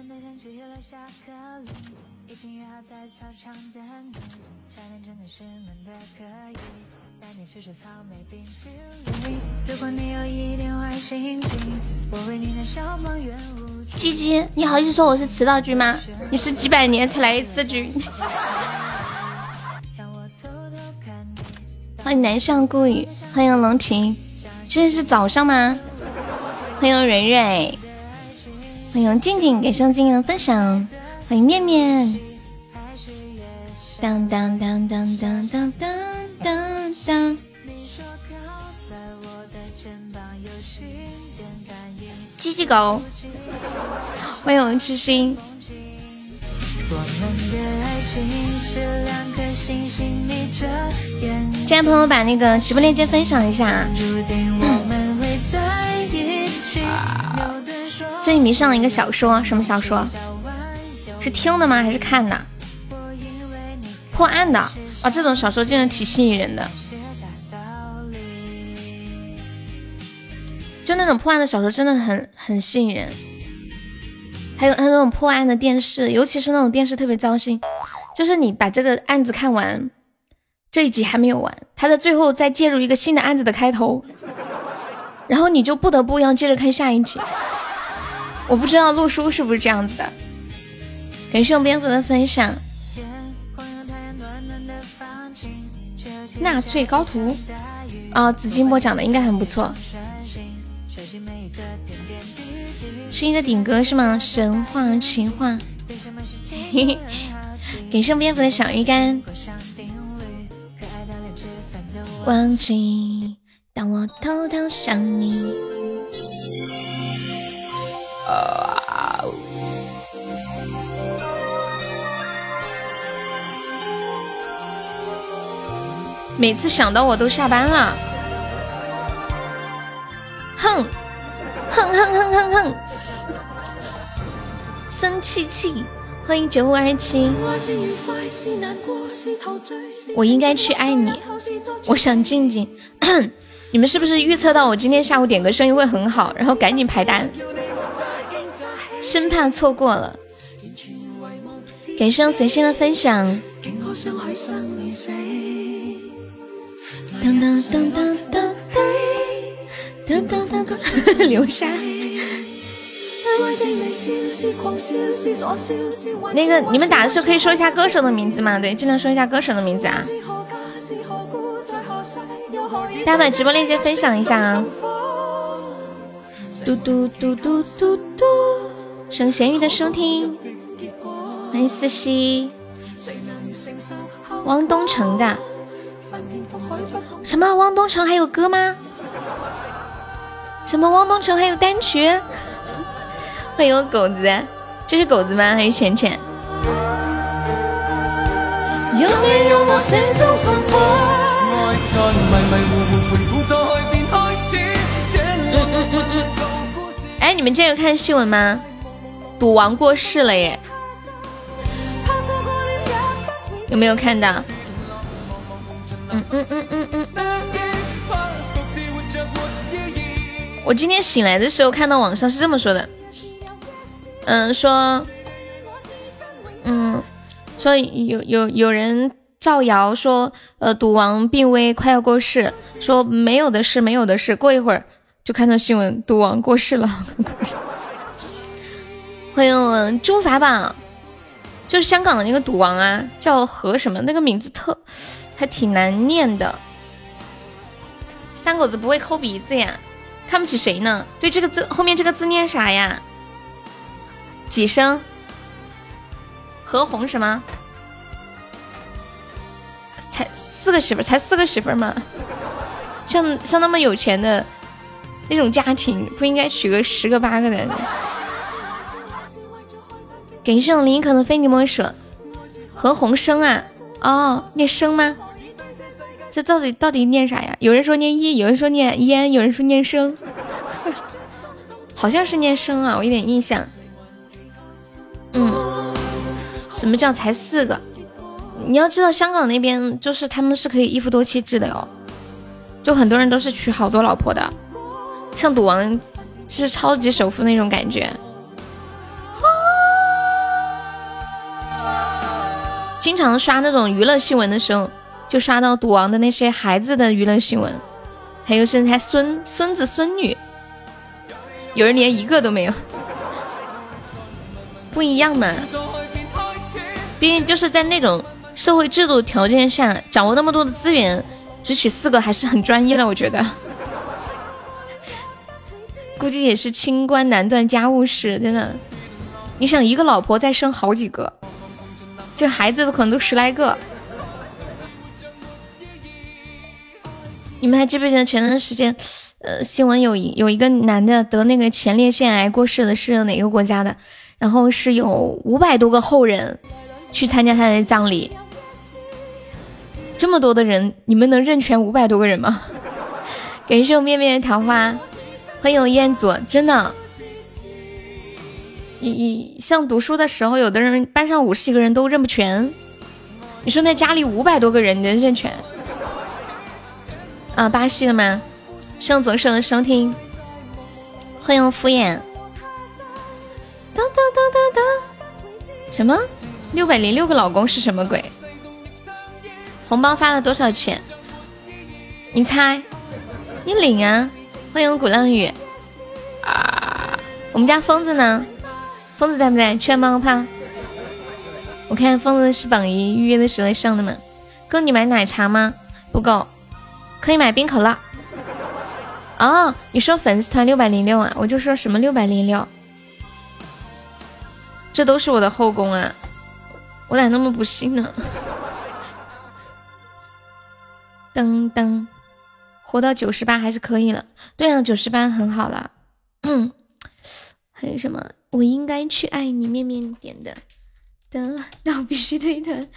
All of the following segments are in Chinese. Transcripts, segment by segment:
简单起了下课铃，已经约好在操场等你。夏天真的是闷可以，带你吃草莓冰淇淋。如果你有一点坏心情，我为你圆舞。鸡鸡，你好意思说我是迟到君吗？你是几百年才来一次君。欢迎南上故雨，欢迎龙晴，现在是早上吗？欢迎蕊蕊。欢迎静静给上静的分享，欢迎面面。当当当当当当当当当。鸡鸡狗，欢迎我痴心。这位朋友把那个直播链接分享一下。最近迷上了一个小说，什么小说？是听的吗？还是看的？破案的啊，这种小说真的挺吸引人的。就那种破案的小说真的很很吸引人，还有那种破案的电视，尤其是那种电视特别糟心，就是你把这个案子看完，这一集还没有完，他在最后再介入一个新的案子的开头，然后你就不得不要接着看下一集。我不知道陆叔是不是这样子的。感谢我蝙蝠的分享。纳粹高徒啊，紫金波讲的应该很不错。是一个顶歌是吗？神话情话，给圣蝙蝠的小鱼干。忘记，当我偷偷想你。每次想到我都下班了。哼，哼哼哼哼哼。生气气，欢迎九五二七。我应该去爱你，我想静静。你们是不是预测到我今天下午点歌生意会很好，然后赶紧排单，生怕错过了。感谢随心的分享。当当当当当当当当当，流沙。那个，你们打的时候可以说一下歌手的名字吗？对，尽量说一下歌手的名字啊！大家把直播链接分享一下啊！嘟嘟嘟嘟嘟嘟嘟，省咸鱼的收听，欢迎思西，汪东城的，什么？汪东城还有歌吗？什么？汪东城还有单曲？欢迎我狗子，这是狗子吗？还是浅浅？嗯嗯嗯嗯。哎，你们今天有看新闻吗？赌王过世了耶！有没有看到？嗯嗯嗯嗯嗯嗯。我今天醒来的时候看到网上是这么说的。嗯，说，嗯，说有有有人造谣说，呃，赌王病危，快要过世。说没有的事，没有的事。过一会儿就看到新闻，赌王过世了。欢迎我们朱法宝，就是香港的那个赌王啊，叫何什么？那个名字特还挺难念的。三狗子不会抠鼻子呀？看不起谁呢？对，这个字后面这个字念啥呀？几声？何红什么？才四个媳妇，才四个媳妇吗？像像那么有钱的那种家庭，不应该娶个十个八个的？感谢我林可的非你莫属。何鸿生啊？哦，念生吗？这到底到底念啥呀？有人说念一，有人说念烟，有人说念生，好像是念生啊，我有点印象。嗯，什么叫才四个？你要知道，香港那边就是他们是可以一夫多妻制的哟，就很多人都是娶好多老婆的，像赌王就是超级首富那种感觉。经常刷那种娱乐新闻的时候，就刷到赌王的那些孩子的娱乐新闻，还有甚至他孙孙子孙女，有人连一个都没有，不一样嘛。毕竟就是在那种社会制度条件下，掌握那么多的资源，只取四个还是很专一的，我觉得。估计也是清官难断家务事，真的。你想一个老婆再生好几个，这孩子都可能都十来个。你们还记不记得前段时间，呃，新闻有一有一个男的得那个前列腺癌过世的，是哪个国家的？然后是有五百多个后人。去参加他的葬礼，这么多的人，你们能认全五百多个人吗？感谢我面面的桃花，欢迎我彦祖，真的，你你像读书的时候，有的人班上五十几个人都认不全，你说那家里五百多个人，能认全？啊，巴西的吗？向总舍的收听，欢迎敷衍，哒哒哒哒哒，什么？六百零六个老公是什么鬼？红包发了多少钱？你猜？你领啊！欢迎鼓浪屿啊！我们家疯子呢？疯子在不在？去冒个泡。我看疯子是榜一预约的时候上的吗？够你买奶茶吗？不够，可以买冰可乐。哦，你说粉丝团六百零六啊？我就说什么六百零六？这都是我的后宫啊！我咋那么不信呢？噔噔，活到九十八还是可以了。对啊，九十八很好了。嗯 还有什么？我应该去爱你，面面点的的，那我必须推的。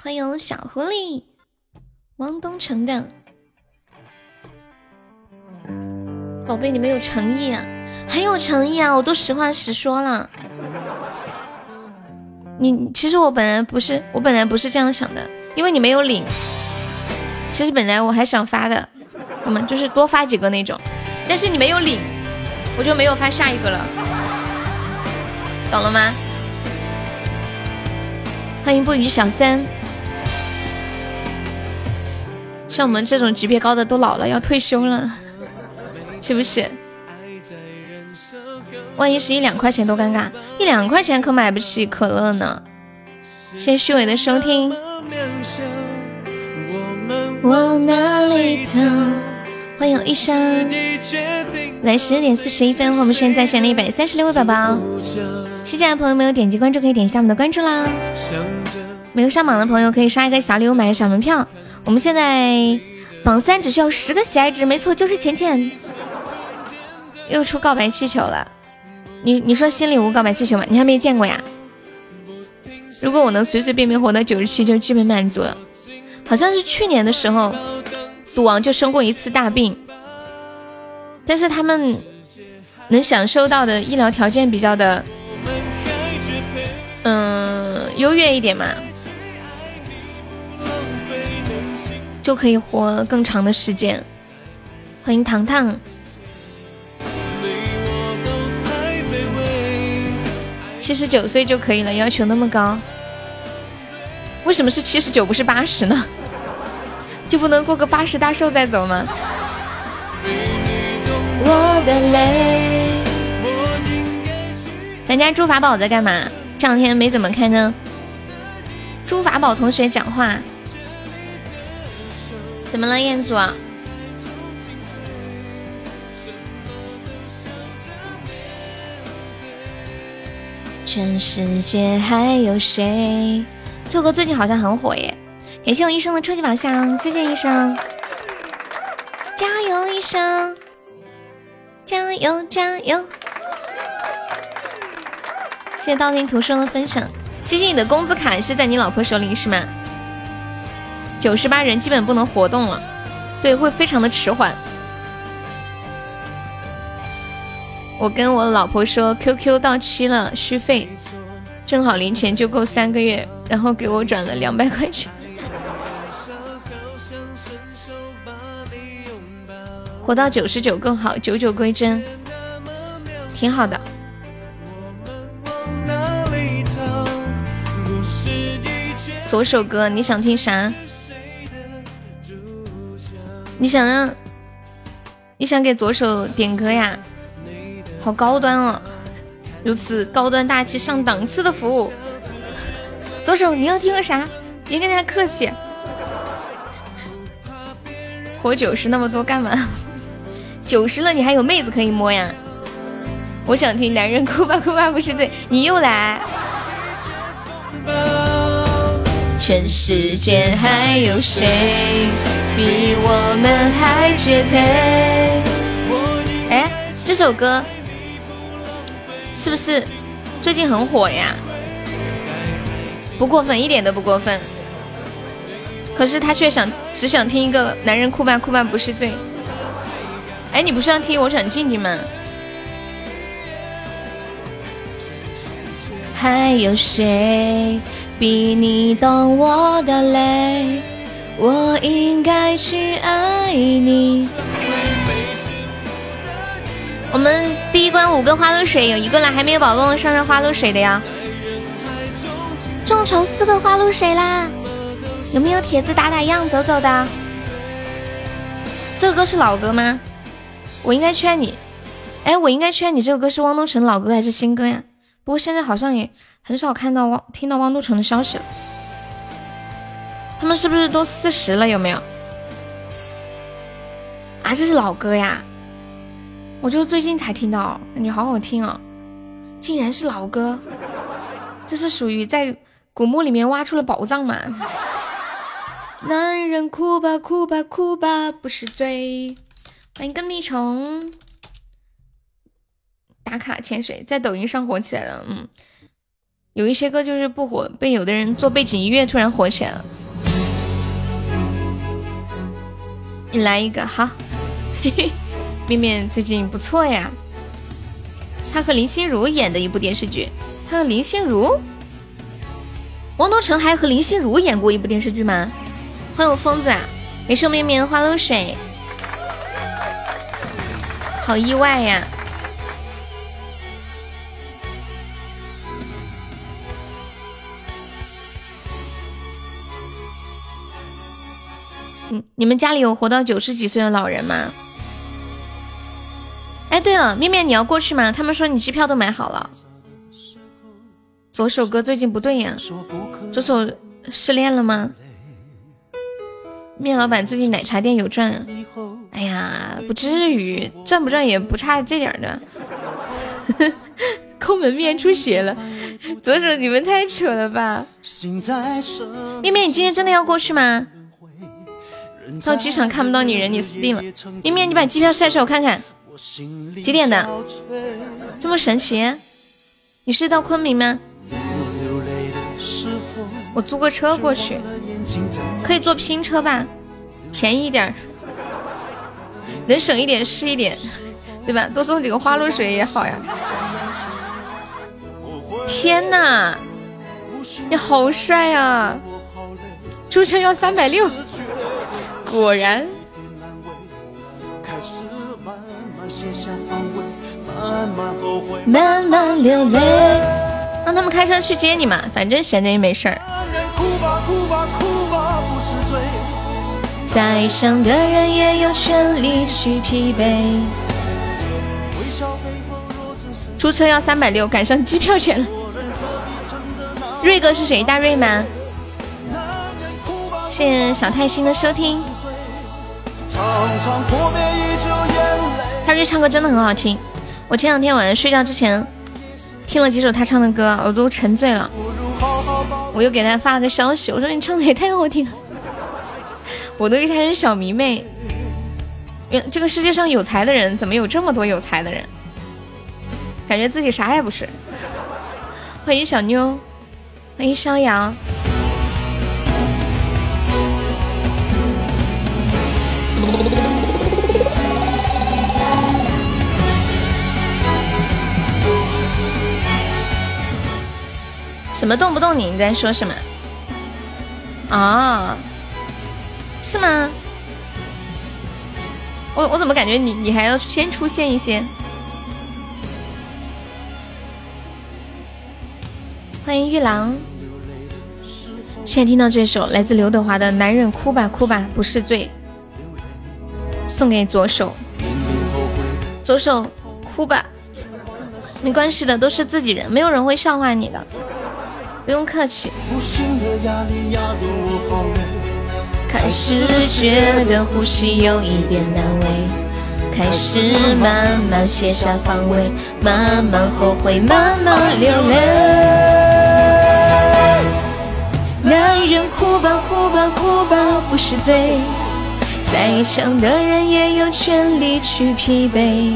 欢迎小狐狸，汪东城的宝贝，你们有诚意啊，很有诚意啊，我都实话实说了。你其实我本来不是，我本来不是这样想的，因为你没有领。其实本来我还想发的，我们就是多发几个那种，但是你没有领，我就没有发下一个了，懂了吗？欢迎不语小三，像我们这种级别高的都老了，要退休了，是不是？万一是一两块钱多尴尬，一两块钱可买不起可乐呢。谢谢虚伪的收听。往哪里逃？欢迎一生。来十点四十一分，我们现在在线了一百三十六位宝宝。新进来的朋友没有点击关注，可以点一下我们的关注啦。没有上榜的朋友可以刷一个小礼物，买个小门票。我们现在榜三只需要十个喜爱值，没错，就是浅浅。又出告白气球了。你你说新礼物告白气球吗？你还没见过呀？如果我能随随便便活到九十七，就基本满足了。好像是去年的时候，赌王就生过一次大病，但是他们能享受到的医疗条件比较的，嗯，优越一点嘛，就可以活更长的时间。欢迎糖糖。七十九岁就可以了，要求那么高，为什么是七十九不是八十呢？就不能过个八十大寿再走吗？我的泪。咱家朱法宝在干嘛？这两天没怎么看呢。朱法宝同学讲话，怎么了，彦祖？全世界还有谁？这首歌最近好像很火耶！感谢我医生的超级宝箱，谢谢医生，加油医生，加油加油！谢谢道听途说的分享。基金，你的工资卡是在你老婆手里是吗？九十八人基本不能活动了，对，会非常的迟缓。我跟我老婆说，QQ 到期了，续费，正好零钱就够三个月，然后给我转了两百块钱。活到九十九更好，九九归真，挺好的。左手歌，你想听啥？你想让，你想给左手点歌呀？好高端哦，如此高端大气上档次的服务。左手，你要听个啥？别跟他客气。活九十那么多干嘛？九十了你还有妹子可以摸呀？我想听男人哭吧哭吧不是罪，你又来。全世界还有谁比我们还绝配？哎，这首歌是不是最近很火呀？不过分，一点都不过分。可是他却想只想听一个男人哭吧哭吧不是罪。哎，你不是要听我想静静吗？还有谁比你懂我的泪？我应该去爱你。我们第一关五个花露水，有一个了，还没有宝宝上上花露水的呀。众筹四个花露水啦！有没有帖子打打样走走的？这个歌是老歌吗？我应该劝你，哎，我应该劝你，这首歌是汪东城老歌还是新歌呀？不过现在好像也很少看到汪听到汪东城的消息了，他们是不是都四十了？有没有？啊，这是老歌呀，我就最近才听到，感觉好好听哦，竟然是老歌，这是属于在古墓里面挖出了宝藏嘛？男人哭吧哭吧哭吧不是罪，欢迎跟屁虫。打卡潜水在抖音上火起来了，嗯，有一些歌就是不火，被有的人做背景音乐突然火起来了。你来一个好，嘿嘿，面面最近不错呀，他和林心如演的一部电视剧，他和林心如，汪东城还和林心如演过一部电视剧吗？欢迎我疯子，没事面面花露水，好意外呀。你们家里有活到九十几岁的老人吗？哎，对了，面面你要过去吗？他们说你机票都买好了。左手哥最近不对呀，左手失恋了吗？面老板最近奶茶店有赚？哎呀，不至于，赚不赚也不差这点的。抠门面出血了，左手你们太扯了吧？面面，你今天真的要过去吗？到机场看不到你人，你死定了！面面，你把机票晒出我看看，几点的？这么神奇？你是到昆明吗？我租个车过去，可以坐拼车吧？便宜一点，能省一点是一点，对吧？多送几个花露水也好呀！天哪，你好帅啊！租车要三百六。果然，慢慢流泪，让他们开车去接你嘛，反正闲着也没事儿。再伤的人也有权利去疲惫。出车要三百六，赶上机票钱了。瑞哥是谁？大瑞吗？谢谢小太心的收听。他这唱歌真的很好听，我前两天晚上睡觉之前听了几首他唱的歌，我都沉醉了。我又给他发了个消息，我说你唱的也太好听了，我都以为他是小迷妹。这个世界上有才的人怎么有这么多有才的人？感觉自己啥也不是。欢迎小妞，欢迎逍遥。什么动不动你你在说什么？啊，是吗？我我怎么感觉你你还要先出现一些？欢迎玉郎，现在听到这首来自刘德华的《男人哭吧哭吧不是罪》，送给左手。左手哭吧，没关系的，都是自己人，没有人会笑话你的，不用客气。开始觉得呼吸有一点难为，开始慢慢卸下防卫，慢慢后悔，慢慢流泪。男人哭吧哭吧哭吧不是罪。再强的人也有权利去疲惫。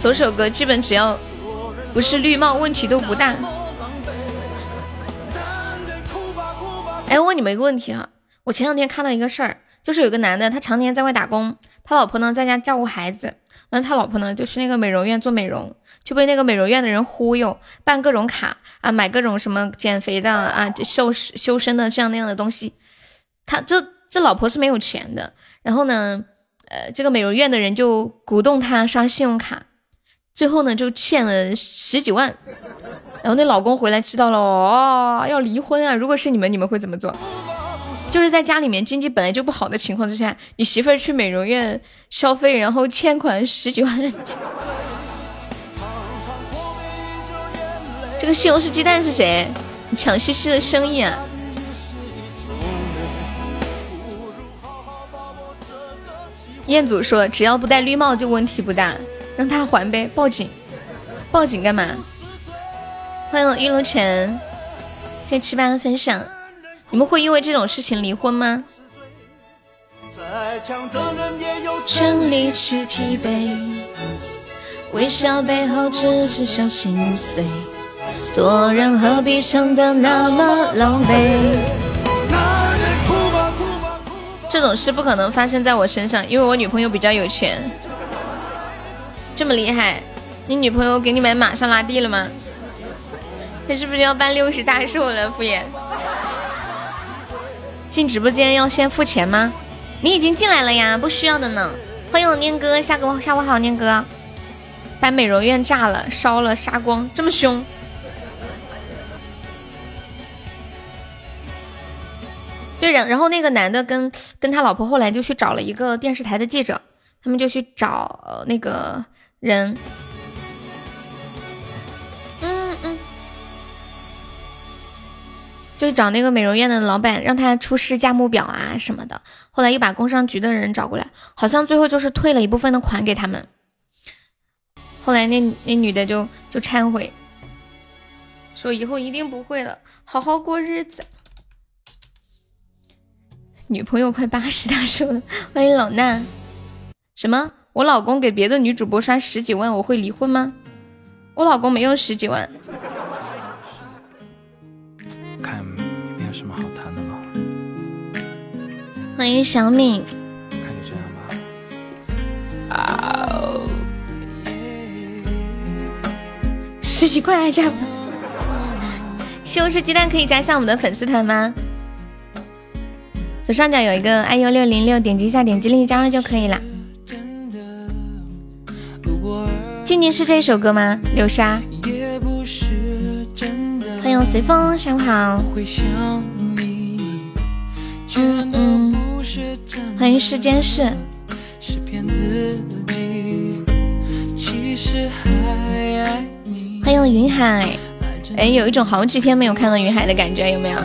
左手歌基本只要不是绿帽，问题都不大。哎，问你们一个问题啊，我前两天看到一个事儿，就是有个男的，他常年在外打工，他老婆呢在家照顾孩子，完他老婆呢就去那个美容院做美容，就被那个美容院的人忽悠，办各种卡啊，买各种什么减肥的啊、修修身的这样那样的东西。他这这老婆是没有钱的，然后呢，呃，这个美容院的人就鼓动他刷信用卡，最后呢就欠了十几万，然后那老公回来知道了，哦，要离婚啊！如果是你们，你们会怎么做？就是在家里面经济本来就不好的情况之下，你媳妇儿去美容院消费，然后欠款十几万，这个西红柿鸡蛋是谁？你抢西西的生意啊！彦祖说：“只要不戴绿帽就问题不大，让他还呗，报警，报警干嘛？”欢迎玉龙晨，谢谢七班的分享。你们会因为这种事情离婚吗？全力去疲惫，微笑背后只是小心碎，做人何必想得那么狼狈？这种事不可能发生在我身上，因为我女朋友比较有钱。这么厉害，你女朋友给你买玛莎拉蒂了吗？他是不是要办六十大寿了？敷衍。进直播间要先付钱吗？你已经进来了呀，不需要的呢。欢迎我念哥，下个下午好，念哥。把美容院炸了，烧了，杀光，这么凶。对，然然后那个男的跟跟他老婆后来就去找了一个电视台的记者，他们就去找那个人，嗯嗯，就找那个美容院的老板，让他出示价目表啊什么的。后来又把工商局的人找过来，好像最后就是退了一部分的款给他们。后来那那女的就就忏悔，说以后一定不会了，好好过日子。女朋友快八十大寿了，欢迎老衲。什么？我老公给别的女主播刷十几万，我会离婚吗？我老公没有十几万。看没有什么好谈的了？欢迎小敏。看就这样吧。啊！十几块还差不多。西红柿鸡蛋可以加下我们的粉丝团吗？左上角有一个 iu 六零六，点击一下，点击立即加入就可以了。静静是这首歌吗？流沙。欢迎随风，下午好。嗯嗯。欢迎世间事。欢迎云海。哎，有一种好几天没有看到云海的感觉，有没有？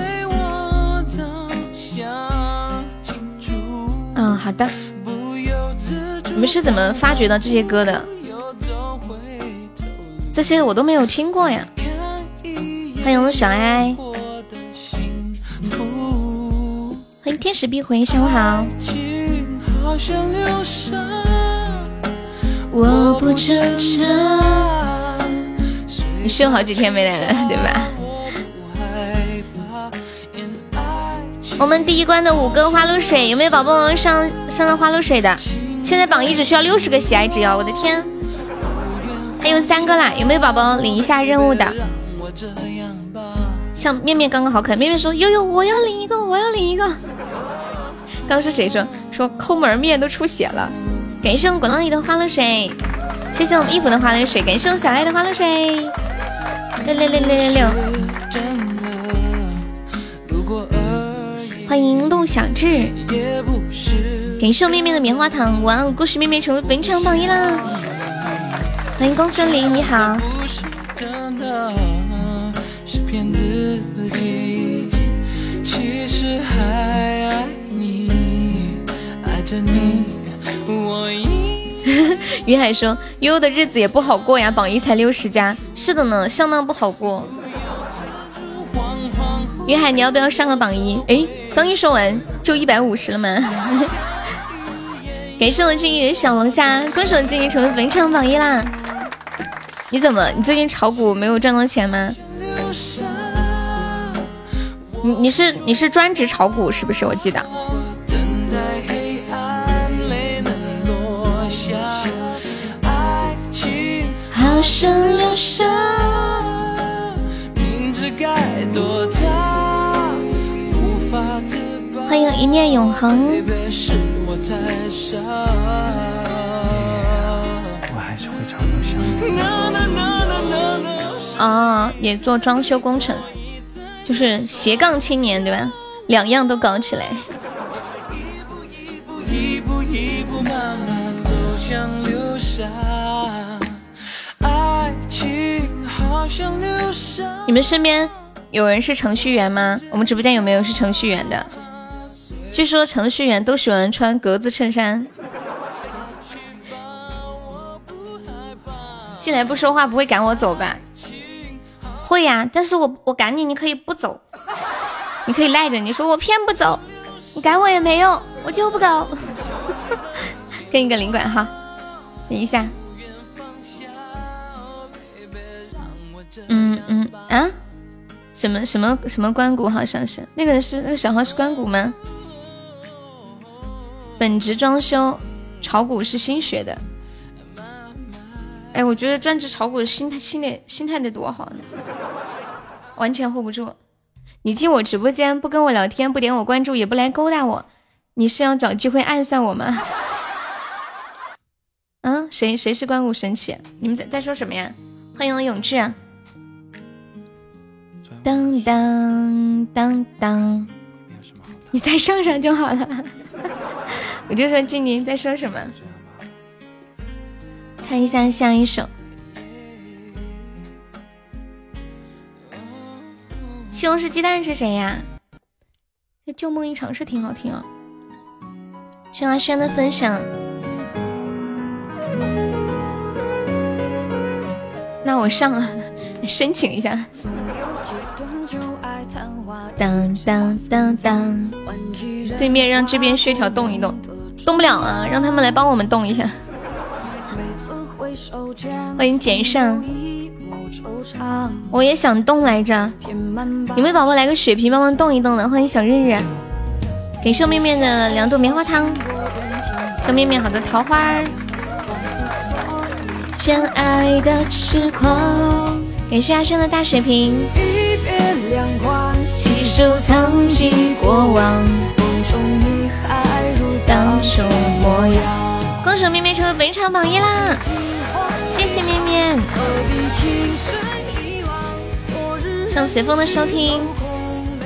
嗯，好的。你们是怎么发掘到这些歌的？这些我都没有听过呀。欢迎小爱，欢迎天使必回，下午好。你是有好几天没来了，对吧？我们第一关的五个花露水，有没有宝宝上上了花露水的？现在榜一只需要六十个喜爱值哦！我的天，还有三个啦，有没有宝宝领一下任务的？像面面刚刚好，可爱面面说呦呦，我要领一个，我要领一个。刚刚是谁说说抠门，面都出血了。感谢我果浪里的花露水，谢谢我们衣服的花露水，感谢我们小爱的花露水。六六六六六六，欢迎陆小志，感谢我面面的棉花糖。哇哦，故事面面成为本场榜一啦。欢迎公孙林，你好。于海说：“悠悠的日子也不好过呀，榜一才六十加，是的呢，相当不好过。”于海，你要不要上个榜一？哎，刚一说完就一百五十了吗？感谢我静怡的小龙虾，恭喜我静怡成为本场榜一啦！你怎么？你最近炒股没有赚到钱吗？你你是你是专职炒股是不是？我记得。欢迎一念永恒。哦，也做装修工程，就是斜杠青年对吧？两样都搞起来。你们身边有人是程序员吗？我们直播间有没有是程序员的？据说程序员都喜欢穿格子衬衫。进来不说话不会赶我走吧？会呀，但是我我赶你，你可以不走，你可以赖着，你说我偏不走，你赶我也没用，我就不走。给你个领馆哈，等一下。嗯嗯啊，什么什么什么关谷好像是那个是那个小号是关谷吗？本职装修，炒股是新学的。哎，我觉得专职炒股心态、心理、心态得多好呢，完全 hold 不住。你进我直播间不跟我聊天，不点我关注，也不来勾搭我，你是要找机会暗算我吗？嗯，谁谁是关谷神奇？你们在在说什么呀？欢迎永志。当当当当，你再上上就好了。我就说静宁在说什么？看一下下一首。西红柿鸡蛋是谁呀？这旧梦一场是挺好听啊。谢阿轩的分享。那我上啊，申请一下。当当当当，对面让这边血条动一动，动不了啊，让他们来帮我们动一下。欢迎简上，我也想动来着，有没有宝宝来个血瓶帮忙动一动的？欢迎小日日，给瘦面面的两朵棉花糖，小面面好多桃花儿，将爱的痴狂，感谢阿轩的大血瓶。过往，梦中你还如当初模样。恭喜面面成为本场榜一啦！谢谢面面。上随风的收听，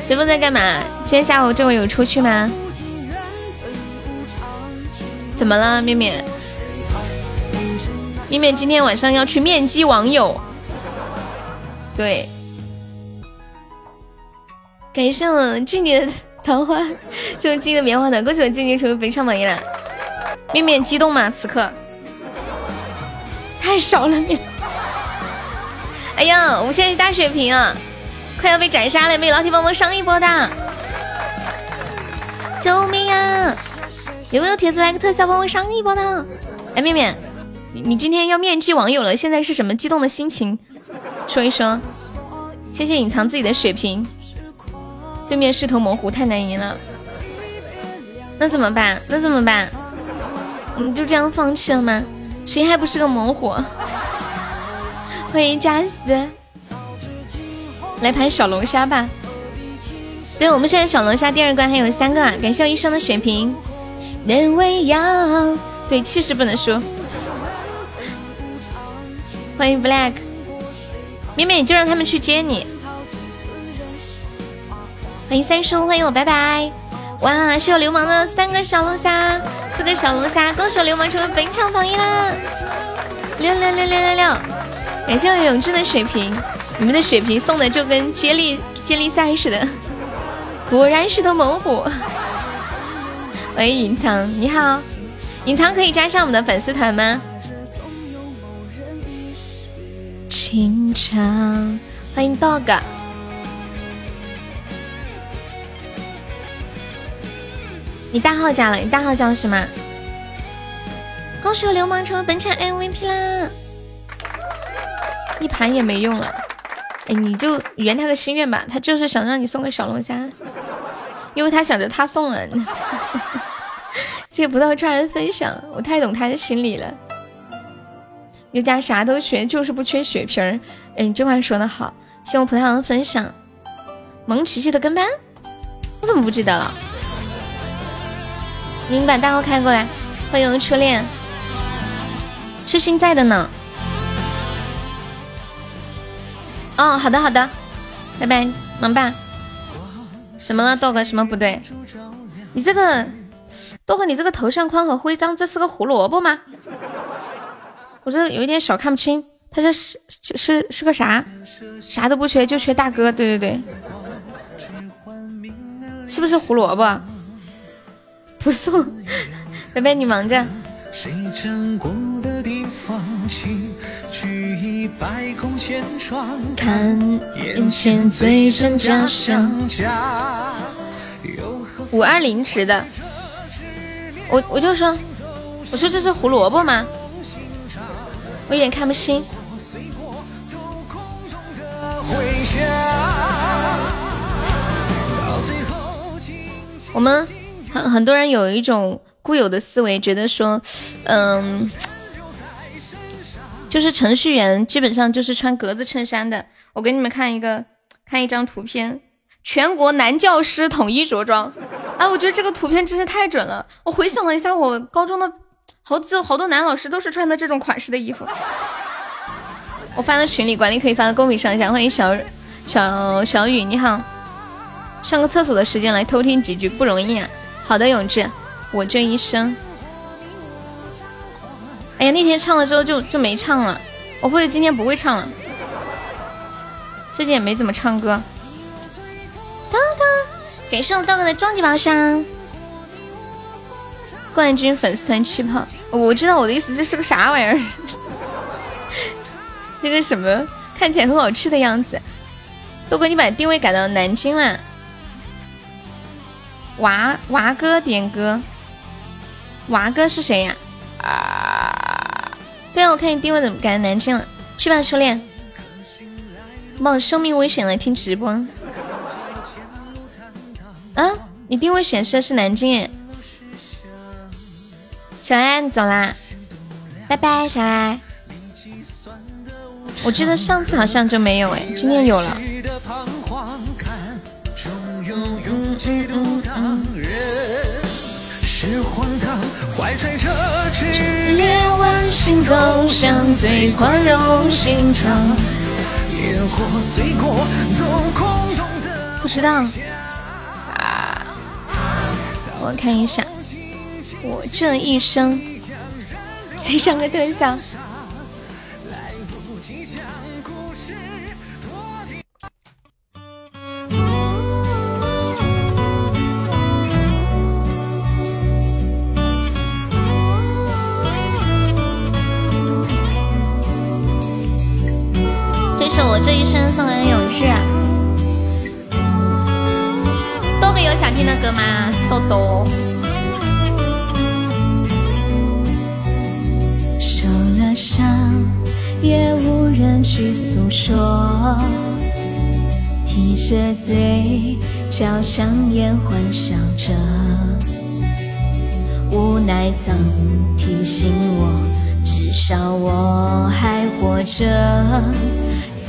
随风在干嘛？今天下午这会有出去吗？怎么了，面面？面面今天晚上要去面基网友。对。感谢我静静的桃花，这是静的棉花糖，恭喜我静静成为本场榜一了。面面激动吗？此刻太少了面。哎呀，我们现在是大血瓶啊，快要被斩杀了，没有老铁帮忙上一波的，救命呀！有没有铁子来个特效帮我上一波的？哎，面面，你你今天要面基网友了，现在是什么激动的心情？说一说。谢谢隐藏自己的血瓶。对面势头模糊，太难赢了。那怎么办？那怎么办？我们就这样放弃了吗？谁还不是个猛虎？欢迎加斯，来盘小龙虾吧。对，我们现在小龙虾第二关还有三个啊！感谢我医生的血瓶。人为要对气势不能输。欢迎 Black，妹妹就让他们去接你。欢迎三叔，欢迎我，拜拜。哇，是有流氓的三个小龙虾，四个小龙虾，恭喜流氓成为本场榜一啦！六六六六六六，感谢我永志的水瓶，你们的水瓶送的就跟接力接力赛似的，果然是头猛虎。喂，隐藏你好，隐藏可以加上我们的粉丝团吗？情长，欢迎 dog。你大号加了？你大号叫什么？恭喜我流氓成为本场 MVP 啦！一盘也没用了，哎，你就圆他个心愿吧，他就是想让你送个小龙虾，因为他想着他送了。谢谢葡萄超人分享，我太懂他的心理了。有家啥都缺，就是不缺血瓶儿。哎，这话说的好。谢我葡萄的分享。萌琪琪的跟班，我怎么不记得了？您把大号开过来，欢迎初恋，是心在的呢。哦，好的好的，拜拜，萌爸。怎么了，豆哥？什么不对？你这个豆哥，你这个头像框和徽章，这是个胡萝卜吗？我这有一点小看不清，他这是是是个啥？啥都不缺，就缺大哥。对对对，是不是胡萝卜？不送，贝贝你忙着。看眼前最真假相五二零值的，我我就说，我说这是胡萝卜吗？我有点看不清。我们。很很多人有一种固有的思维，觉得说，嗯，就是程序员基本上就是穿格子衬衫的。我给你们看一个，看一张图片，全国男教师统一着装。哎，我觉得这个图片真是太准了。我回想了一下，我高中的好几好多男老师都是穿的这种款式的衣服。我发到群里，管理可以发到公屏上一下。欢迎小小小雨，你好。上个厕所的时间来偷听几句不容易啊。好的，永志，我这一生。哎呀，那天唱了之后就就没唱了，我或者今天不会唱了。最近也没怎么唱歌。当当，感谢我道哥的终极宝箱。冠军粉丝团气泡，我知道我的意思，这是个啥玩意儿？那个什么看起来很好吃的样子？豆哥，你把定位改到南京了。娃娃哥点歌，娃哥是谁呀？啊，对啊，我看你定位怎么改成南京了？去吧，初恋，冒生命危险来听直播。啊，你定位显示的是南京。小爱，你走啦，拜拜，小爱。我记得上次好像就没有哎，今天有了。是荒唐，怀揣着炽烈顽心，走向最宽容心肠。烟火碎过，都空洞的。不知道啊，我看一下，我这一生最上个特效。这一生送给永志，豆哥有想听的歌吗？豆豆。受了伤，也无人去诉说，提着嘴角强颜欢笑着，无奈曾提醒我，至少我还活着。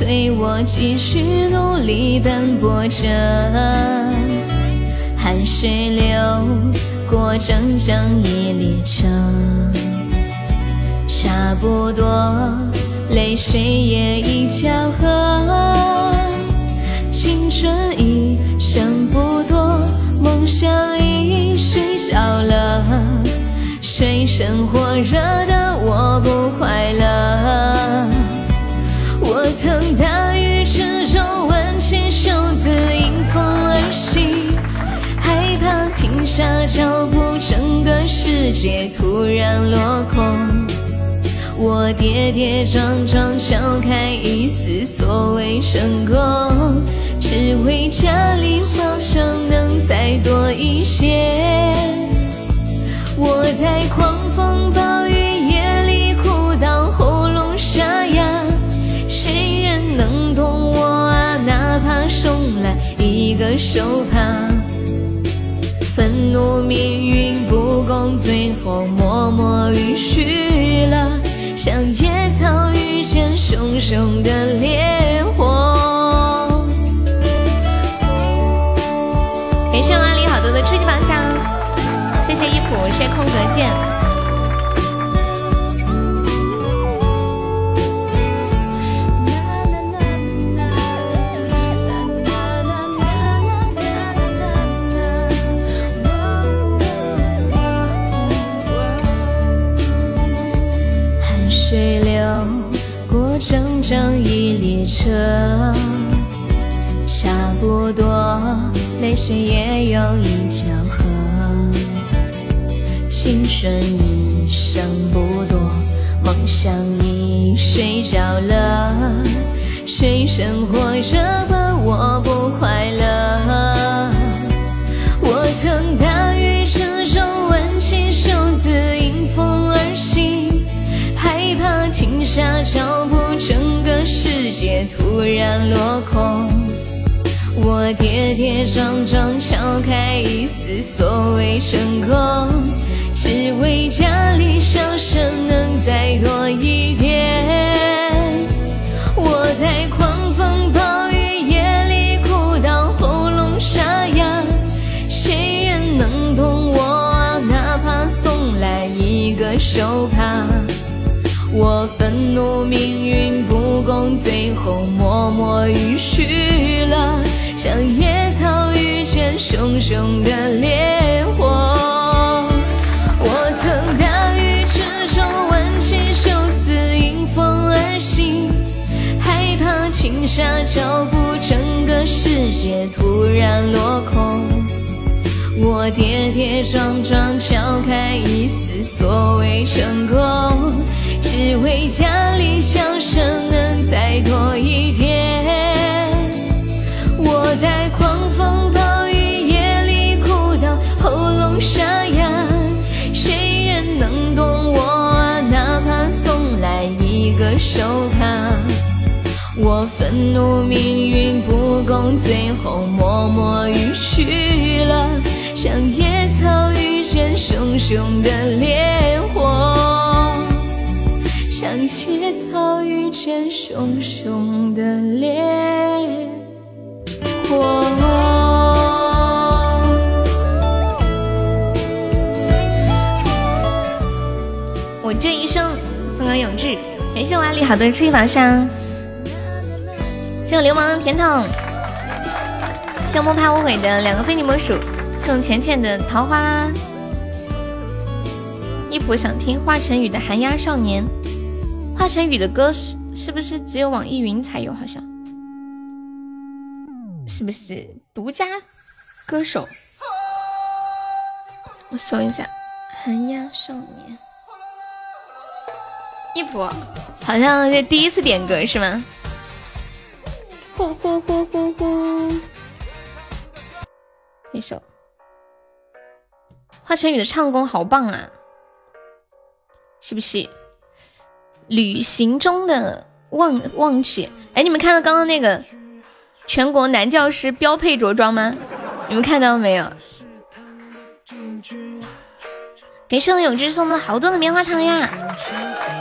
催我继续努力奔波着，汗水流过整整一列车，差不多泪水也已交合，青春已剩不多，梦想已睡着了。水深火热的我不快乐。我曾大雨之中挽起袖子迎风而行，害怕停下脚步，整个世界突然落空。我跌跌撞撞敲开一丝所谓成功，只为家里花香能再多一些。我在狂风个手帕，愤怒命运不公，最后默默允许了。像野草遇见熊熊的烈火。感谢阿里好多的初级宝箱，谢谢一普，谢谢空格键。水深火热的我不快乐，我曾大雨之中挽起袖子迎风而行，害怕停下脚步。整个世界突然落空，我跌跌撞撞敲开一丝所谓成功，只为家里笑声能再多一点。命运不公，最后默默允许了，像野草遇见熊熊的烈火。我曾大雨之中挽起袖子迎风而行，害怕停下脚步，整个世界突然落空。我跌跌撞撞敲开一丝所谓成功。只为家里笑声能再多一点。我在狂风暴雨夜里哭到喉咙沙哑，谁人能懂我啊？哪怕送来一个手帕。我愤怒命运不公，最后默默允许了，像野草遇见熊熊的烈火。草遇见熊熊的烈火。我这一生送给永志，感谢我阿里好的初级宝箱，谢我流氓甜筒，谢我莫怕无悔的两个非你莫属，送浅浅的桃花。一普想听华晨宇的《寒鸦少年》。华晨宇的歌是是不是只有网易云才有？好像是不是独家歌手？我搜一下《寒鸦少年》。一普好像是第一次点歌是吗？呼呼呼呼呼！一首华晨宇的唱功好棒啊，是不是？旅行中的忘忘记，哎，你们看到刚刚那个全国男教师标配着装吗？你们看到没有？给谢我永志送了好多的棉花糖呀！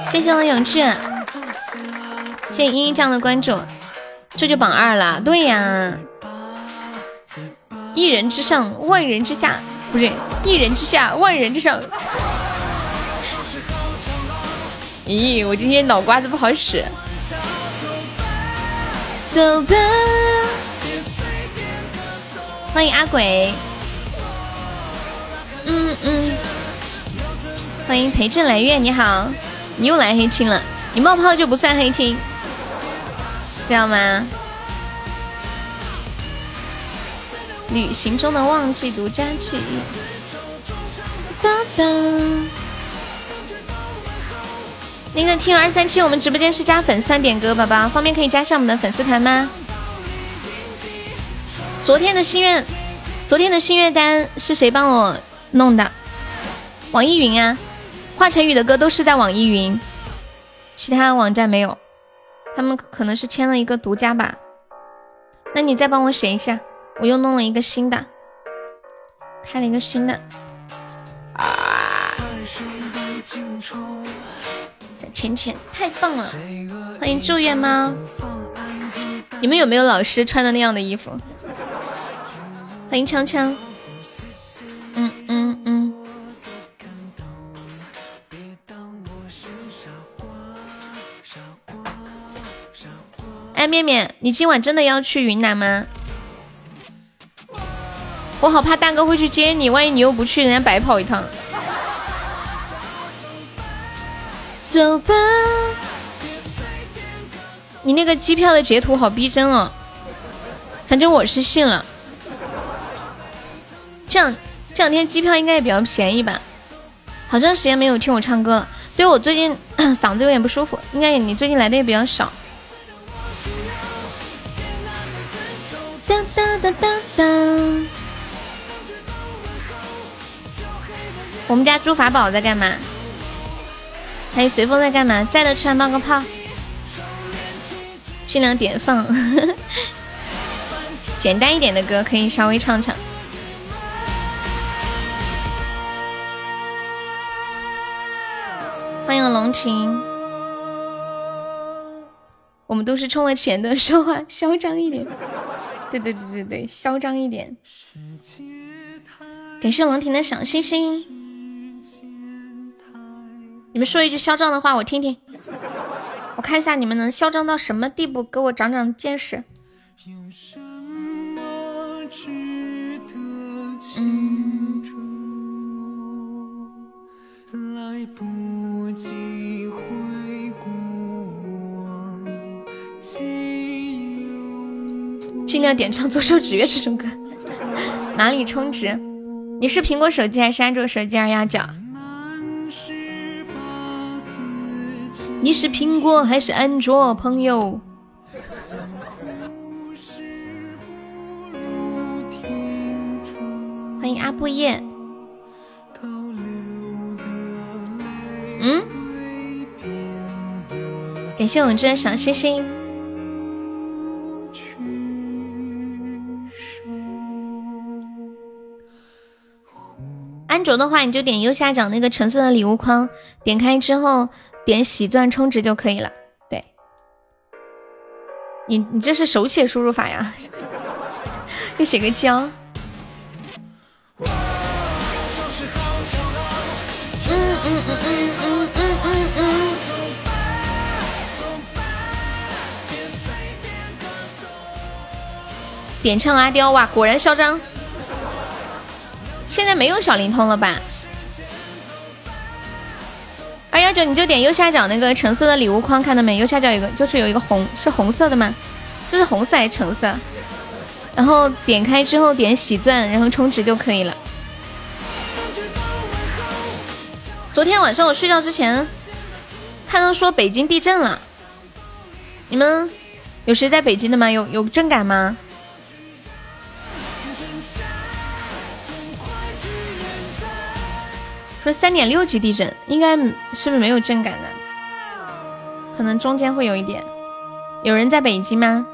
谢谢我永志，谢谢茵茵酱的关注，这就榜二了。对呀，一人之上，万人之下，不是，一人之下，万人之上。咦，我今天脑瓜子不好使。走吧，欢迎阿鬼。嗯嗯。欢迎陪朕来月，你好，你又来黑青了，你冒泡就不算黑青，知道吗？旅行中的忘记独家记忆。哒哒。那个听二三七，我们直播间是加粉丝点歌，宝宝方便可以加上我们的粉丝团吗？昨天的心愿，昨天的心愿单是谁帮我弄的？网易云啊，华晨宇的歌都是在网易云，其他网站没有，他们可能是签了一个独家吧。那你再帮我写一下。我又弄了一个新的，开了一个新的，啊！浅浅太棒了，欢迎祝愿猫。你们有没有老师穿的那样的衣服？欢迎锵锵。嗯嗯嗯。哎，面面，你今晚真的要去云南吗？我好怕大哥会去接你，万一你又不去，人家白跑一趟。走吧，你那个机票的截图好逼真哦，反正我是信了。这两这两天机票应该也比较便宜吧？好长时间没有听我唱歌了，对我最近 嗓子有点不舒服，应该你最近来的也比较少。哒哒哒哒哒。我们家猪法宝在干嘛？还有随风在干嘛？在的出来冒个泡，尽量点放，简单一点的歌可以稍微唱唱。欢迎龙琴，我们都是冲了钱的，说话嚣张一点。对对对对对，嚣张一点。感谢龙婷的小星星。你们说一句嚣张的话，我听听。我看一下你们能嚣张到什么地步，给我长长见识。尽量点唱《左手指月》这首歌。哪里充值？你是苹果手机还是安卓手机？二丫脚。你是苹果还是安卓朋友？欢迎阿布叶。嗯？感谢我们这小星星。安卓的话，你就点右下角那个橙色的礼物框，点开之后。点喜钻充值就可以了。对，你你这是手写输入法呀？就写个江。嗯点唱阿刁哇，果然嚣张！现在没有小灵通了吧？二幺九，你就点右下角那个橙色的礼物框，看到没？右下角有个，就是有一个红，是红色的吗？这是红色还是橙色？然后点开之后点喜钻，然后充值就可以了。昨天晚上我睡觉之前看到说北京地震了，你们有谁在北京的吗？有有震感吗？说三点六级地震，应该是不是没有震感的？可能中间会有一点。有人在北京吗？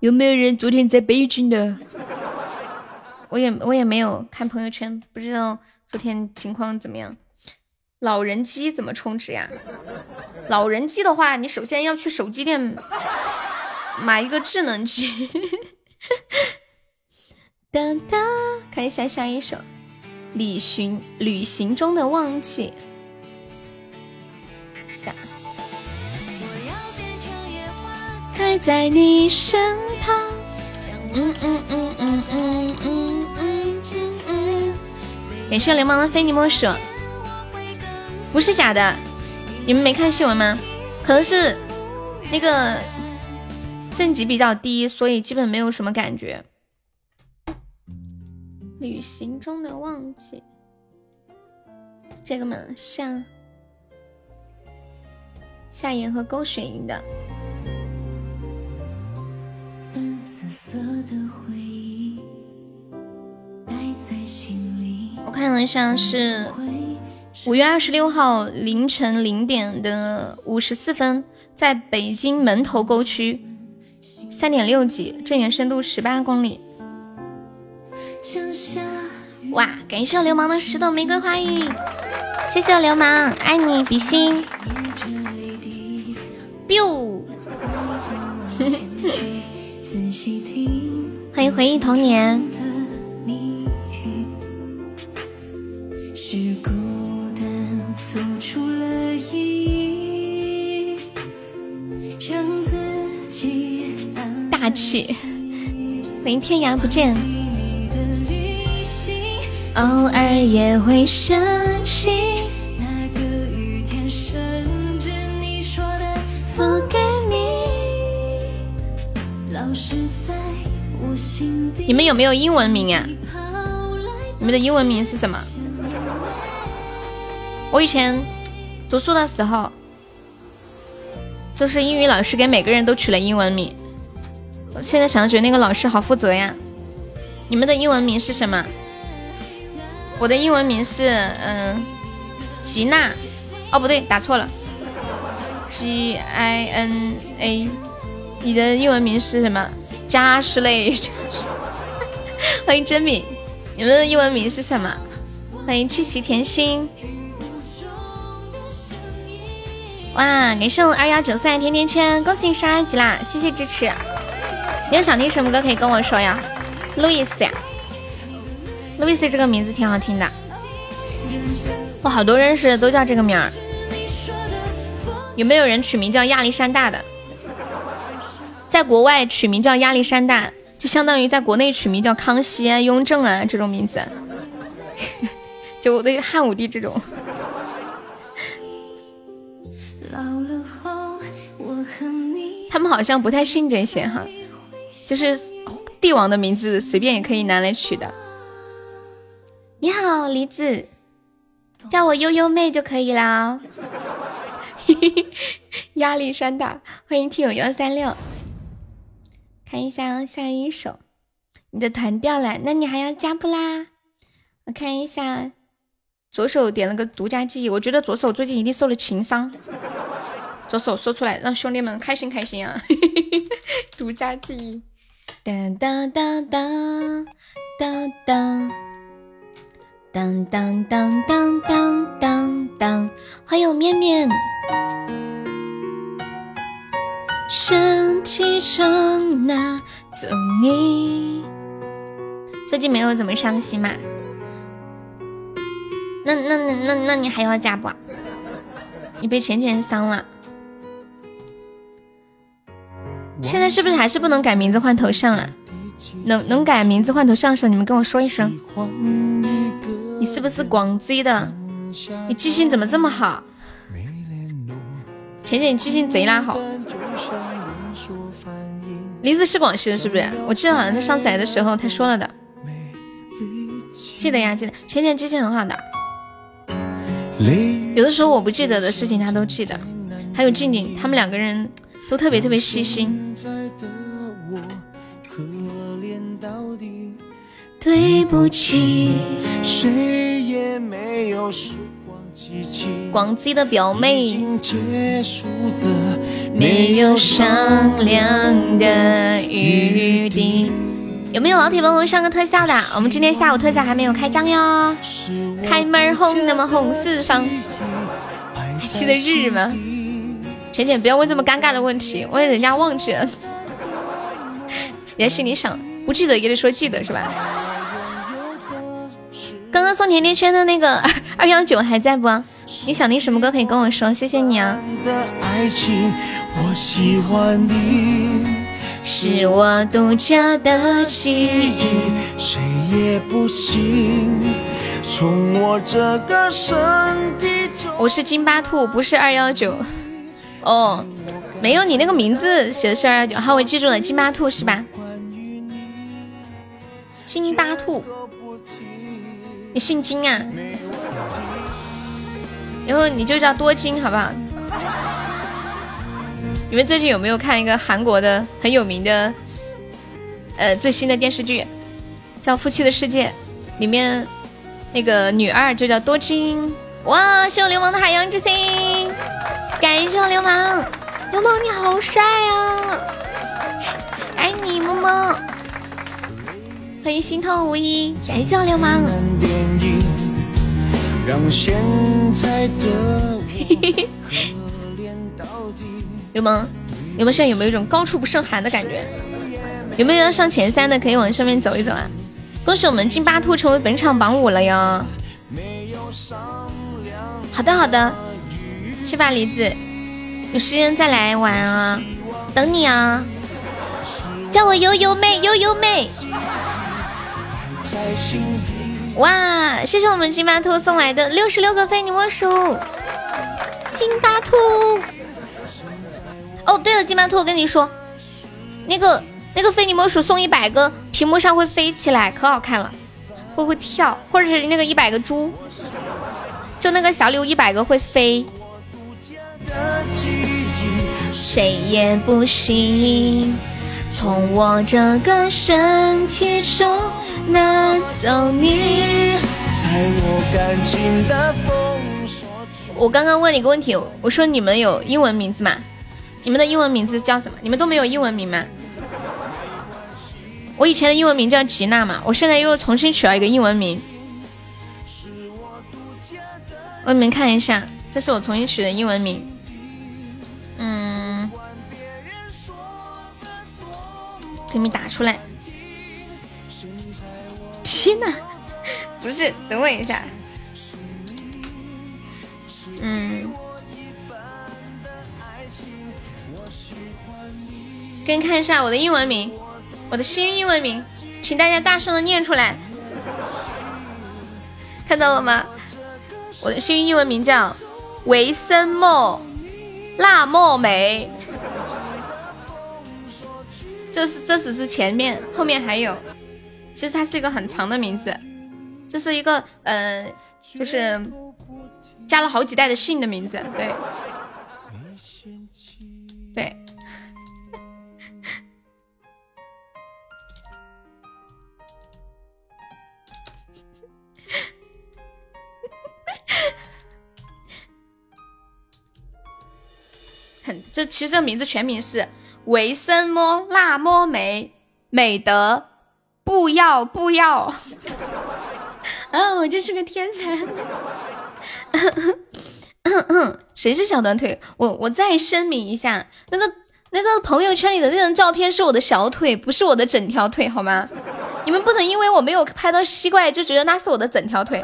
有没有人昨天在北京的？我也我也没有看朋友圈，不知道昨天情况怎么样。老人机怎么充值呀？老人机的话，你首先要去手机店买一个智能机。哒哒，看一下下一首。旅行旅行中的忘记。下。开在你身旁。嗯嗯嗯嗯嗯嗯嗯嗯。感谢流氓的非你莫属。不是假的，你们没看新闻吗？可能是那个正极比较低，所以基本没有什么感觉。旅行中的忘记，这个嘛，夏夏言和勾雪莹的。我看了一下是。五月二十六号凌晨零点的五十四分，在北京门头沟区，三点六级，震源深度十八公里。哇！感谢流氓的十朵玫瑰花语，谢谢我流氓，爱你比心。biu，欢迎回忆童年。大气，欢迎天涯不见。偶尔也会想起那个雨天，甚至你说的 Forget me，老是在我心底。你们有没有英文名啊？你们的英文名是什么？我以前读书的时候，就是英语老师给每个人都取了英文名。我现在想觉得那个老师好负责呀！你们的英文名是什么？我的英文名是嗯，吉娜。哦，不对，打错了，G I N A。你的英文名是什么？加什类。欢迎真米。你们的英文名是什么？欢迎去喜甜心。哇，感谢我二幺九三甜甜圈，恭喜你升二级啦！谢谢支持。你有想听什么歌可以跟我说呀，路易斯呀，路易斯这个名字挺好听的，我好多认识的都叫这个名儿。有没有人取名叫亚历山大的？在国外取名叫亚历山大，就相当于在国内取名叫康熙啊、雍正啊这种名字，就我的汉武帝这种。他们好像不太信这些哈。就是帝王的名字随便也可以拿来取的。你好，梨子，叫我悠悠妹就可以啦。压力山大，欢迎听友幺三六。看一下下一首，你的团掉了，那你还要加不啦？我看一下，左手点了个独家记忆，我觉得左手最近一定受了情伤。左手说出来，让兄弟们开心开心啊！独家记忆。当当当当当当当当当当当当，欢迎面面。身体上那走你，最近没有怎么伤心嘛？那那那那那你还要加不？你被浅浅伤了。现在是不是还是不能改名字换头像啊？能能改名字换头像的时候，你们跟我说一声。你是不是广西的？你记性怎么这么好？浅浅，你记性贼拉好。梨子是广西的，是不是？我记得好像在上次来的时候他说了的。记得呀，记得。浅浅记性很好的。有的时候我不记得的事情他都记得。还有静静，他们两个人。都特别特别细心。对不起。广西的表妹。没有商量的余地。有没有老铁帮我上个特效的？我们今天下午特效还没有开张哟。开门红，那么红四方。还记得日吗？浅浅，不要问这么尴尬的问题，万一人家忘记了，你在心里想，不记得也得说记得是吧？刚刚送甜甜圈的那个二 二幺九还在不？你想听什么歌可以跟我说，谢谢你啊。是我独家的记忆，谁也不行。我是金巴兔，不是二幺九。哦，没有，你那个名字写的是二幺九。好，我记住了，金巴兔是吧？金巴兔，你姓金啊？以后你就叫多金，好不好？你们最近有没有看一个韩国的很有名的，呃，最新的电视剧，叫《夫妻的世界》，里面那个女二就叫多金。哇，谢我流氓的海洋之心，感谢我流氓，流氓你好帅啊！爱你么么，欢迎心痛无依，感谢我流氓。嘿嘿嘿。流氓，你们现在有没有一种高处不胜寒的感觉？有没有要上前三的，可以往上面走一走啊！恭喜我们金巴兔成为本场榜五了哟！好的好的，去吧梨子，有时间再来玩啊，等你啊！叫我悠悠妹悠悠妹！哇，谢谢我们金巴兔送来的六十六个非你莫属，金巴兔。哦，对了，金巴兔，我跟你说，那个那个非你莫属送一百个，屏幕上会飞起来，可好看了，会会跳，或者是那个一百个猪，就那个小礼物一百个会飞。谁也不行，从我这个身体中拿走你。我刚刚问你个问题，我说你们有英文名字吗？你们的英文名字叫什么？你们都没有英文名吗？我以前的英文名叫吉娜嘛，我现在又重新取了一个英文名。我给你们看一下，这是我重新取的英文名。给你们打出来。吉娜，不是，等我一下。嗯。给你看一下我的英文名，我的新英文名，请大家大声的念出来，看到了吗？我的新英文名叫维森莫辣莫梅，这是这只是前面，后面还有，其实它是一个很长的名字，这是一个呃，就是加了好几代的姓的名字，对，对。很，这其实这名字全名是维森摸辣摸美美德不要不要，啊，我真是个天才！谁是小短腿？我我再声明一下，那个那个朋友圈里的那张照片是我的小腿，不是我的整条腿，好吗？你们不能因为我没有拍到膝盖就觉得那是我的整条腿。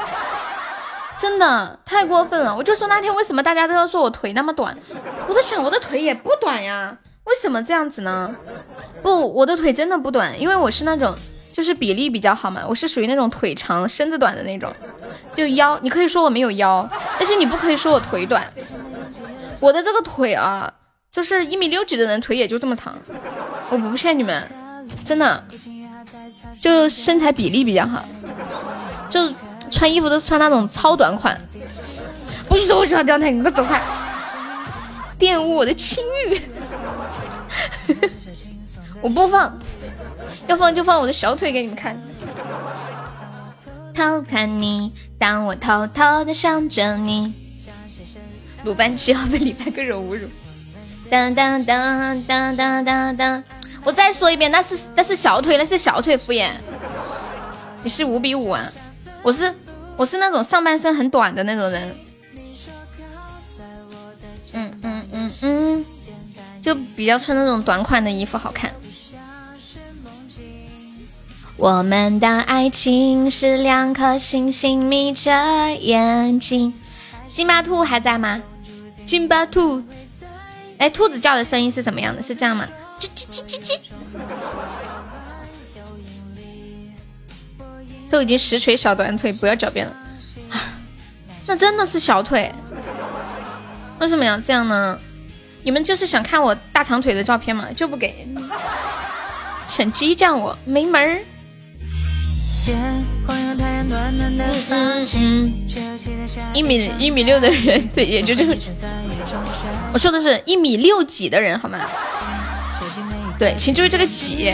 真的太过分了！我就说那天为什么大家都要说我腿那么短？我在想我的腿也不短呀，为什么这样子呢？不，我的腿真的不短，因为我是那种就是比例比较好嘛，我是属于那种腿长身子短的那种，就腰你可以说我没有腰，但是你不可以说我腿短。我的这个腿啊，就是一米六几的人腿也就这么长，我不骗你们，真的，就身材比例比较好，就。穿衣服都穿那种超短款，不许说我喜欢吊带，你给我走开！玷污我的清誉，我不放，要放就放我的小腿给你们看。偷看你，当我偷偷的想着你。鲁班七号被李白各种侮辱。当当当当当当当，我再说一遍，那是那是小腿，那是小腿敷衍。你是五比五啊？我是我是那种上半身很短的那种人，嗯嗯嗯嗯，就比较穿那种短款的衣服好看。我们的爱情是两颗星星眯着眼睛。金巴兔还在吗？金巴兔，哎，兔子叫的声音是怎么样的？是这样吗？叽叽叽叽叽。都已经实锤小短腿，不要狡辩了。那真的是小腿。为什么要这样呢？你们就是想看我大长腿的照片吗？就不给，想激将我没门儿。一米一米六的人，对，也就这个。我说的是一米六几的人，好吗？对，请注意这个几。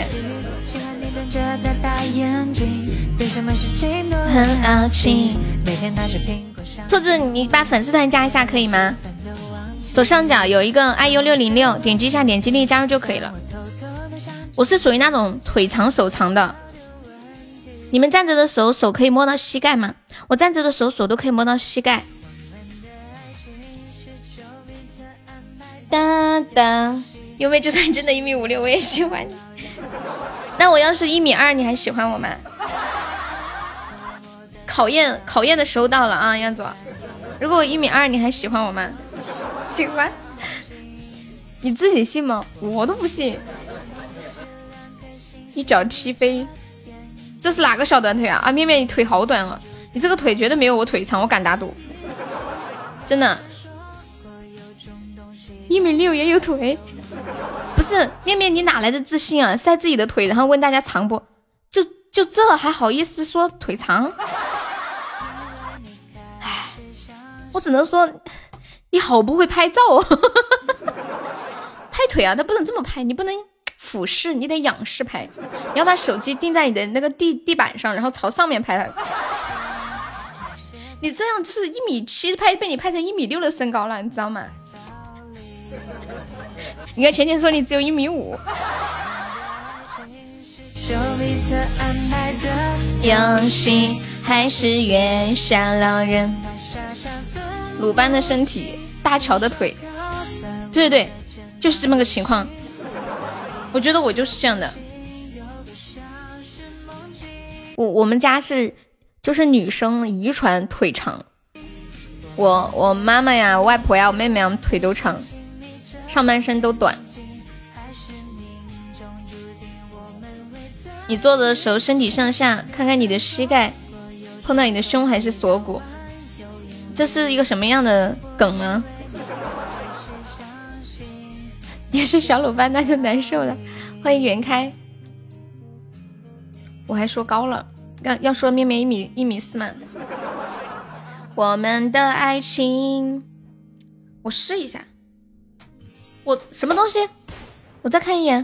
兔子，你把粉丝团加一下可以吗？左上角有一个 iu 六零六，点击一下，点击立即加入就可以了。我是属于那种腿长手长的。你们站着的时候手可以摸到膝盖吗？我站着的时候手都可以摸到膝盖。哒哒，因为就算真的一米五六，我也喜欢你。那我要是一米二，你还喜欢我吗？考验考验的时候到了啊，杨总。如果我一米二，你还喜欢我吗？喜欢，你自己信吗？我都不信。一脚踢飞，这是哪个小短腿啊？啊，面面你腿好短啊，你这个腿绝对没有我腿长，我敢打赌，真的。一米六也有腿，不是面面你哪来的自信啊？晒自己的腿，然后问大家长不？就就这还好意思说腿长？唉，我只能说。你好不会拍照，拍腿啊！他不能这么拍，你不能俯视，你得仰视拍。你要把手机定在你的那个地地板上，然后朝上面拍。你这样就是一米七拍，被你拍成一米六的身高了，你知道吗？你看浅浅说你只有一米五。游戏还是月下老人。鲁班的身体，大乔的腿，对对对，就是这么个情况。我觉得我就是这样的。我我们家是就是女生遗传腿长，我我妈妈呀、外婆呀、我妹妹啊腿都长，上半身都短。你坐的时候身体向下，看看你的膝盖碰到你的胸还是锁骨。这是一个什么样的梗呢？也是小鲁班，那就难受了。欢迎袁开，我还说高了，要要说面面一米一米四吗？我们的爱情，我试一下，我什么东西？我再看一眼，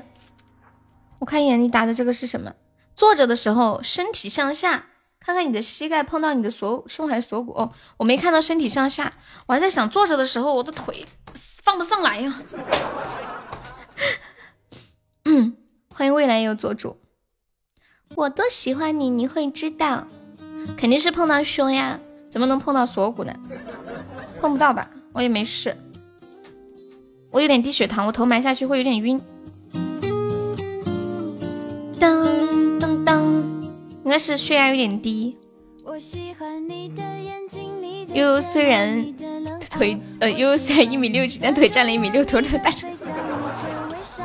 我看一眼你打的这个是什么？坐着的时候身体向下。看看你的膝盖碰到你的锁胸还是锁骨哦，我没看到身体向下，我还在想坐着的时候我的腿放不上来呀。嗯，欢迎未来有做主，我多喜欢你，你会知道，肯定是碰到胸呀，怎么能碰到锁骨呢？碰不到吧？我也没试，我有点低血糖，我头埋下去会有点晕。当当当。应该是血压有点低。悠悠虽然腿呃悠悠虽然一米六几，但腿占了一米六，头的大。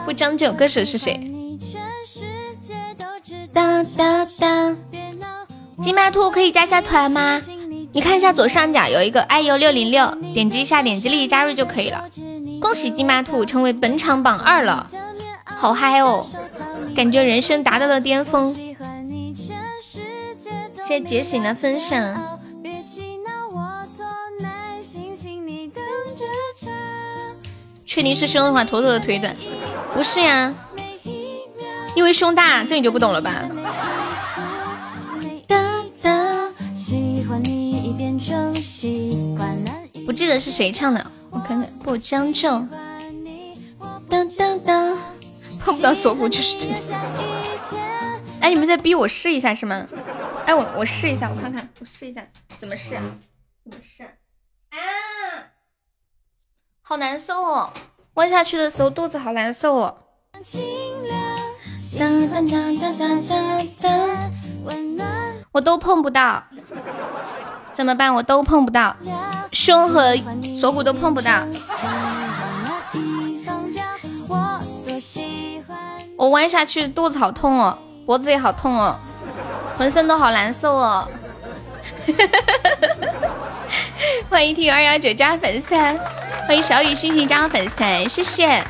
不将就，歌手是谁？哒哒哒。金麦兔可以加下团吗？你看一下左上角有一个 iu 六零六，点击一下，点击立即加入就可以了。恭喜金麦兔成为本场榜二了，好嗨哦！感觉人生达到了巅峰。谢谢觉醒的分享。确定是胸的话，妥妥的腿短。不是呀，因为胸大，这你就不懂了吧？不记得是谁唱的，我看看。不将就。碰不到锁骨就是真的。哎，你们在逼我试一下是吗？哎，我我试一下，我看看，我试一下怎么试？怎么试？啊，好难受哦！弯下去的时候肚子好难受哦。我都碰不到，怎么办？我都碰不到，胸和锁骨都碰不到。我弯下去肚子好痛哦，脖子也好痛哦。浑身都好难受哦，欢迎 T 二幺九加粉丝团，欢迎小雨心情加粉丝团，谢谢。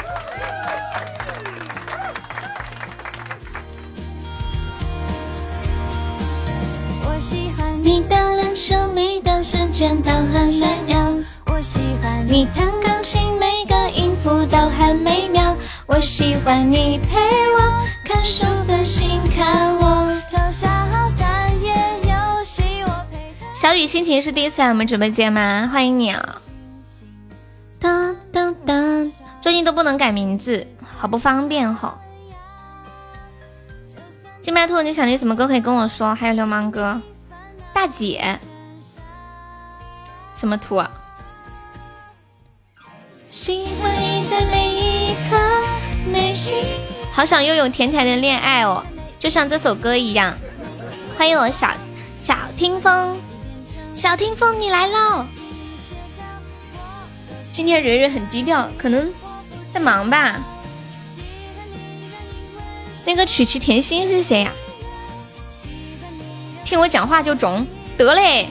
我喜欢你的篮球，你的指尖都很美妙。我喜欢你弹钢琴，每个音符都很美妙。我喜欢你陪我看书分心，看我跳下蛋也游戏。我陪小雨心情是第一次来我们直播间吗？欢迎你啊！当当当，最近都不能改名字，好不方便吼。金麦兔，你想听什么歌可以跟我说？还有流氓哥，大姐，什么图啊？喜欢你在每一刻。好想拥有甜甜的恋爱哦，就像这首歌一样。欢迎我小小听风，小听风你来喽。今天蕊蕊很低调，可能在忙吧。那个曲曲甜心是谁呀？听我讲话就中，得嘞。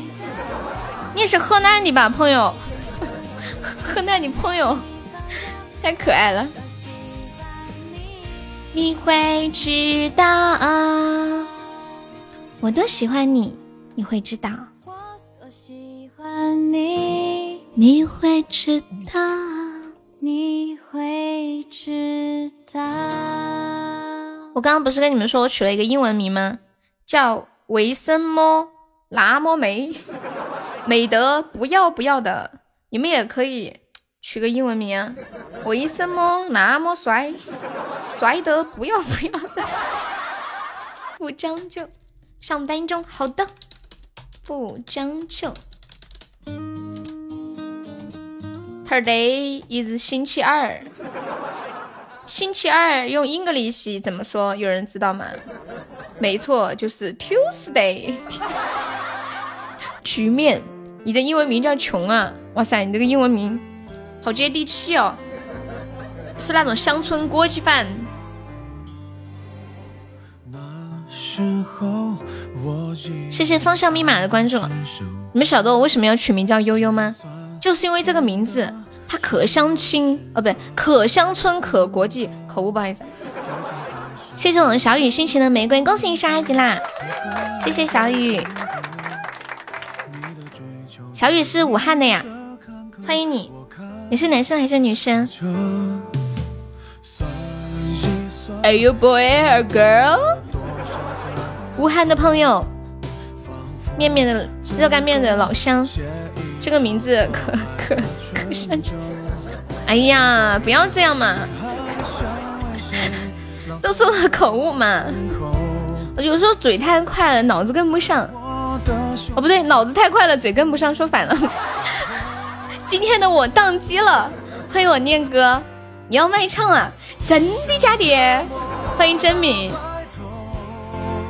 你是河南的吧，朋友？河南的朋友 太可爱了，你会知道，我多喜欢你，你会知道，我多喜欢你，你会知道，你会知道。我刚刚不是跟你们说我取了一个英文名吗？叫维森么那么美，美德不要不要的。你们也可以取个英文名啊！为什么那么帅，帅的不要不要的？不将就，上班中，好的，不将就。Today is 星期二，星期二用 English 怎么说？有人知道吗？没错，就是 Tuesday。局面，你的英文名叫穷啊！哇塞，你这个英文名好接地气哦，是那种乡村国际范。谢谢方向密码的关注。你们晓得我为什么要取名叫悠悠吗？就是因为这个名字，它可乡亲哦，不对，可乡村可国际，口误不好意思。谢谢我们小雨心情的玫瑰，恭喜你升二级啦！谢谢小雨，小雨是武汉的呀。欢迎你，你是男生还是女生？Are you boy or girl？武汉的朋友，面面的热干面的老乡，这个名字可可可擅长。哎呀，不要这样嘛，都说了口误嘛。我有时候嘴太快了，脑子跟不上。哦，不对，脑子太快了，嘴跟不上，说反了。今天的我宕机了，欢迎我念哥，你要卖唱啊？真的假的？欢迎真敏。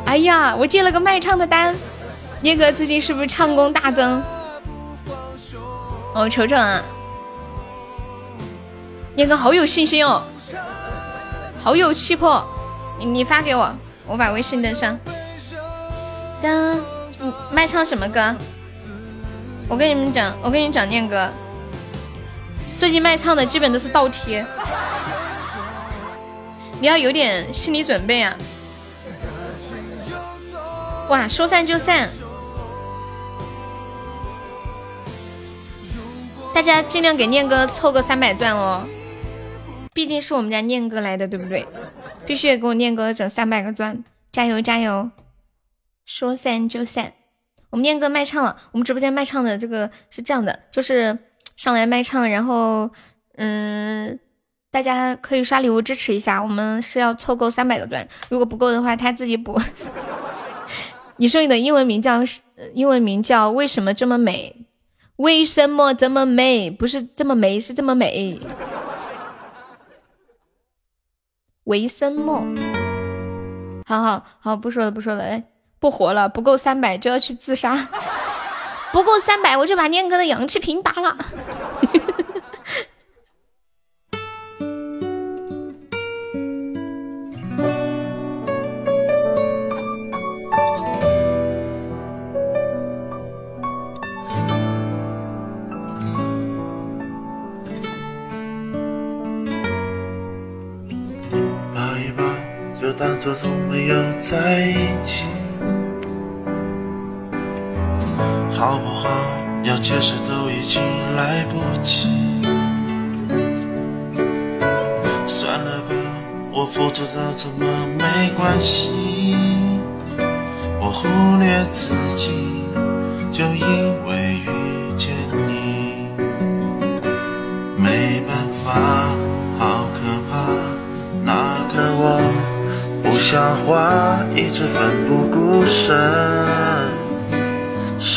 哎呀，我接了个卖唱的单，念哥最近是不是唱功大增？我瞅瞅啊，念哥好有信心哦，好有气魄，你你发给我，我把微信登上。当，卖唱什么歌？我跟你们讲，我跟你讲，念哥。最近卖唱的基本都是倒贴，你要有点心理准备啊！哇，说散就散，大家尽量给念哥凑个三百钻哦，毕竟是我们家念哥来的，对不对？必须得给我念哥整三百个钻，加油加油！说散就散，我们念哥卖唱了，我们直播间卖唱的这个是这样的，就是。上来卖唱，然后，嗯，大家可以刷礼物支持一下。我们是要凑够三百个钻，如果不够的话，他自己补。你说你的英文名叫英文名叫为什么这么美？为什么这么美？不是这么美，是这么美。为什么？好好好，不说了，不说了，哎，不活了，不够三百就要去自杀。不够三百我就把念哥的氧气瓶拔了。抱一抱就当做从没有在一起。好不好？要解释都已经来不及。算了吧，我付出的怎么没关系？我忽略自己，就因为遇见你，没办法，好可怕。那个我不像话，一直奋不顾身，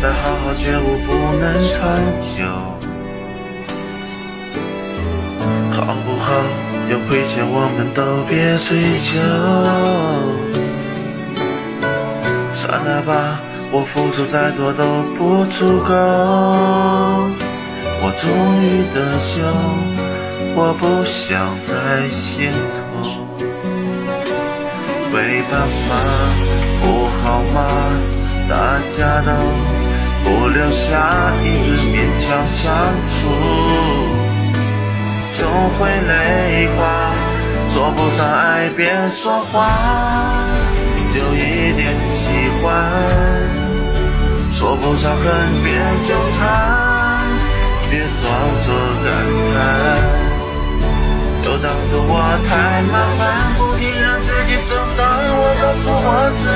再好好觉悟不能长久，好不好？有亏欠我们都别追究。算了吧，我付出再多都不足够。我终于得救，我不想再献丑。没办法，不好吗？大家都。不留下一直勉强相处，总会累垮。说不上爱别说谎，就一点喜欢。说不上恨别纠缠，别装作感叹，就当作我太麻烦，不停让自己受伤。我告诉我自己。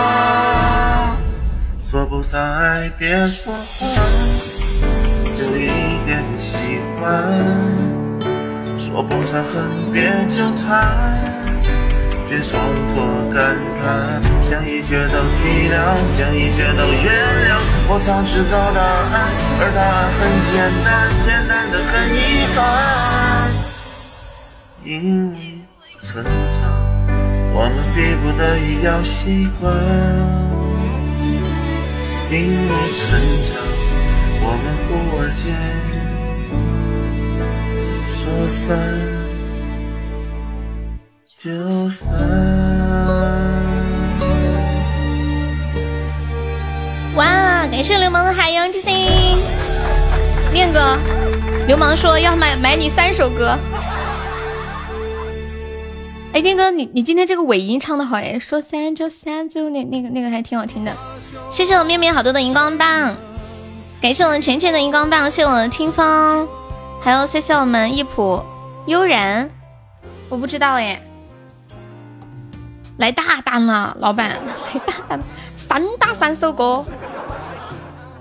说不上爱，别说谎，就一点喜欢；说不上恨，别纠缠，别装作感叹，将一切都体谅，将一切都原谅。我尝试找答案，而答案很简单，简单的很遗憾。因为成长，我们逼不得已要习惯。因为成长，我们忽而间说散就散。哇！感谢流氓的海洋之心，念哥，流氓说要买买你三首歌。哎，念哥，你你今天这个尾音唱的好哎，说散就散，最后那那个那个还挺好听的。谢谢我面面好多的荧光棒，感谢我们浅浅的荧光棒，谢我的听风，还有谢谢我们一普悠然，我不知道哎，来大单了，老板。来大单，三打三首歌，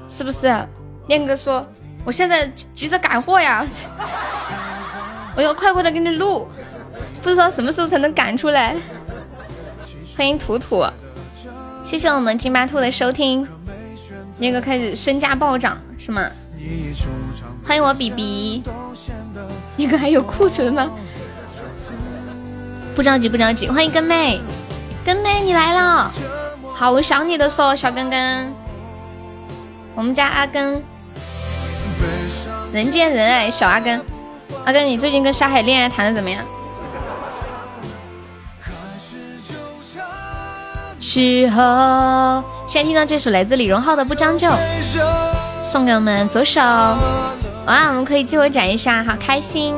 是不是？念哥说，我现在急着赶货呀，我要快快的给你录，不知道什么时候才能赶出来。欢迎图图。谢谢我们金巴兔的收听，那个开始身价暴涨是吗？欢迎我比比，那个还有库存吗？不着急不着急，欢迎根妹，根妹你来了，好想你的说小根根，我们家阿根，人见人爱小阿根，阿根你最近跟沙海恋爱谈的怎么样？时候，现在听到这首来自李荣浩的《不将就》，送给我们左手。哇，我们可以激活展一下，好开心！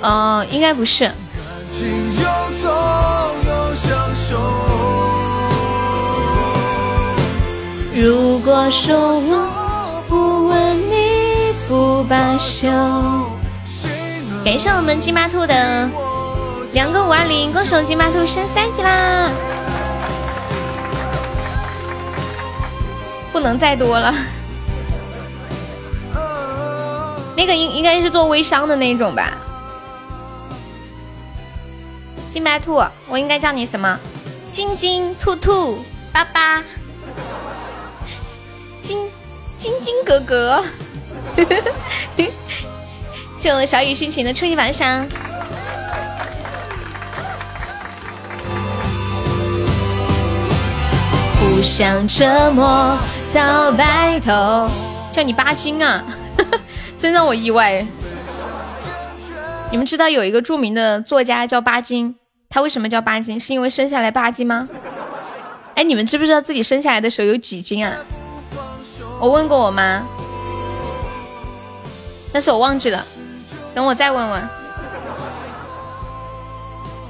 哦，应该不是。如果说我不吻你不罢休。感谢我们金巴兔的两个五二零，恭喜金巴兔升三级啦！不能再多了。那个应应该是做微商的那种吧？金巴兔，我应该叫你什么？金金兔兔爸爸。金金金格格，谢我小雨殉情的初级晚上。互相折磨到白头，叫你巴金啊，真让我意外。你们知道有一个著名的作家叫巴金，他为什么叫巴金？是因为生下来巴金吗？哎，你们知不知道自己生下来的时候有几斤啊？我问过我妈，但是我忘记了，等我再问问。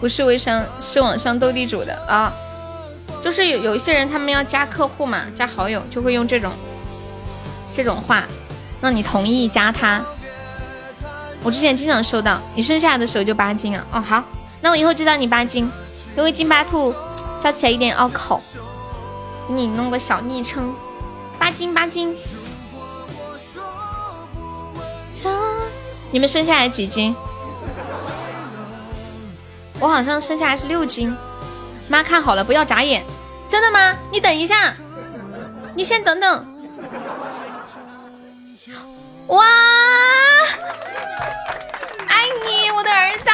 不是微商，是网上斗地主的啊，就是有有一些人他们要加客户嘛，加好友就会用这种这种话，让你同意加他。我之前经常收到，你生下的时候就八斤啊？哦，好，那我以后就叫你八斤，因为金巴兔叫起来有点拗口，给你弄个小昵称。八斤八斤，你们生下来几斤？我好像生下来是六斤。妈看好了，不要眨眼。真的吗？你等一下，你先等等。哇！爱你，我的儿子。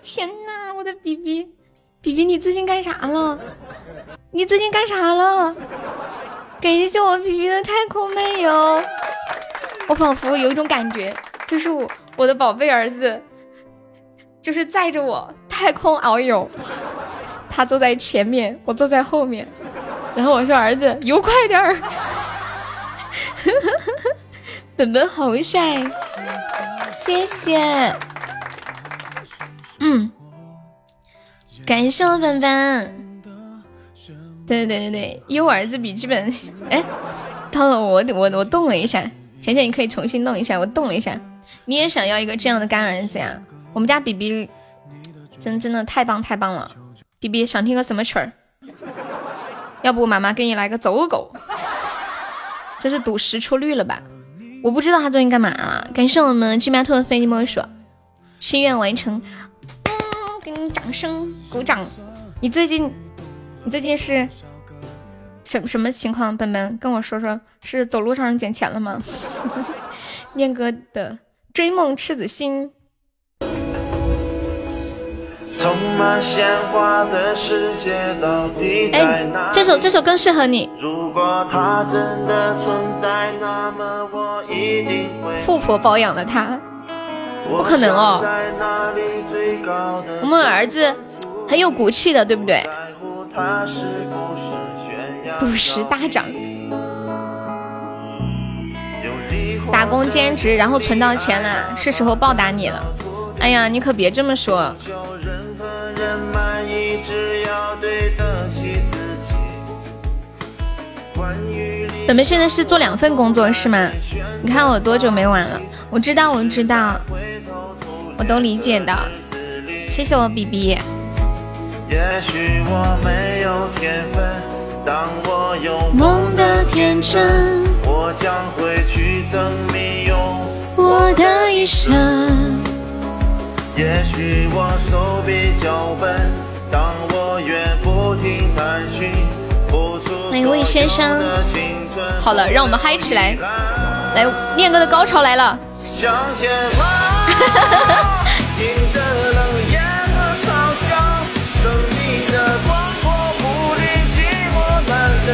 天哪，我的 BB，BB，你最近干啥了？你最近干啥了？感谢我皮皮的太空漫游，我仿佛有一种感觉，就是我我的宝贝儿子，就是载着我太空遨游，他坐在前面，我坐在后面，然后我说儿子游快点儿，本本好帅，谢谢，嗯，感谢我本本。对对对对对，有儿子笔记本，哎，到了我我我动了一下，浅浅你可以重新弄一下，我动了一下，你也想要一个这样的干儿子呀？我们家比比真真的太棒太棒了，比比想听个什么曲儿？要不妈妈给你来个走狗？这是赌石出绿了吧？我不知道他最近干嘛了。感谢我们金巴兔的非你莫属，心愿完成，嗯，给你掌声鼓掌。你最近？你最近是什什么情况？本本跟我说说，是走路上捡钱了吗？念哥的追梦赤子心。哎，这首这首更适合你。富婆包养了他，不可能哦。我们儿子很有骨气的，对不对？赌石大涨，打工兼职，然后存到钱了，是时候报答你了。哎呀，你可别这么说。咱们现在是做两份工作是吗？你看我多久没玩了？我知道，我知道，我都理解的。谢谢我 B B。也许我没有天分，当我有梦的天真，我将会去证明用我的一生。也许我手比较笨，当我愿不停探寻，欢迎魏先生。好了，让我们嗨起来！来，念哥的高潮来了。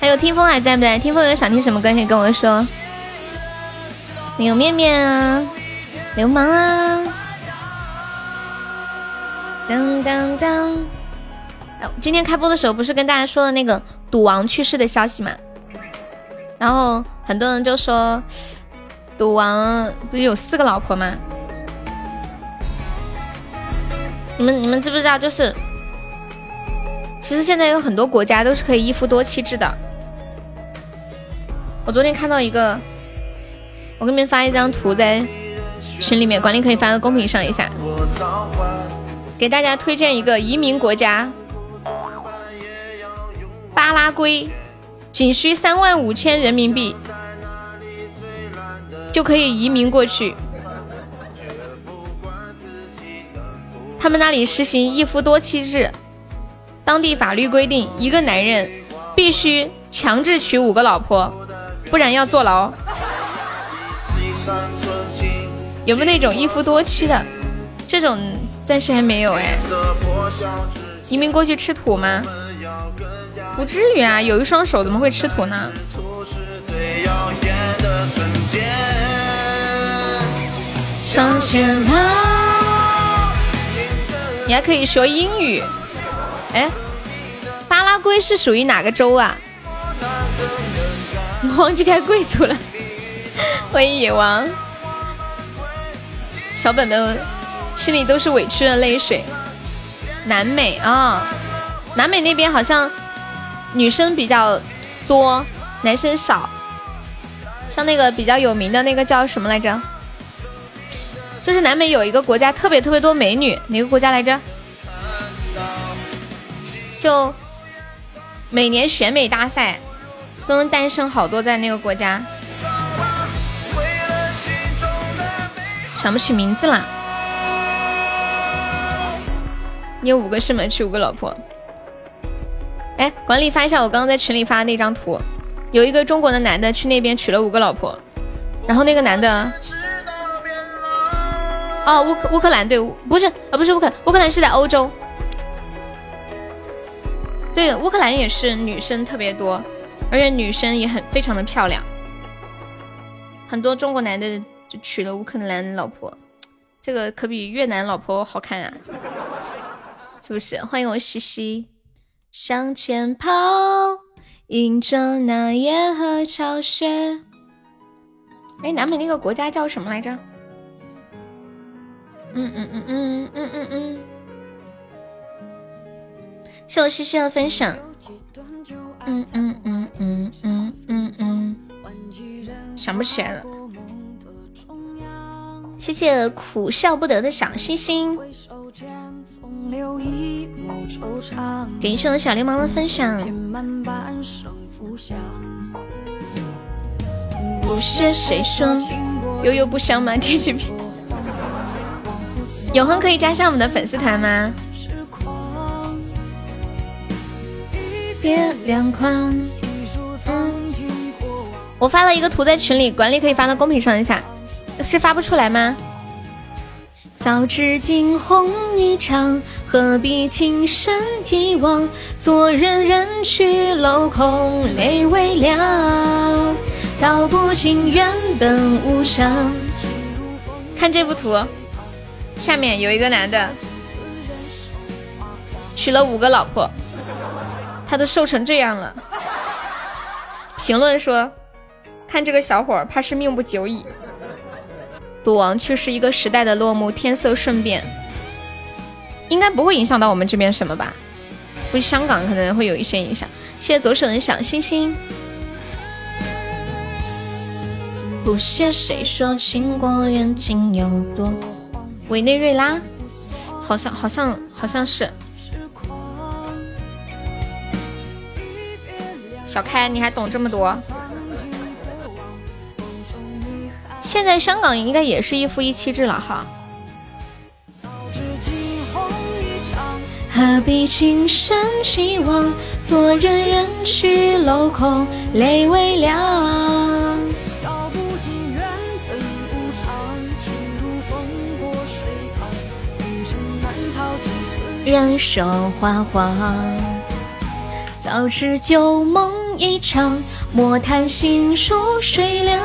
还有听风还在不在？听风有想听什么歌可以跟我说。有面面啊，流氓啊，当当当。哎，今天开播的时候不是跟大家说了那个赌王去世的消息吗？然后很多人就说，赌王不是有四个老婆吗？你们你们知不知道？就是，其实现在有很多国家都是可以一夫多妻制的。我昨天看到一个，我给你们发一张图在群里面，管理可以发到公屏上一下，给大家推荐一个移民国家。巴拉圭仅需三万五千人民币就可以移民过去。他们那里实行一夫多妻制，当地法律规定，一个男人必须强制娶五个老婆，不然要坐牢。有没有那种一夫多妻的？这种暂时还没有哎。移民过去吃土吗？不至于啊，有一双手怎么会吃土呢？你还可以学英语。哎，巴拉圭是属于哪个州啊？你忘记开贵族了。欢迎野王，小本本心里都是委屈的泪水。南美啊，南美那边好像。女生比较多，男生少。像那个比较有名的那个叫什么来着？就是南美有一个国家特别特别多美女，哪个国家来着？就每年选美大赛都能诞生好多在那个国家，想不起名字啦。你有五个师门，娶五个老婆。哎，管理发一下我刚刚在群里发的那张图，有一个中国的男的去那边娶了五个老婆，然后那个男的，哦，乌克乌克兰对，不是啊，不是乌克兰乌克兰是在欧洲，对，乌克兰也是女生特别多，而且女生也很非常的漂亮，很多中国男的就娶了乌克兰老婆，这个可比越南老婆好看啊，是不是？欢迎我西西。向前跑，迎着那夜和潮雪。哎，南美那个国家叫什么来着？嗯嗯嗯嗯嗯嗯嗯。谢我西西的分享。嗯嗯嗯嗯嗯嗯嗯。想不起来了。谢谢苦笑不得的小星星。感谢我小流氓的分享。不是谁说悠悠不香吗？天气平。永恒可以加上我们的粉丝团吗？别两宽。我发了一个图在群里，管理可以发到公屏上一下。是发不出来吗？早知惊鸿一场，何必情深一往？做人人去楼空，泪微凉。道不尽缘本无常。看这幅图，下面有一个男的娶了五个老婆，他都瘦成这样了。评论说：看这个小伙，怕是命不久矣。赌王去是，一个时代的落幕，天色瞬变，应该不会影响到我们这边什么吧？估计香港可能会有一些影响。谢谢左手的小星星。不屑谁说情过缘尽有多？委内瑞拉，好像好像好像是。小开，你还懂这么多？现在香港应该也是一夫一妻制了哈。何必情深几往？做人人去楼空，泪微凉。道不尽缘本无常，情如风过水淌，红尘难逃几次人生惶惶。早知旧梦一场，莫谈心如水凉。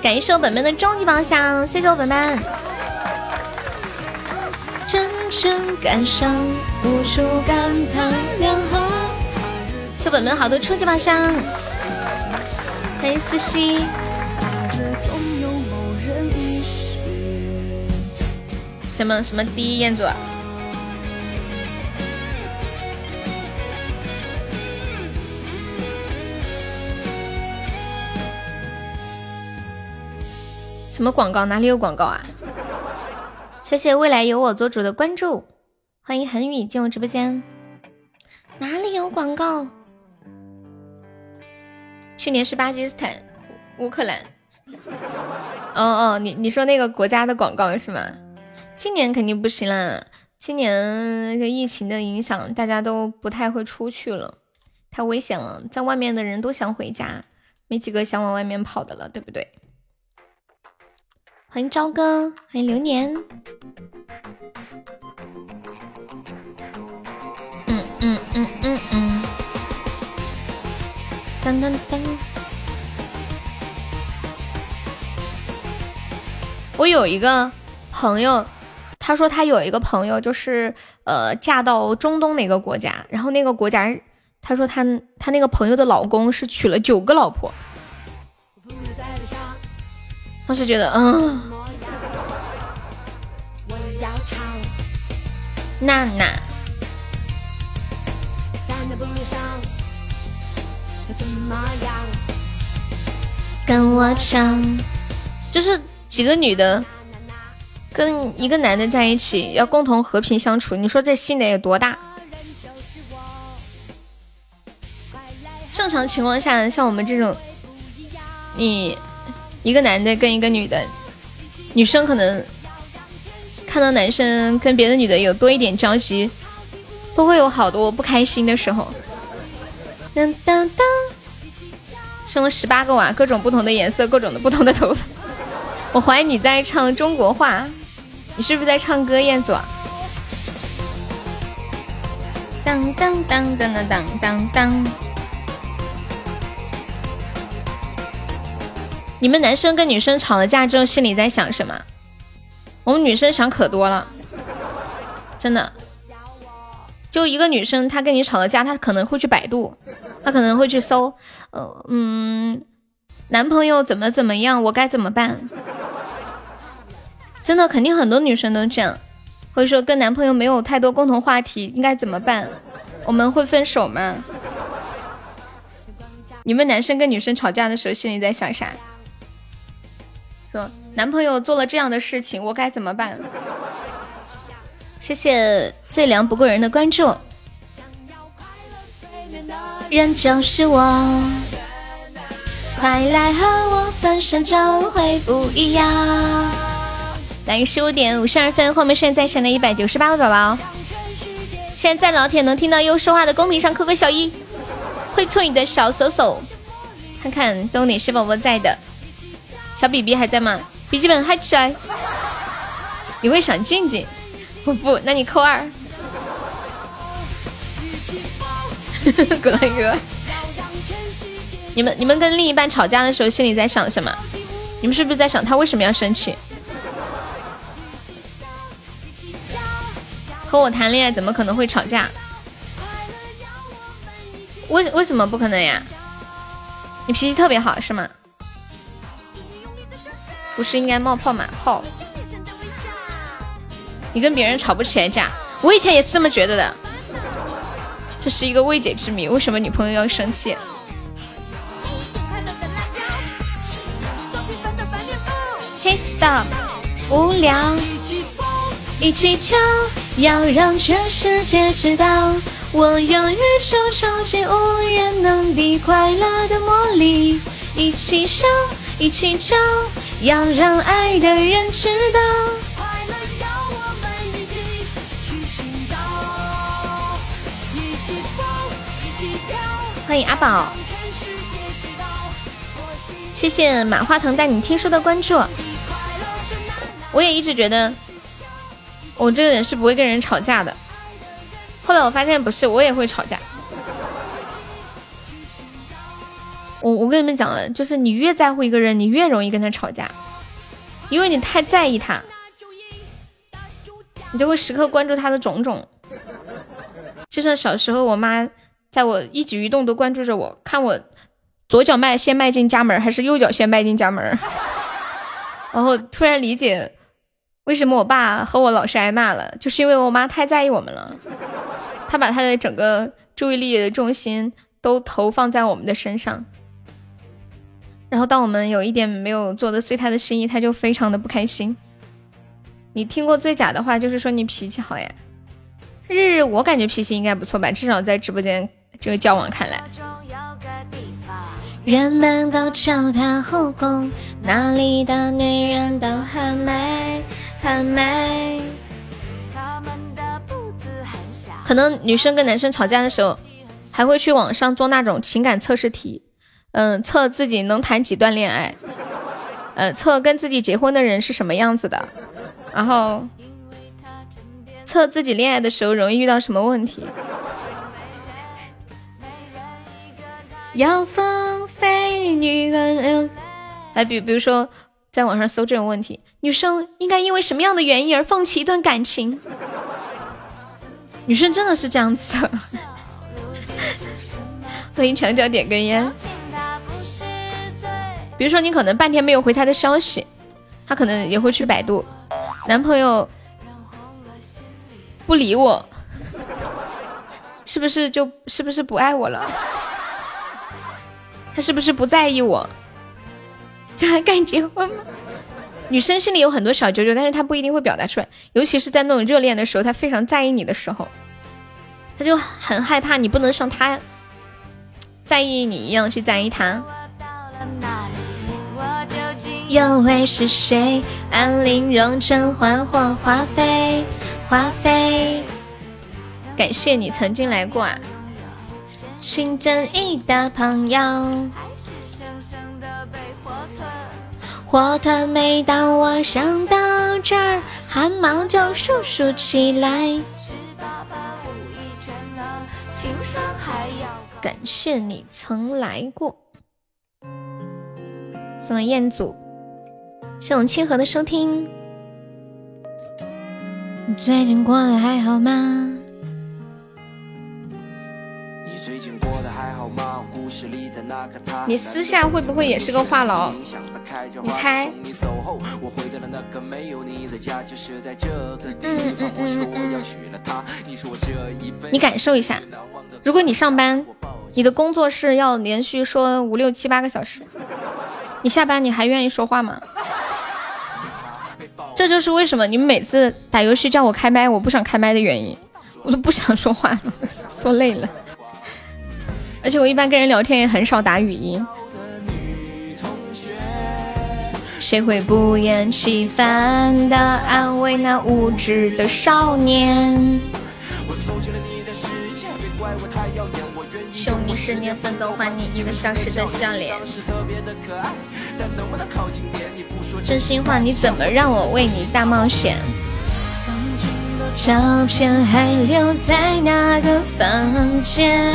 感谢我本本的终极宝箱，谢谢我本本。真正感伤，无处感叹两行。谢本本好多初级宝箱，欢迎思熙。什么什么第一彦祖？什么广告？哪里有广告啊？谢谢未来由我做主的关注，欢迎恒宇进入直播间。哪里有广告？去年是巴基斯坦、乌克兰。哦哦，你你说那个国家的广告是吗？今年肯定不行啦，今年那个疫情的影响，大家都不太会出去了，太危险了，在外面的人都想回家，没几个想往外面跑的了，对不对？欢迎朝哥，欢迎流年。嗯嗯嗯嗯嗯。噔噔噔。我有一个朋友，他说他有一个朋友，就是呃嫁到中东哪个国家，然后那个国家，他说他他那个朋友的老公是娶了九个老婆。当时觉得，嗯，娜娜，跟我唱，就是几个女的跟一个男的在一起，要共同和平相处，你说这心得有多大？正常情况下，像我们这种，你。一个男的跟一个女的，女生可能看到男生跟别的女的有多一点交集，都会有好多不开心的时候。当当当，生了十八个娃，各种不同的颜色，各种的不同的头发。我怀疑你在唱中国话，你是不是在唱歌，彦祖？当当当当当当当当。你们男生跟女生吵了架之后，心里在想什么？我们女生想可多了，真的。就一个女生，她跟你吵了架，她可能会去百度，她可能会去搜，呃，嗯，男朋友怎么怎么样，我该怎么办？真的，肯定很多女生都这样，或者说跟男朋友没有太多共同话题，应该怎么办？我们会分手吗？你们男生跟女生吵架的时候，心里在想啥？说男朋友做了这样的事情，我该怎么办？谢谢最凉不过人的关注。人就是我，快来和我分身就会不一样。来十五点五十二分，后面现在在线的一百九十八位宝宝，现在老铁能听到优说话的公屏上扣个小一，会吐你的小手手，看看都哪些宝宝在的。小比比还在吗？笔记本嗨起来！你会想静静？不不，那你扣二。哥哥，你们你们跟另一半吵架的时候，心里在想什么？你们是不是在想他为什么要生气？和我谈恋爱怎么可能会吵架？为为什么不可能呀？你脾气特别好是吗？不是应该冒泡马泡？你跟别人吵不起来架，我以前也是这么觉得的，这是一个未解之谜。为什么女朋友要生气？嘿，stop，无聊，一起跳，要让全世界知道，我有宇宙超级无人能敌快乐的魔力，一起笑，一起叫。要让爱的人知道。快乐要我们一起欢迎阿宝，谢谢马化腾带你听书的关注。我也一直觉得，我这个人是不会跟人吵架的。后来我发现不是，我也会吵架。我我跟你们讲了，就是你越在乎一个人，你越容易跟他吵架，因为你太在意他，你就会时刻关注他的种种。就像小时候，我妈在我一举一动都关注着我，看我左脚迈先迈进家门，还是右脚先迈进家门。然后突然理解为什么我爸和我老是挨骂了，就是因为我妈太在意我们了，她把她的整个注意力的重心都投放在我们的身上。然后，当我们有一点没有做的随他的心意，他就非常的不开心。你听过最假的话，就是说你脾气好呀。日日，我感觉脾气应该不错吧，至少在直播间这个交往看来。人们都叫她后宫，那里的女人都很美很美。可能女生跟男生吵架的时候，还会去网上做那种情感测试题。嗯，测自己能谈几段恋爱，呃，测跟自己结婚的人是什么样子的，然后测自己恋爱的时候容易遇到什么问题。要风飞女人，来比比如说在网上搜这种问题，女生应该因为什么样的原因而放弃一段感情？女生真的是这样子的。欢迎墙角点根烟。比如说，你可能半天没有回他的消息，他可能也会去百度。男朋友不理我，是不是就是不是不爱我了？他是不是不在意我？这还敢结婚吗？女生心里有很多小九九，但是她不一定会表达出来，尤其是在那种热恋的时候，她非常在意你的时候，她就很害怕你不能像她在意你一样去在意他。又会是谁？安陵容、甄嬛或华妃？华妃，感谢你曾经来过啊！新正义的朋友，火腿每当我想到这儿，汗毛就竖竖起来。感谢你曾来过，送彦祖。谢我们清河的收听，你最近过得还好吗？你私下会不会也是个话痨？你猜？嗯嗯嗯嗯。你感受一下，如果你上班，你的工作是要连续说五六七八个小时，你下班你还愿意说话吗？这就是为什么你们每次打游戏叫我开麦，我不想开麦的原因，我都不想说话了，说累了。而且我一般跟人聊天也很少打语音。谁会不厌其烦的安慰那无知的少年？我走进了你十年奋斗换你一个小时的笑脸。真心话，你怎么让我为你大冒险？照片还留在那个房间，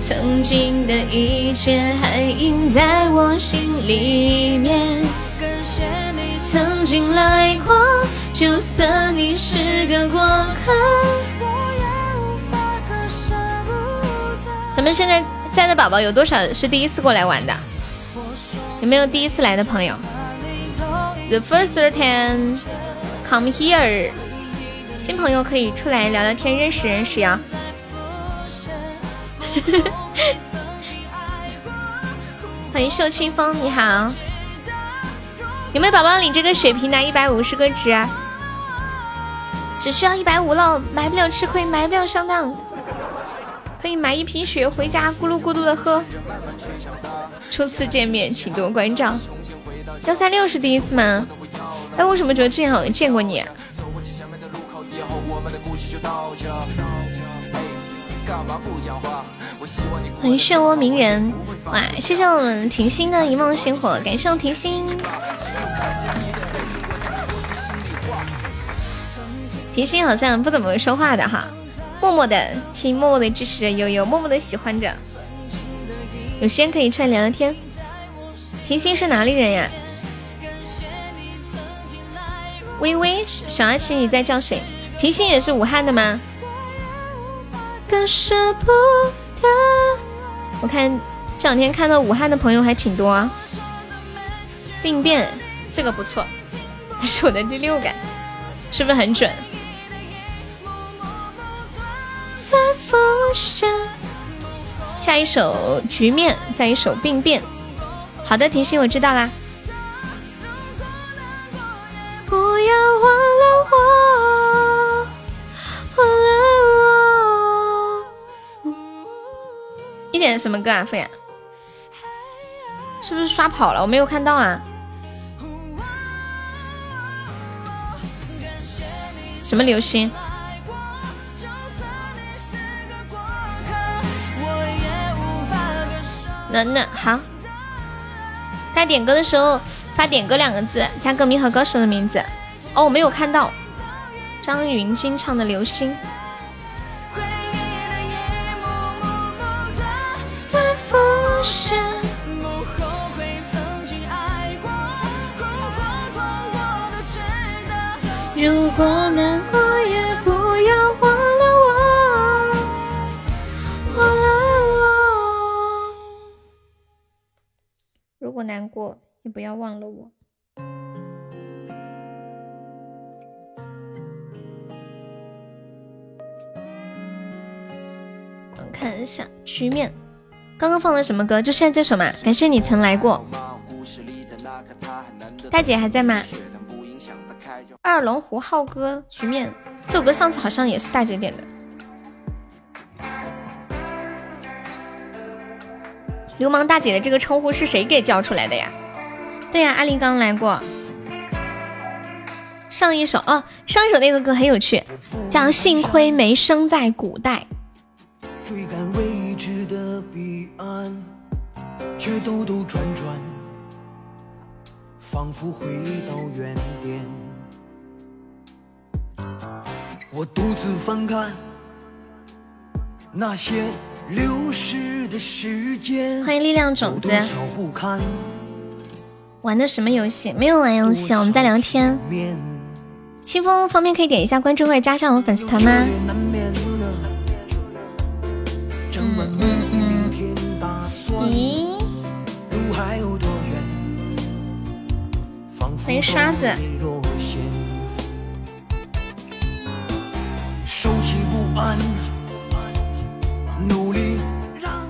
曾经的一切还印在我心里面。感谢你曾经来过，就算你是个过客。咱们现在在的宝宝有多少是第一次过来玩的？有没有第一次来的朋友？The first ten come here。新朋友可以出来聊聊天，认识认识呀。欢迎秀清风，你好。有没有宝宝领这个血瓶拿一百五十个值？啊只需要一百五了，买不了吃亏，买不了上当。可以买一瓶血回家咕噜咕噜的喝。初次见面，请多关照。幺三六是第一次吗？哎，为什么觉得之前好像见过你？欢迎漩涡鸣人，哇！谢谢我们甜心的一梦星火，感谢我甜心。甜心好像不怎么会说话的哈。默默的听，默默的支持着悠悠，默默的喜欢着。有时间可以出来聊聊天。甜心是哪里人呀？微微，小阿奇，你在叫谁？甜心也是武汉的吗？我看这两天看到武汉的朋友还挺多啊。病变，这个不错，是我的第六感，是不是很准？下一首局面，再一首病变。好的，甜心，我知道啦。不要忘了我，忘了我。一点什么歌啊，飞呀？是不是刷跑了？我没有看到啊。什么流星？暖暖好。大家点歌的时候发“点歌”两个字，加歌名和歌手的名字。哦，我没有看到。张芸京唱的《流星》。如果难过，也不要忘了果难过，也不要忘了我。我看一下曲面，刚刚放的什么歌？就现在这首嘛。感谢你曾来过。大姐还在吗？二龙湖浩哥曲面，这首歌上次好像也是大姐点的。流氓大姐的这个称呼是谁给叫出来的呀？对呀，阿林刚来过。上一首哦，上一首那个歌很有趣，叫《幸亏没生在古代》。追赶未知的彼岸，却兜兜转转，仿佛回到原点。我独自翻看那些流逝的时间。欢迎力量种子。玩的什么游戏？没有玩游戏，我们在聊天。清风方便可以点一下关注或者加上我们粉丝团吗？嗯嗯嗯。咦？欢迎刷子。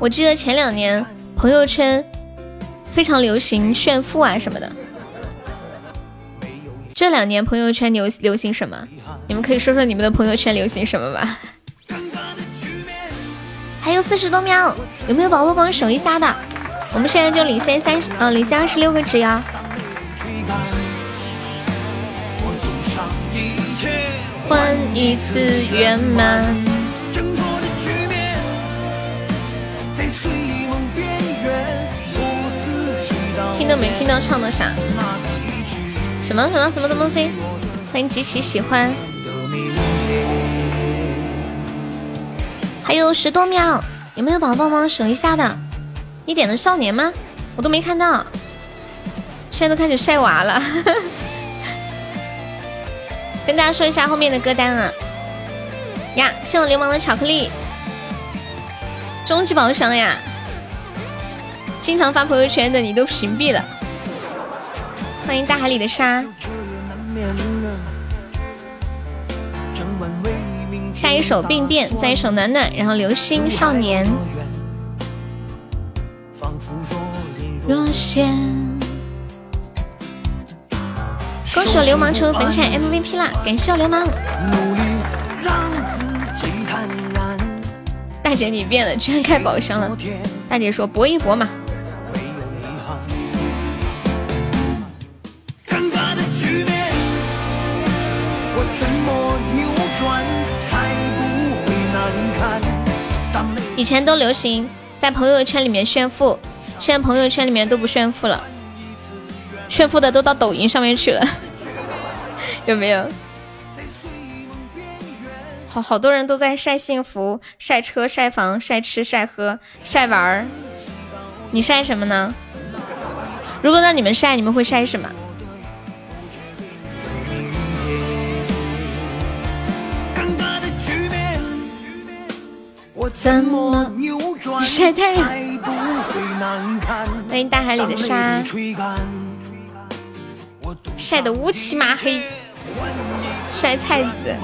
我记得前两年朋友圈非常流行炫富啊什么的，这两年朋友圈流流行什么？你们可以说说你们的朋友圈流行什么吧。还有四十多秒，有没有宝宝帮守一下的？我们现在就领先三十，嗯，领先二十六个值呀。换一次圆满。都没听到唱的啥？什么什么什么东西？欢迎极其喜欢。还有十多秒，有没有宝宝帮忙守一下的？你点的少年吗？我都没看到。现在都开始晒娃了。跟大家说一下后面的歌单啊！呀，谢我流氓的巧克力，终极宝箱呀！经常发朋友圈的你都屏蔽了。欢迎大海里的沙。下一首病变，再一首暖暖，然后流星少年。若仙。恭喜流氓成为本场 MVP 啦！感谢流氓。大姐你变了，居然开宝箱了。大姐说搏一搏嘛。以前都流行在朋友圈里面炫富，现在朋友圈里面都不炫富了。炫富的都到抖音上面去了，有没有？好好多人都在晒幸福、晒车、晒房、晒吃、晒喝、晒玩儿。你晒什么呢？如果让你们晒，你们会晒什么？怎么晒太阳？欢迎大海里的沙，晒得乌漆麻黑，晒菜籽，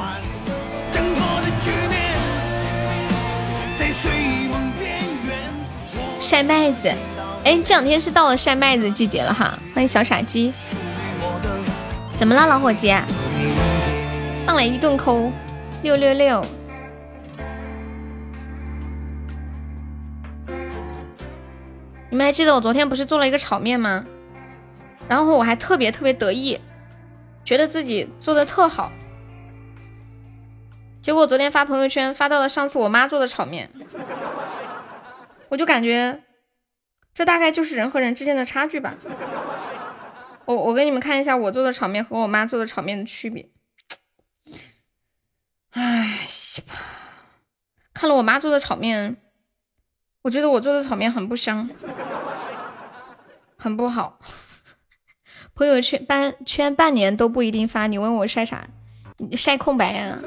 晒麦子。哎，这两天是到了晒麦子季节了哈。欢迎小傻鸡，怎么了老伙计？上来一顿抠，六六六。你们还记得我昨天不是做了一个炒面吗？然后我还特别特别得意，觉得自己做的特好。结果昨天发朋友圈发到了上次我妈做的炒面，我就感觉这大概就是人和人之间的差距吧。我我给你们看一下我做的炒面和我妈做的炒面的区别。哎，西吧，看了我妈做的炒面。我觉得我做的炒面很不香，很不好。朋友圈半圈半年都不一定发，你问我晒啥？晒空白呀。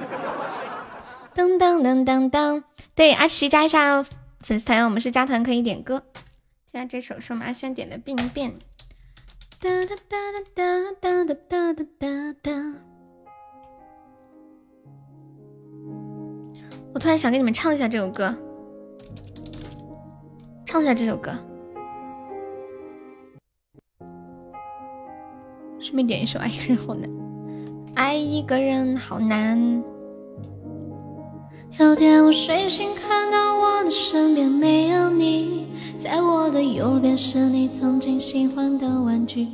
噔噔噔噔噔，对，阿奇加一下粉丝团，我们是加团可以点歌。加这首是我们阿轩点的《病变》。哒哒哒哒哒哒哒哒哒哒。我突然想给你们唱一下这首歌。唱一下这首歌，顺便点一首《爱一个人好难》。爱一个人好难。有天我睡醒，看到我的身边没有你，在我的右边是你曾经喜欢的玩具。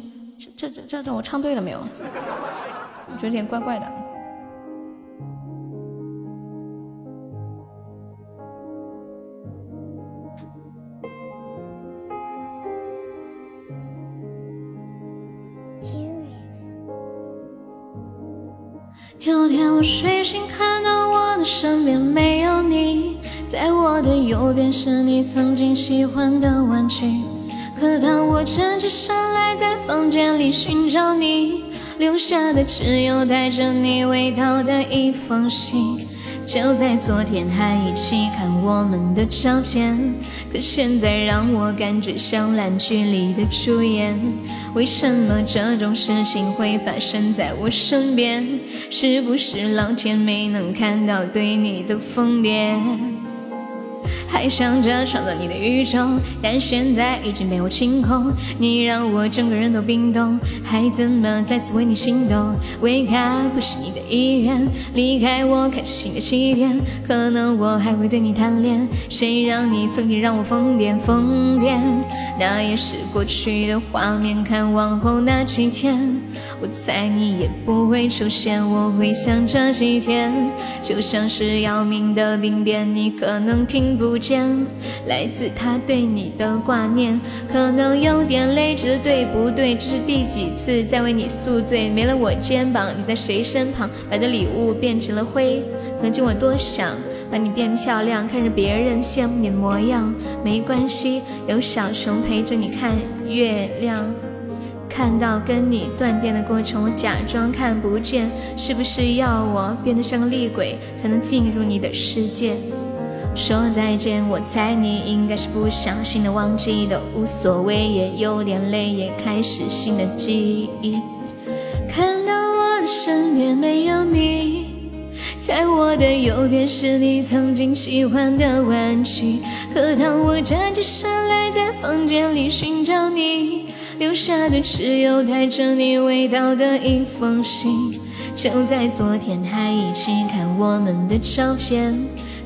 这这这这，我唱对了没有？我觉得有点怪怪的。有天我睡醒，看到我的身边没有你，在我的右边是你曾经喜欢的玩具。可当我站起身来，在房间里寻找你，留下的只有带着你味道的一封信。就在昨天还一起看我们的照片，可现在让我感觉像烂剧里的主演。为什么这种事情会发生在我身边？是不是老天没能看到对你的疯癫？还想着创造你的宇宙，但现在已经被我清空。你让我整个人都冰冻，还怎么再次为你心动？为他不是你的意愿，离开我开始新的起点。可能我还会对你贪恋，谁让你曾经让我疯癫疯癫？那也是过去的画面，看往后那几天，我猜你也不会出现。我会想这几天，就像是要命的病变，你可能听不。见来自他对你的挂念，可能有点累，觉得对不对？这是第几次在为你宿醉？没了我肩膀，你在谁身旁？买的礼物变成了灰。曾经我多想把你变漂亮，看着别人羡慕你的模样。没关系，有小熊陪着你看月亮。看到跟你断电的过程，我假装看不见。是不是要我变得像个厉鬼，才能进入你的世界？说再见，我猜你应该是不小心的忘记的，无所谓，也有点累，也开始新的记忆。看到我的身边没有你，在我的右边是你曾经喜欢的玩具。可当我站起身来，在房间里寻找你，留下的只有带着你味道的一封信。就在昨天，还一起看我们的照片。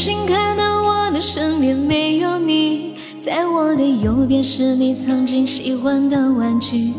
心，看到我的身边没有你，在我的右边是你曾经喜欢的玩具。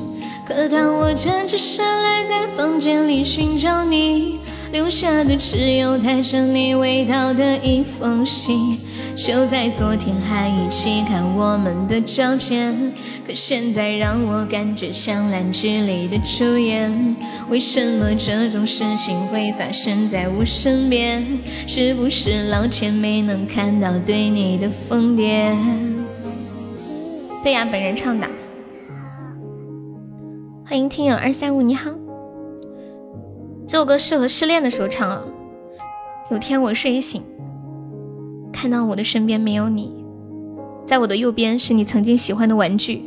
可当我站起身来，在房间里寻找你，留下的只有带着你味道的一封信。就在昨天还一起看我们的照片，可现在让我感觉像烂剧里的主演。为什么这种事情会发生在我身边？是不是老天没能看到对你的疯癫？对呀，本人唱的。欢迎听友二三五，你好。这首歌适合失恋的时候唱啊。有天我睡醒。看到我的身边没有你，在我的右边是你曾经喜欢的玩具。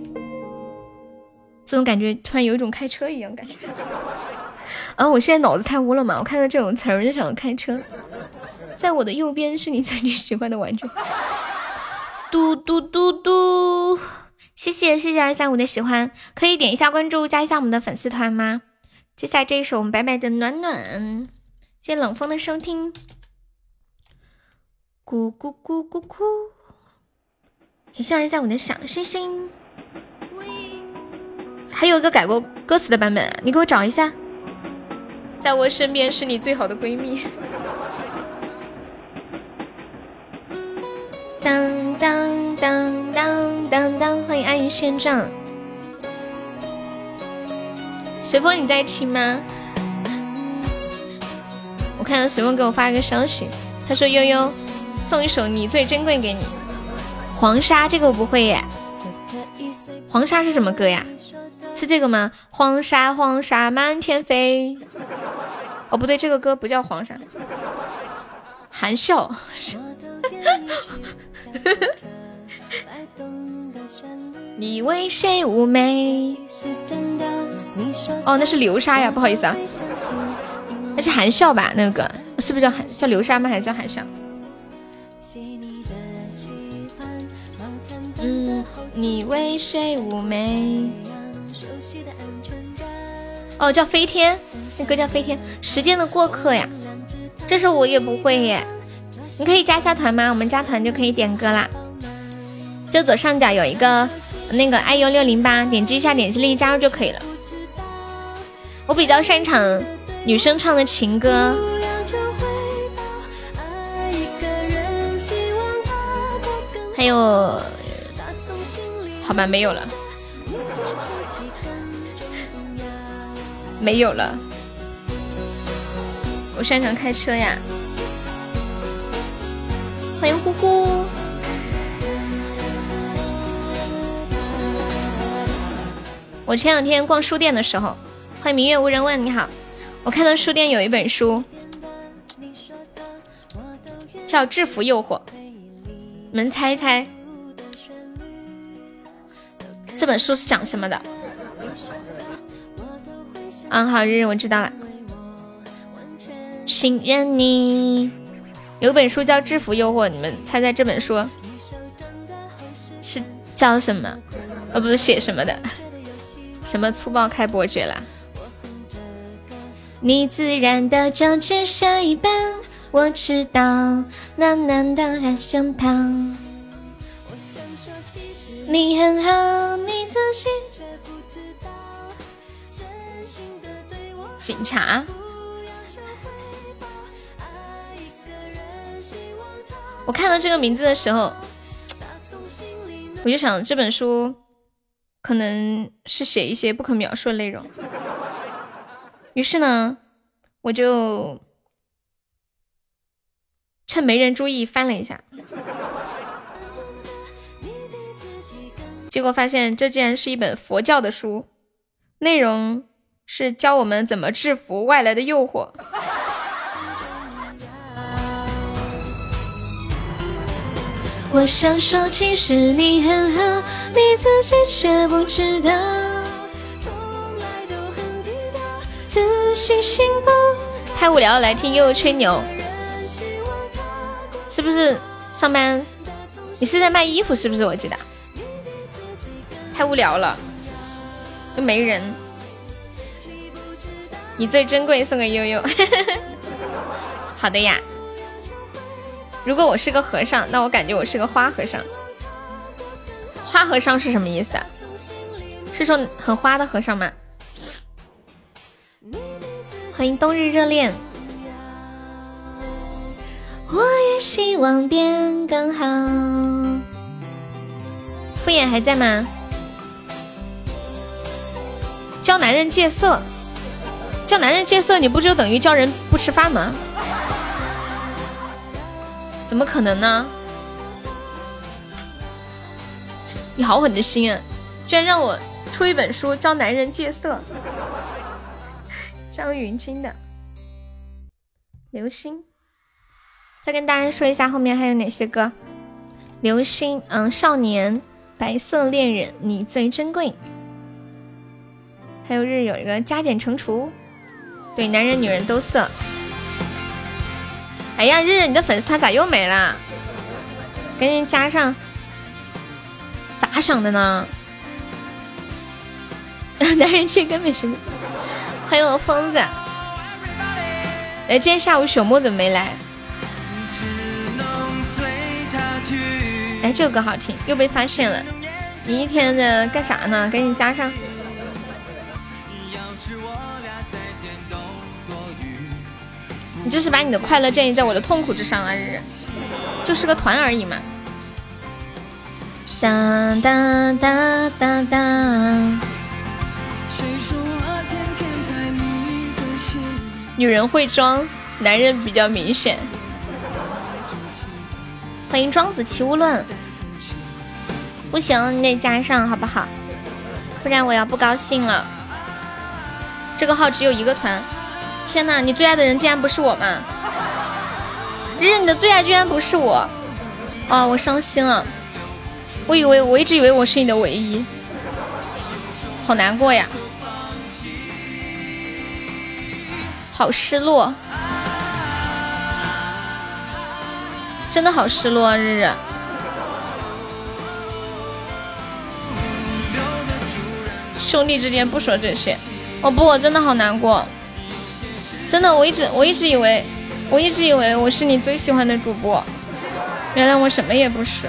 这种感觉突然有一种开车一样感觉。啊，我现在脑子太污了嘛！我看到这种词儿就想开车。在我的右边是你曾经喜欢的玩具。嘟嘟嘟嘟，谢谢谢谢二三五的喜欢，可以点一下关注，加一下我们的粉丝团吗？接下来这一首我们白白的暖暖，谢谢冷风的收听。咕咕咕咕咕，谢谢一下我的小星星。还有一个改过歌词的版本，你给我找一下。在我身边是你最好的闺蜜。当当当当当当，欢迎阿姨仙杖。随风你在听吗？我看到随风给我发了个消息，他说悠悠。送一首你最珍贵给你，黄沙这个我不会耶。黄沙是什么歌呀？是这个吗？黄沙黄沙满天飞。哦不对，这个歌不叫黄沙。含笑。你为谁妩媚？哦，那是流沙呀，不好意思啊。那是含笑吧？那个歌是不是叫含叫流沙吗？还是叫含笑？嗯，你为谁妩媚？哦，叫飞天，那歌叫飞天。时间的过客呀，这首我也不会耶。你可以加下团吗？我们加团就可以点歌啦。就左上角有一个那个 iu 六零八，点击一下，点击立即加入就可以了。我比较擅长女生唱的情歌。还有。好吧，没有了，没有了。我擅长开车呀，欢迎呼呼。我前两天逛书店的时候，欢迎明月无人问，你好。我看到书店有一本书，叫《制服诱惑》，你们猜一猜。这本书是讲什么的？啊，好，日日我知道了。信任你，有本书叫《制服诱惑》，你们猜猜这本书是叫什么？呃，不是写什么的？什么粗暴开伯爵啦？你自然的就只剩一半，我知道，暖暖的还想逃。你很好，你自信。警察。我看到这个名字的时候，我就想这本书可能是写一些不可描述的内容。于是呢，我就趁没人注意翻了一下。结果发现，这竟然是一本佛教的书，内容是教我们怎么制服外来的诱惑。我想说，其实你很好，你自己却不知道。自信心不太无聊，来听悠悠吹牛。是不是上班？你是在卖衣服？是不是？我记得。太无聊了，又没人。你最珍贵，送给悠悠。好的呀。如果我是个和尚，那我感觉我是个花和尚。花和尚是什么意思啊？是说很花的和尚吗？欢迎冬日热恋。我也希望变更好。敷衍还在吗？教男人戒色，教男人戒色，你不就等于教人不吃饭吗？怎么可能呢？你好狠的心啊！居然让我出一本书教男人戒色。张云京的《流星》，再跟大家说一下后面还有哪些歌，《流星》嗯，《少年》《白色恋人》《你最珍贵》，还有日有一个加减乘除，对，男人女人都色。哎呀，日日，你的粉丝团咋又没了？赶紧加上。咋想的呢？男人气根本是。欢迎我疯子。哎，今天下午朽木怎么没来？哎，这首歌好听，又被发现了。你一天的干啥呢？赶紧加上。你这是把你的快乐建立在我的痛苦之上啊！日日，就是个团而已嘛。哒哒哒哒哒。女人会装，男人比较明显。欢迎庄子《齐物论》，不行，你得加上好不好？不然我要不高兴了。这个号只有一个团。天哪，你最爱的人竟然不是我吗？日日，你的最爱居然不是我，哦，我伤心了。我以为我一直以为我是你的唯一，好难过呀，好失落，真的好失落啊，日日。兄弟之间不说这些，我不，我真的好难过，真的，我一直我一直以为，我一直以为我是你最喜欢的主播，原来我什么也不是。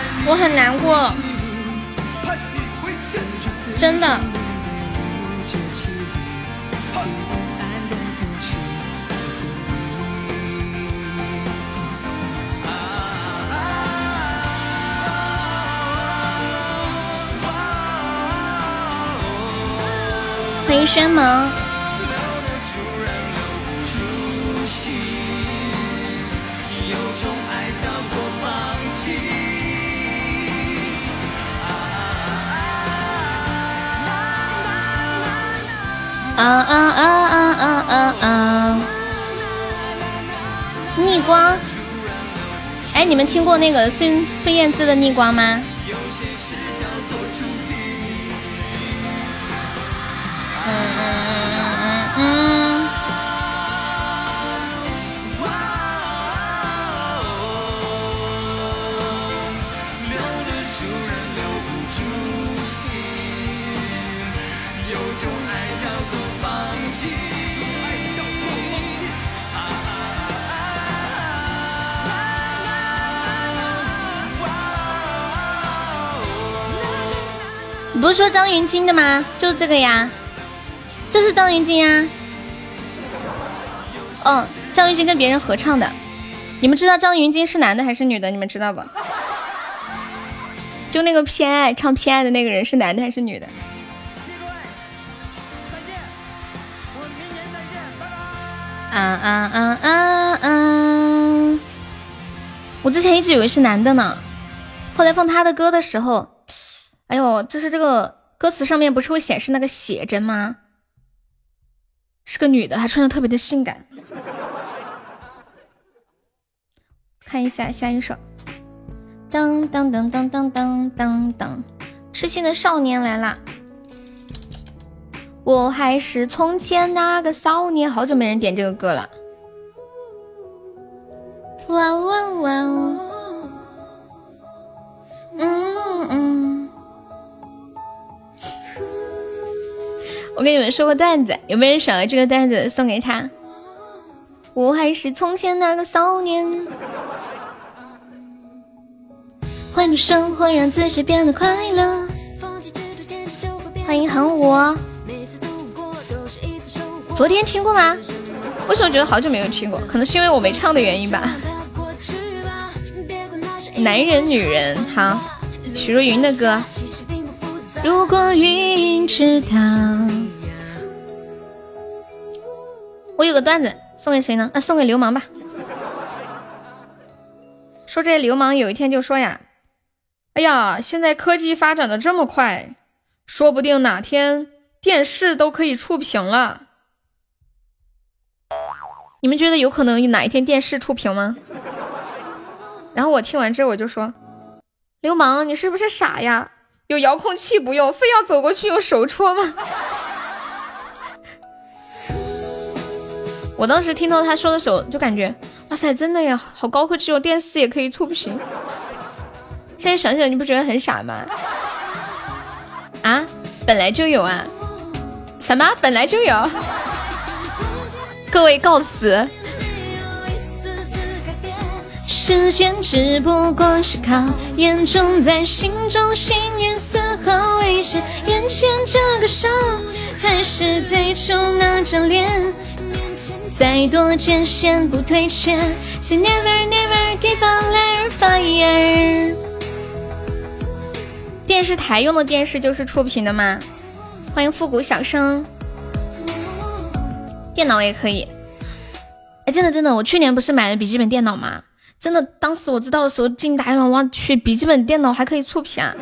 我很难过，真的。欢迎轩萌。啊啊啊啊啊啊啊！逆光，哎，你们听过那个孙孙燕姿的《逆光》吗？不是说张云京的吗？就是这个呀，这是张云京呀。嗯，张云京跟别人合唱的。你们知道张云京是男的还是女的？你们知道不？就那个偏爱唱偏爱的那个人是男的还是女的？啊啊啊啊啊！我之前一直以为是男的呢。后来放他的歌的时候，哎呦，就是这个歌词上面不是会显示那个写真吗？是个女的，还穿的特别的性感。看一下下一首，当当当当当当当当，痴心的少年来啦！我还是从前那个少年，好久没人点这个歌了。哇哇哇！嗯嗯。我给你们说个段子，有没有人想要这个段子送给他？我还是从前那个少年，换种生活让自己变得快乐。欢迎韩武。昨天听过吗？为什么觉得好久没有听过？可能是因为我没唱的原因吧。男人女人，好，许茹芸的歌。如果云知道，我有个段子送给谁呢？那送给流氓吧。说这流氓有一天就说呀：“哎呀，现在科技发展的这么快，说不定哪天电视都可以触屏了。”你们觉得有可能哪一天电视触屏吗？然后我听完之后我就说：“流氓，你是不是傻呀？有遥控器不用，非要走过去用手戳吗？”我当时听到他说的时候，就感觉哇塞，真的呀，好高科技哦，电视也可以触屏。现在想想，你不觉得很傻吗？啊，本来就有啊？什么？本来就有？各位告辞。时间只不过是考验，种在心中信念丝毫未减。眼前这个伤，还是最初那张脸。再多艰险不退却，Say never never give up, let fire。电视台用的电视就是触屏的吗？欢迎复古小生。电脑也可以，哎，真的真的，我去年不是买了笔记本电脑吗？真的，当时我知道的时候，惊呆了！我去，笔记本电脑还可以触屏啊，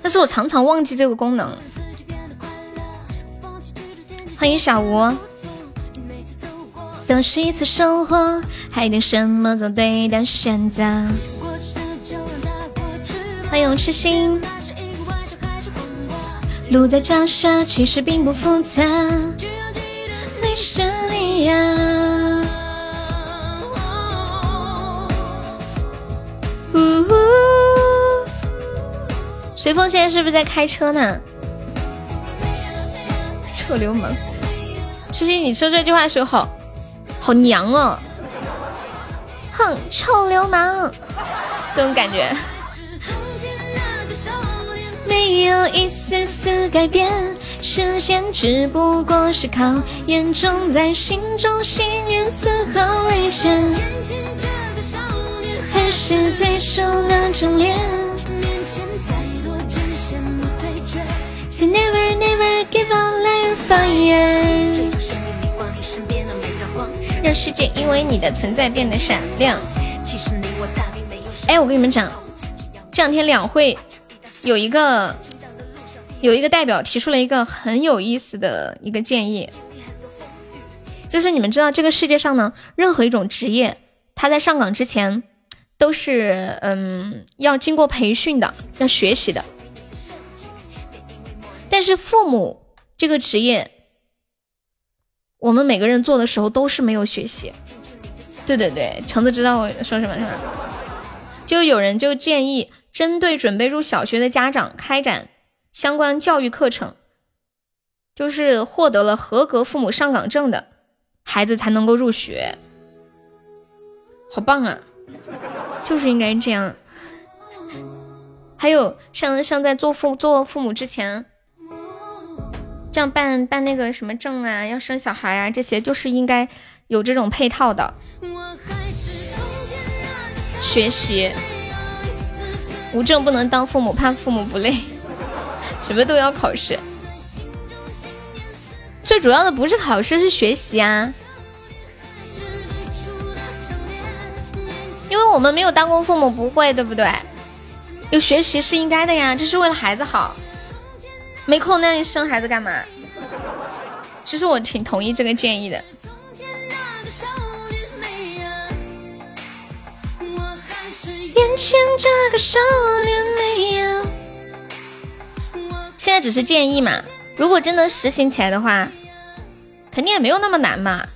但是我常常忘记这个功能。欢迎小吴，都是一次收获，还等什么做对的选择？欢迎痴心，路在脚下，其实并不复杂。是你呀！呜呼！随风现在是不是在开车呢？臭流氓！痴心，你说这句话的时候好娘哦！哼，臭流氓，这种感觉。没有一丝丝改变。时间只不过是考验，种在心中信念丝毫未减。还是最初那张脸。Say never never give up, let fire。让世界因为你的存在变得闪亮。哎，我跟你们讲，这两天两会有一个。有一个代表提出了一个很有意思的一个建议，就是你们知道这个世界上呢，任何一种职业，他在上岗之前都是嗯要经过培训的，要学习的。但是父母这个职业，我们每个人做的时候都是没有学习。对对对，橙子知道我说什么是吧？就有人就建议，针对准备入小学的家长开展。相关教育课程，就是获得了合格父母上岗证的孩子才能够入学，好棒啊！就是应该这样。还有像像在做父做父母之前，这样办办那个什么证啊，要生小孩啊，这些就是应该有这种配套的学习。无证不能当父母，怕父母不累。什么都要考试，最主要的不是考试，是学习啊！因为我们没有当过父母，不会，对不对？有学习是应该的呀，这是为了孩子好。没空那你生孩子干嘛？其实我挺同意这个建议的。眼前这个少年没有。现在只是建议嘛，如果真的实行起来的话，肯定也没有那么难嘛。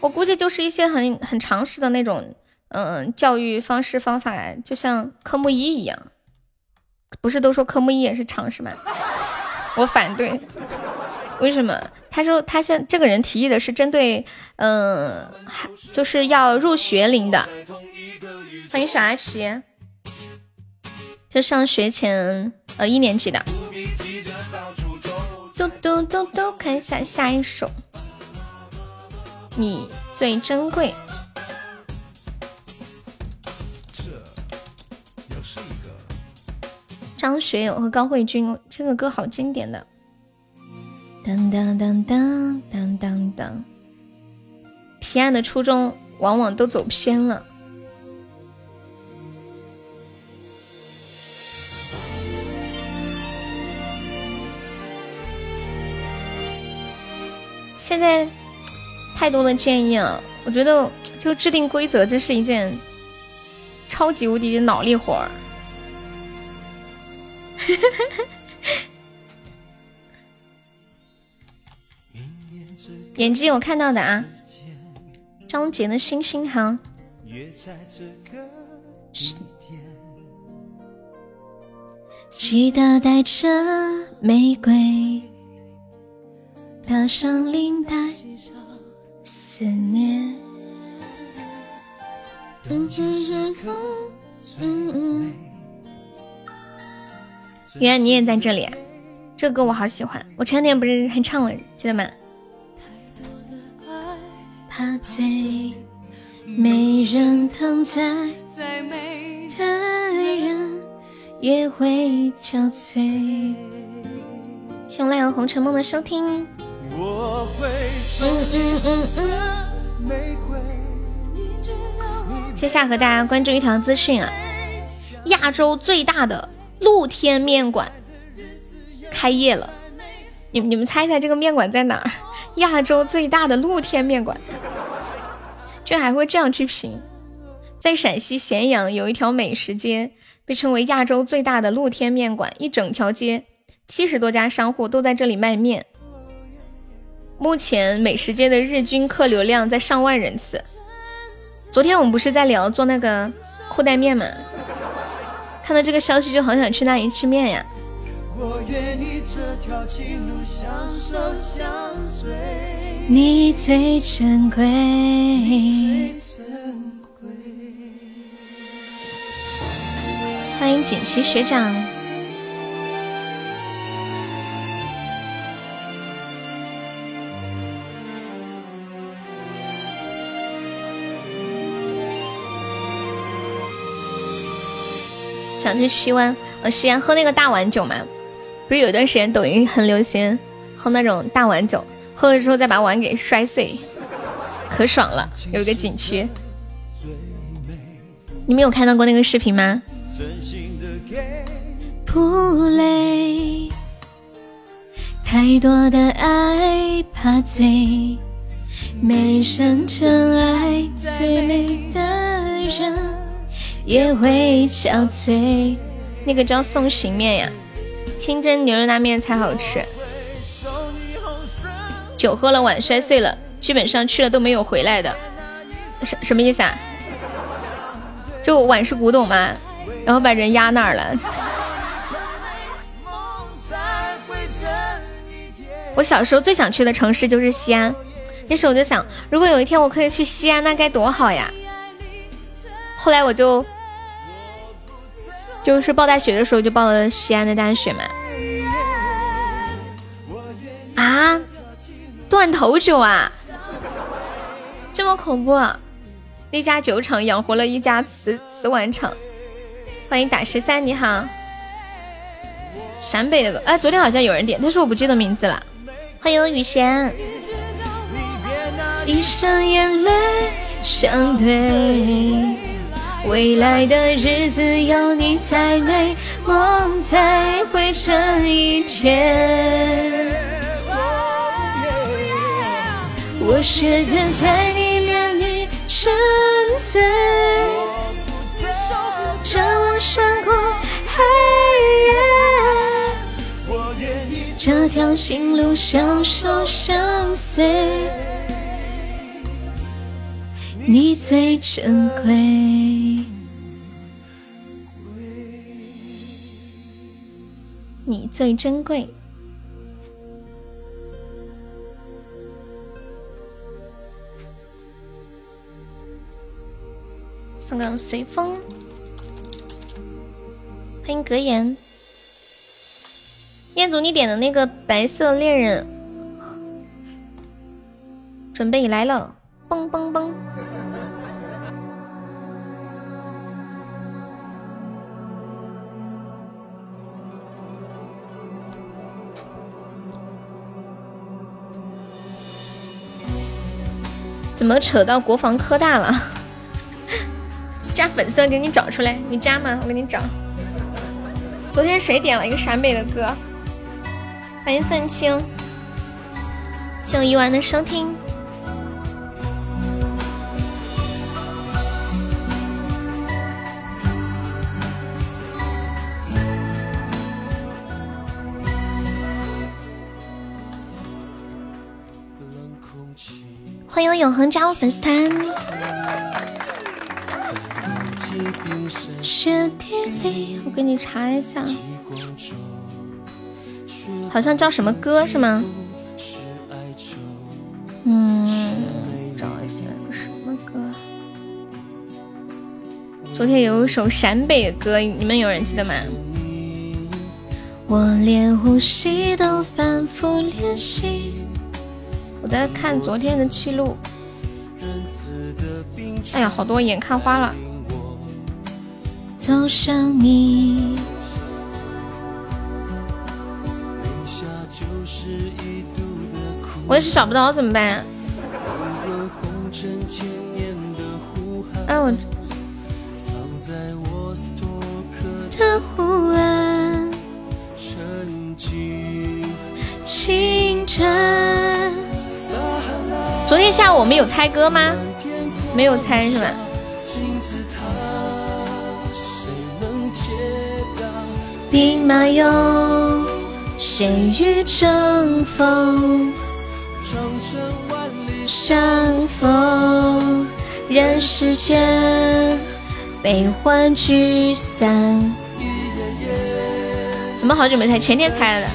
我估计就是一些很很常识的那种，嗯，教育方式方法，就像科目一一样。不是都说科目一也是常识吗？我反对。为什么？他说他现这个人提议的是针对，嗯，就是要入学龄的。欢迎小阿奇，就上学前呃一年级的。嘟嘟嘟嘟，看一下下一首，你最珍贵。张学友和高慧君，这个歌好经典的。当当当当当当当，偏爱的初衷往往都走偏了。现在太多的建议了，我觉得这个制定规则真是一件超级无敌的脑力活儿。眼睛有看到的啊，张杰的星星哈。记得带着玫瑰，搭上领带，思念。嗯嗯嗯嗯。原来你也在这里，啊这个歌我好喜欢，我前两天不是还唱了，记得吗？怕醉，没人疼在，再美的人也会憔悴。谢赖和红尘梦的收听。嗯嗯嗯嗯。接下来和大家关注一条资讯啊，亚洲最大的露天面馆开业了。你你们猜猜这个面馆在哪儿？亚洲最大的露天面馆。居然还会这样去评，在陕西咸阳有一条美食街，被称为亚洲最大的露天面馆，一整条街七十多家商户都在这里卖面。目前美食街的日均客流量在上万人次。昨天我们不是在聊做那个裤带面吗？看到这个消息就好想去那里吃面呀。你最珍贵。欢迎锦旗学长。想去西安，呃，西安喝那个大碗酒嘛？不是有段时间抖音很流行喝那种大碗酒。喝了之后再把碗给摔碎，可爽了。有一个景区，你们有看到过那个视频吗？不累，太多的爱怕醉，没人真爱，最美的人也会憔悴。那个叫送行面呀，清蒸牛肉拉面才好吃。酒喝了，碗摔碎了，基本上去了都没有回来的，什什么意思啊？就碗是古董吗？然后把人压那儿了。我小时候最想去的城市就是西安，那时候我就想，如果有一天我可以去西安，那该多好呀！后来我就就是报大学的时候就报了西安的大学嘛。啊？断头酒啊，这么恐怖！那家酒厂养活了一家瓷瓷碗厂。欢迎打十三，你好。陕北的歌，哎，昨天好像有人点，但是我不记得名字了。欢迎雨贤。一生眼泪相对，未来的日子有你才美，梦才会真一切。我学着在你面里沉醉，张望穿过黑夜，这条情路相守相随。你最珍贵，你最珍贵。送个随风，欢迎格言。彦祖，你点的那个白色恋人，准备来了，嘣嘣嘣。怎么扯到国防科大了？加粉丝给你找出来，你加吗？我给你找。昨天谁点了一个陕北的歌？欢迎愤青，谢我鱼丸的收听。欢迎永恒加入粉丝团。雪地里，我给你查一下，好像叫什么歌是吗？嗯，找一下什么歌？昨天有一首陕北的歌，你们有人记得吗？我连呼吸都反复练习。我在看昨天的记录，哎呀，好多眼看花了。走向你。我也是找不到怎么办？哎我。的湖岸，清晨。昨天下午我们有猜歌吗？没有猜是吧？兵马俑，谁与争锋？长城万里相逢，人世间，悲欢聚散。怎么好久没猜？前天猜的。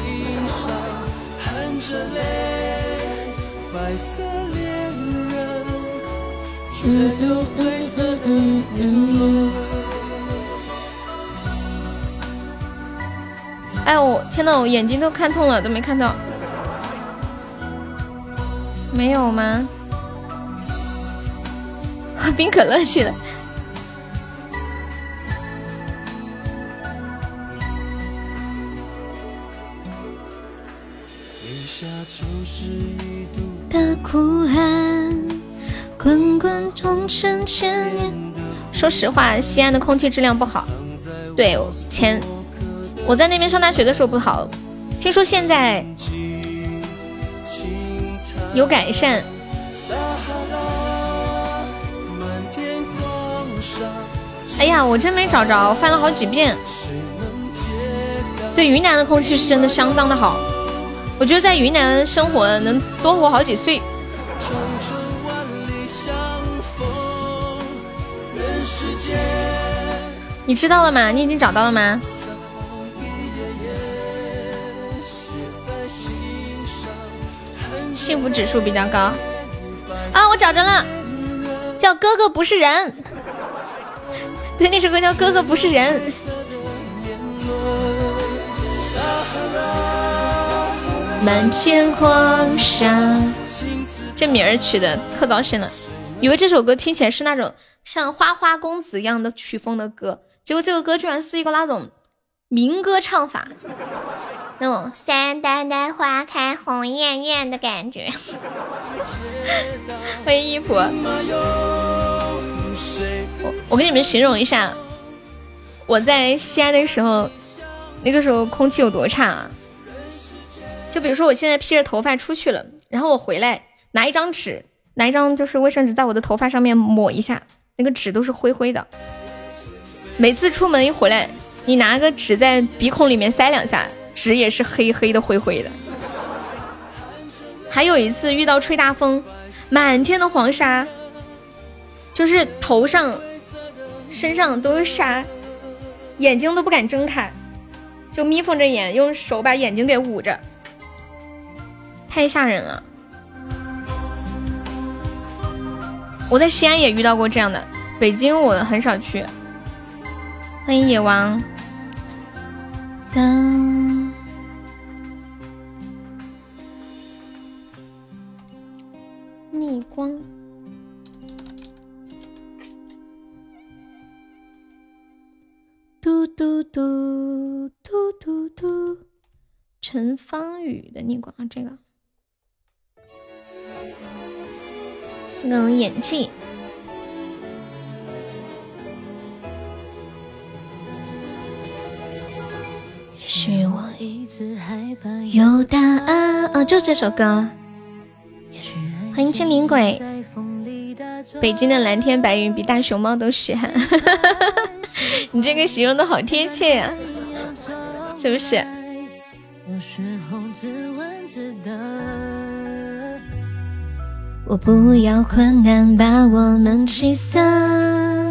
嗯嗯嗯嗯嗯。哎我天呐，我眼睛都看痛了，都没看到。没有吗？喝冰可乐去了。的哭喊。滚滚红尘千年。说实话，西安的空气质量不好。对，前我在那边上大学的时候不好，听说现在有改善。哎呀，我真没找着，翻了好几遍。对，云南的空气是真的相当的好，我觉得在云南生活能多活好几岁。你知道了吗？你已经找到了吗？幸福指数比较高啊！我找着了，叫哥哥不是人。对，那首歌叫哥哥不是人。满天黄沙，这名儿取的特糟心了，以为这首歌听起来是那种像花花公子一样的曲风的歌。结果这个歌居然是一个那种民歌唱法，那种三丹丹花开红艳艳的感觉。欢迎衣服，我我给你们形容一下，我在西安的时候，那个时候空气有多差啊！就比如说我现在披着头发出去了，然后我回来拿一张纸，拿一张就是卫生纸，在我的头发上面抹一下，那个纸都是灰灰的。每次出门一回来，你拿个纸在鼻孔里面塞两下，纸也是黑黑的、灰灰的。还有一次遇到吹大风，满天的黄沙，就是头上、身上都是沙，眼睛都不敢睁开，就眯缝着眼，用手把眼睛给捂着，太吓人了。我在西安也遇到过这样的，北京我很少去。欢迎野王。当逆光。嘟嘟嘟嘟嘟嘟，陈芳宇的逆光啊，这个是个演技。许我有答案。哦，就这首歌。欢迎精灵鬼。北京的蓝天白云比大熊猫都稀罕。你这个形容的好贴切呀，是不是？我不要困难把我们击散。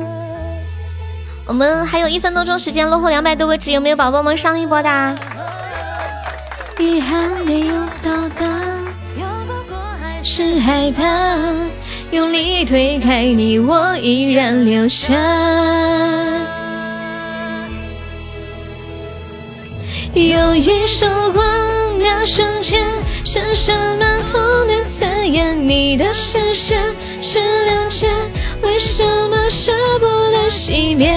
我们还有一分多钟时间，落后两百多个值，有没有宝宝们上一波的？遗憾没有到达，是害怕用力推开你，我依然留下。有一束光，那瞬间是什么痛的刺眼？你的视线是谅解，为什么舍不得熄灭？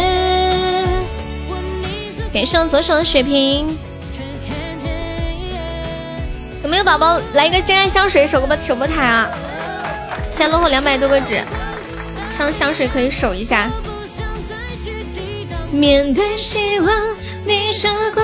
感谢我左手的血瓶，有没有宝宝来一个真爱香水守个守波台啊？现在落后两百多个纸，上香水可以守一下。面对希望，你这光，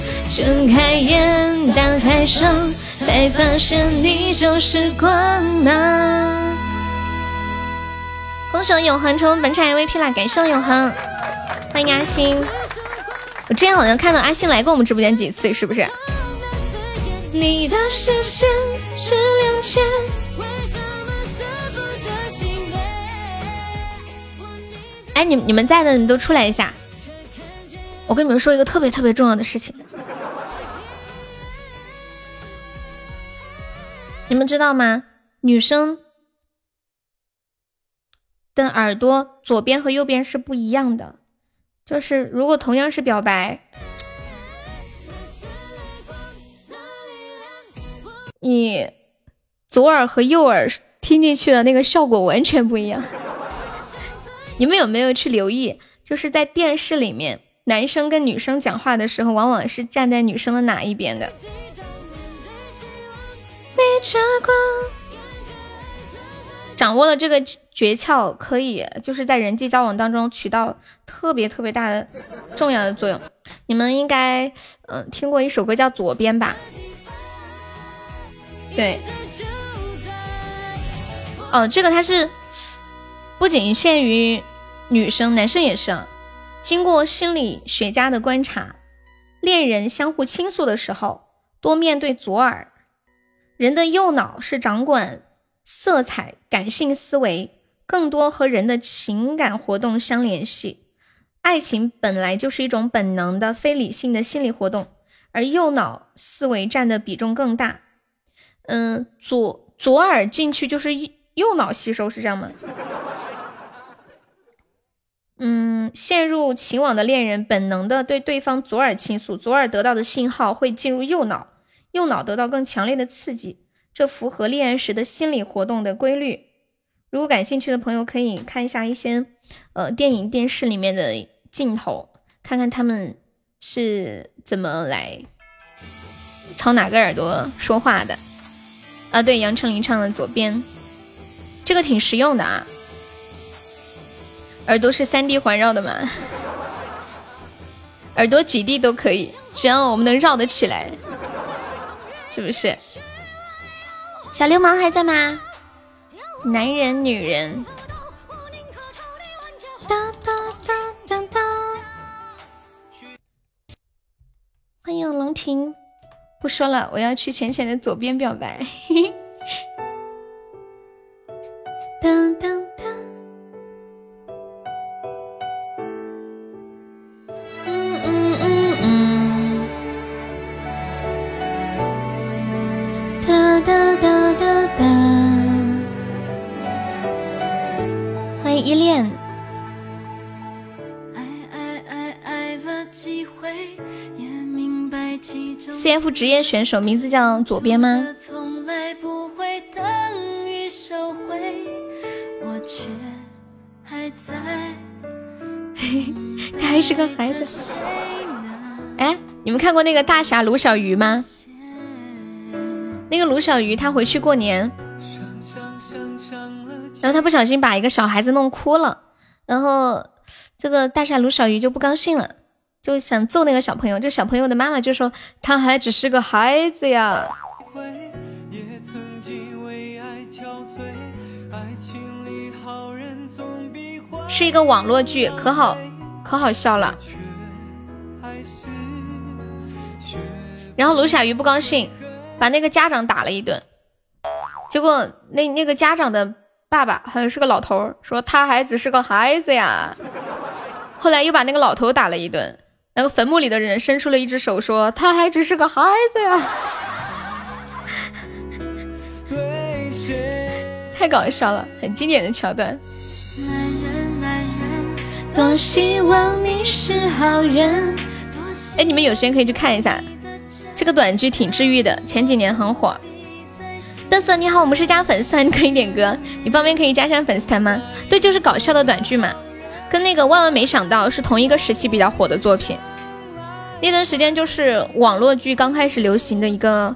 睁开眼，打开手，才发现你就是光芒。恭喜我永恒成本场 MVP 啦！感谢我永恒，欢迎阿星。我之前好像看到阿星来过我们直播间几次，是不是？你的视线是两千。哎，你你们在的，你们都出来一下。我跟你们说一个特别特别重要的事情，你们知道吗？女生的耳朵左边和右边是不一样的，就是如果同样是表白。你左耳和右耳听进去的那个效果完全不一样。你们有没有去留意？就是在电视里面，男生跟女生讲话的时候，往往是站在女生的哪一边的？掌握了这个诀窍，可以就是在人际交往当中起到特别特别大的重要的作用。你们应该嗯听过一首歌叫《左边》吧？对，哦，这个它是不仅限于女生，男生也是。经过心理学家的观察，恋人相互倾诉的时候，多面对左耳。人的右脑是掌管色彩、感性思维，更多和人的情感活动相联系。爱情本来就是一种本能的、非理性的心理活动，而右脑思维占的比重更大。嗯，左左耳进去就是右脑吸收，是这样吗？嗯，陷入情网的恋人本能的对对方左耳倾诉，左耳得到的信号会进入右脑，右脑得到更强烈的刺激，这符合恋爱时的心理活动的规律。如果感兴趣的朋友可以看一下一些呃电影、电视里面的镜头，看看他们是怎么来朝哪个耳朵说话的。啊，对，杨丞琳唱的《左边》，这个挺实用的啊。耳朵是三 D 环绕的嘛？耳朵几 D 都可以，只要我们能绕得起来，是不是？小流氓还在吗？男人、女人。哒哒哒哒哒。欢迎龙婷。不说了，我要去浅浅的左边表白。当当职业选手名字叫左边吗？他还是个孩子。哎，你们看过那个大侠卢小鱼吗？那个卢小鱼他回去过年，然后他不小心把一个小孩子弄哭了，然后这个大侠卢小鱼就不高兴了，就想揍那个小朋友。这小朋友的妈妈就说：“他还只是个孩子呀。”是一个网络剧，可好可好笑了。然后卢小鱼不高兴。把那个家长打了一顿，结果那那个家长的爸爸好像是个老头，说他还只是个孩子呀。后来又把那个老头打了一顿，那个坟墓里的人伸出了一只手，说他还只是个孩子呀。太搞笑了，很经典的桥段。哎，你们有时间可以去看一下。这个短剧挺治愈的，前几年很火。嘚瑟你好，我们是加粉丝团，可以点歌，你方便可以加上粉丝团吗？对，就是搞笑的短剧嘛，跟那个万万没想到是同一个时期比较火的作品。那段时间就是网络剧刚开始流行的一个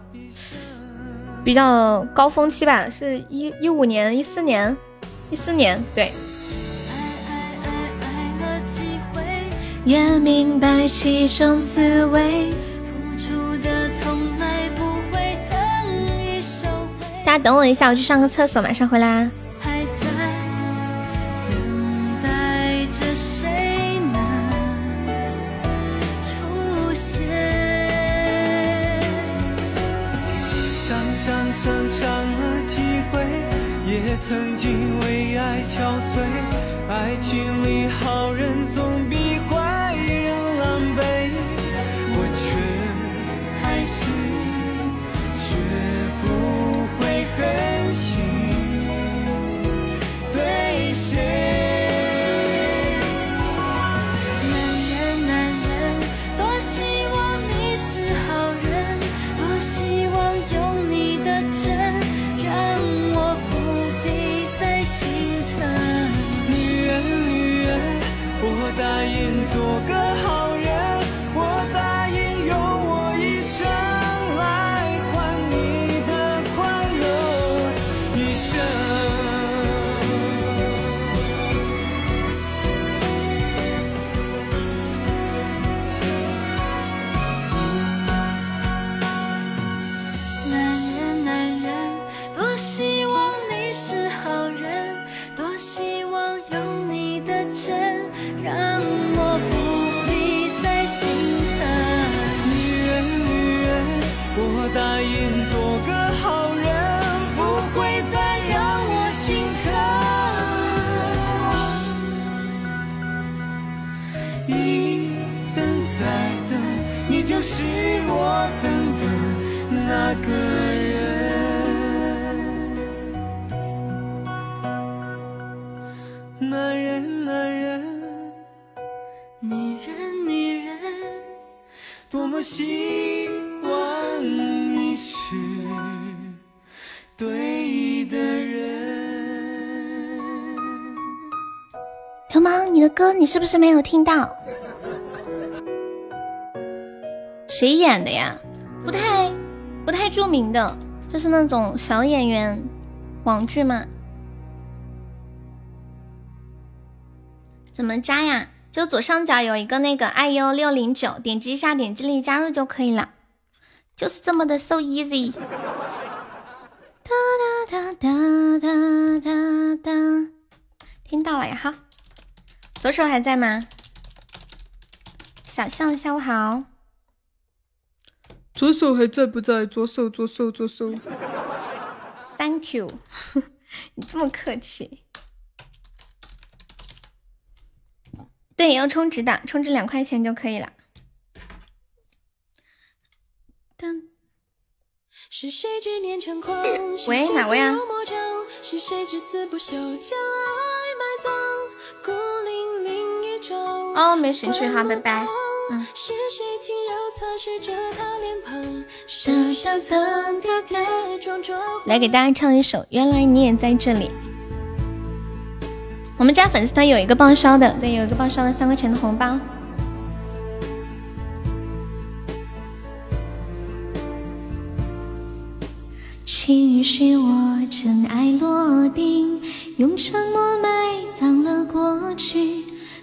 比较高峰期吧，是一一五年、一四年、一四年，对。也明白其中滋味。大家等我一下，我去上个厕所，马上回来。曾经为爱憔悴爱情里好人总比流氓，你的歌你是不是没有听到？谁演的呀？不太不太著名的，就是那种小演员，网剧嘛。怎么加呀？就左上角有一个那个 iu 六零九，点击一下，点击立加入就可以了，就是这么的 so easy。哒哒哒哒哒哒哒，听到了呀哈。左手还在吗？小象，下午好。左手还在不在？左手，左手，左手。Thank you，你这么客气。对，要充值的，充值两块钱就可以了。噔。喂，哪位啊？哦，没兴趣哈，拜拜。嗯。来给大家唱一首《原来你也在这里》。我们家粉丝团有一个报销的，对，有一个报销的三块钱的红包。请允许我尘埃落定，用沉默埋葬了过去。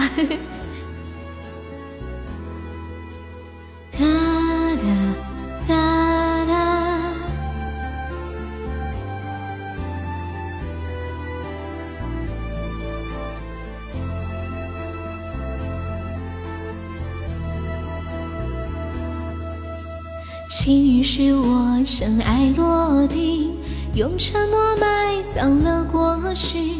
哒哒哒哒请允许我尘埃落定，用沉默埋葬了过去。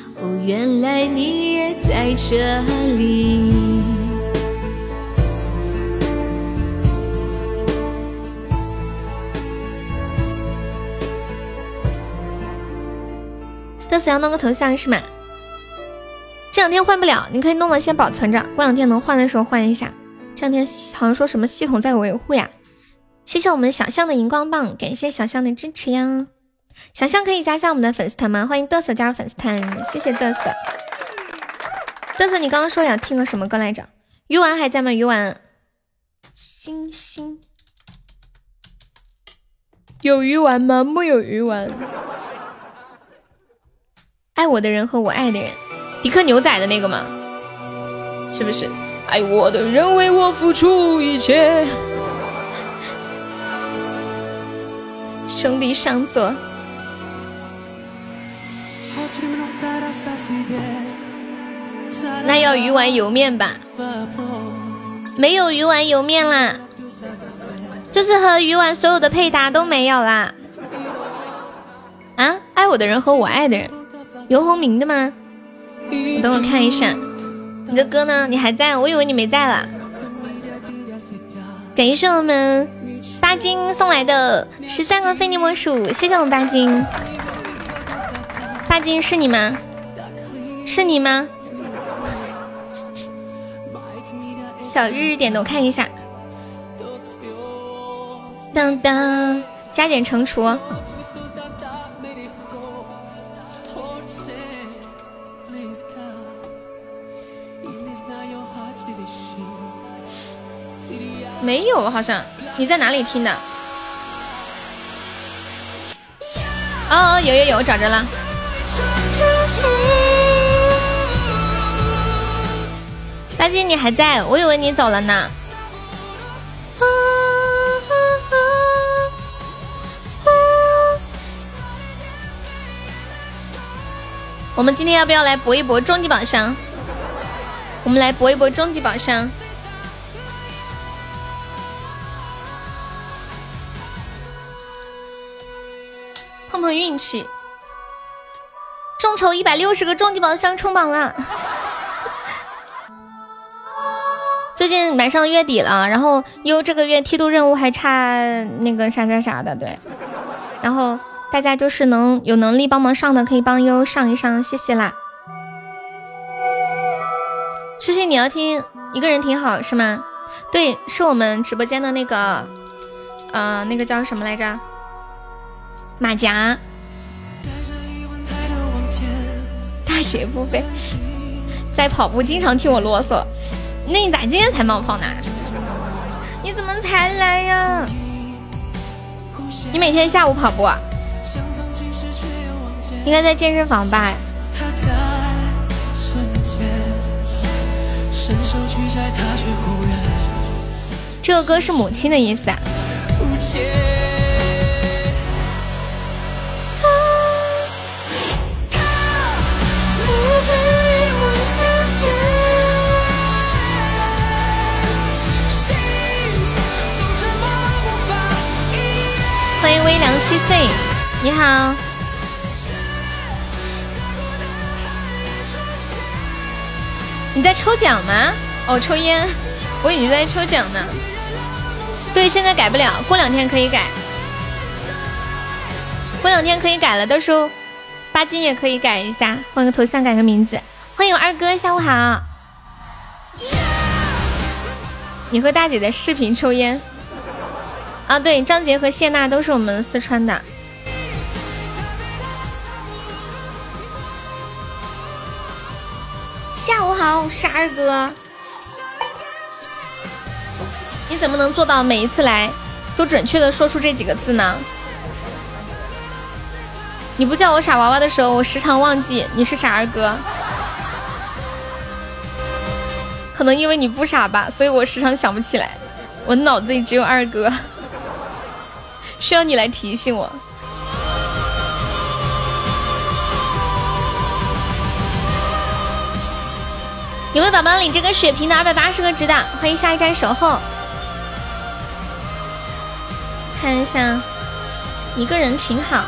哦，原来你也在这里。嘚瑟要弄个头像是吗？这两天换不了，你可以弄了先保存着，过两天能换的时候换一下。这两天好像说什么系统在维护呀。谢谢我们小象的荧光棒，感谢小象的支持呀。小象可以加下我们的粉丝团吗？欢迎嘚瑟加入粉丝团，谢谢嘚瑟。嘚瑟你刚刚说想听个什么歌来着？鱼丸还在吗？鱼丸，星星有鱼丸吗？木有鱼丸。爱我的人和我爱的人，迪克牛仔的那个吗？是不是？爱我的人为我付出一切，兄弟上座。那要鱼丸油面吧？没有鱼丸油面啦，就是和鱼丸所有的配搭都没有啦。啊，爱我的人和我爱的人，游鸿明的吗？我等我看一下，你的歌呢？你还在？我以为你没在了。感谢我们八金送来的十三个非你莫属，谢谢我们八金。八金是你吗？是你吗？小日日点的，我看一下。当当，加减乘除。没有，好像你在哪里听的？哦，有有有，我找着了。大金，你还在？我以为你走了呢。我们今天要不要来搏一搏终极宝箱？我们来搏一搏终极宝箱，碰碰运气。众筹一百六十个终极宝箱冲榜了。最近马上月底了，然后优这个月梯度任务还差那个啥啥啥的，对。然后大家就是能有能力帮忙上的，可以帮优上一上，谢谢啦。痴心你要听一个人挺好是吗？对，是我们直播间的那个，呃，那个叫什么来着？马甲。大学不飞，在跑步经常听我啰嗦。那你咋今天才冒泡呢？你怎么才来呀？你每天下午跑步？应该在健身房吧？这个歌是母亲的意思啊。微凉七岁，你好。你在抽奖吗？哦，抽烟，我以为在抽奖呢。对，现在改不了，过两天可以改。过两天可以改了，到时候八金也可以改一下，换个头像，改个名字。欢迎我二哥，下午好。你和大姐在视频抽烟。啊，对，张杰和谢娜都是我们四川的。下午好，傻二哥。你怎么能做到每一次来都准确的说出这几个字呢？你不叫我傻娃娃的时候，我时常忘记你是傻二哥。可能因为你不傻吧，所以我时常想不起来。我脑子里只有二哥。需要你来提醒我。有没有宝宝领这个血瓶的二百八十个值的？欢迎下一站守候。看一下，一个人挺好。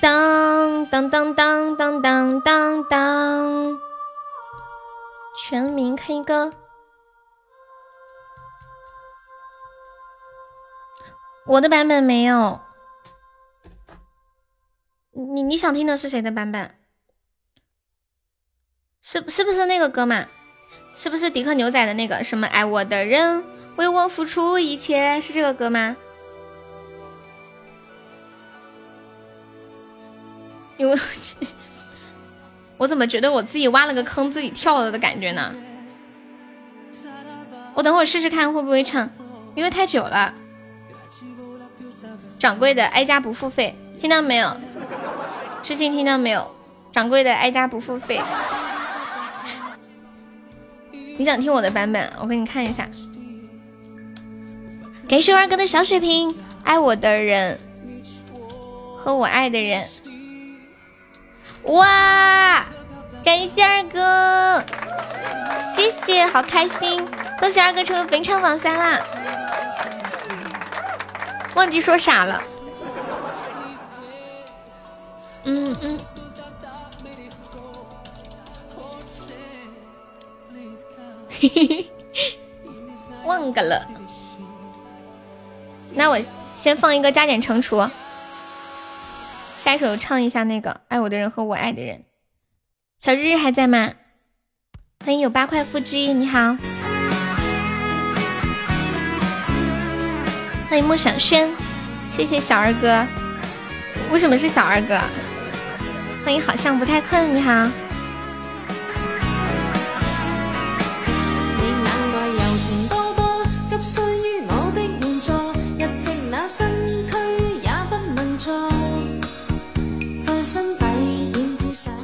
当当当当当当当当，全民 K 歌。我的版本没有，你你想听的是谁的版本？是是不是那个歌嘛？是不是迪克牛仔的那个什么爱我的人为我付出一切？是这个歌吗？因为我怎么觉得我自己挖了个坑，自己跳了的感觉呢？我等会试试看会不会唱，因为太久了。掌柜的挨家不付费，听到没有？痴情听到没有？掌柜的挨家不付费。你想听我的版本？我给你看一下。感谢二哥的小水瓶，爱我的人和我爱的人。哇！感谢二哥，谢谢，好开心！恭喜二哥成为本场榜三啦！忘记说啥了？嗯嗯。嘿嘿嘿，忘个了。那我先放一个加减乘除。下一首唱一下那个《爱我的人和我爱的人》。小日日还在吗？欢迎有八块腹肌，你好。欢迎莫小轩，谢谢小二哥。为什么是小二哥？欢迎好像不太困，你好。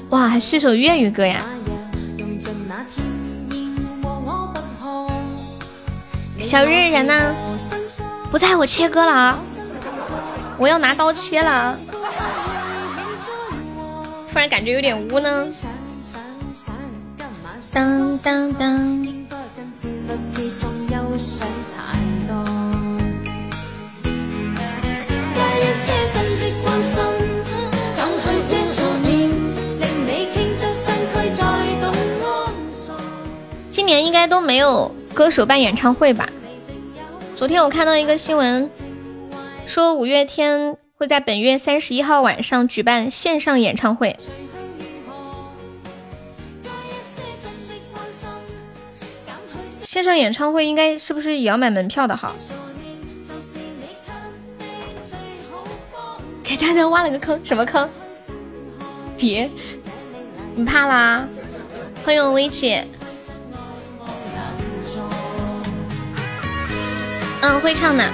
哇，还是首粤语歌呀！小日日人呢？不在我切歌了啊！我要拿刀切了。突然感觉有点污呢。当当当。今年应该都没有歌手办演唱会吧？昨天我看到一个新闻，说五月天会在本月三十一号晚上举办线上演唱会。线上演唱会应该是不是也要买门票的哈？给大家挖了个坑，什么坑？别，你怕啦？欢迎薇姐。嗯，会唱的。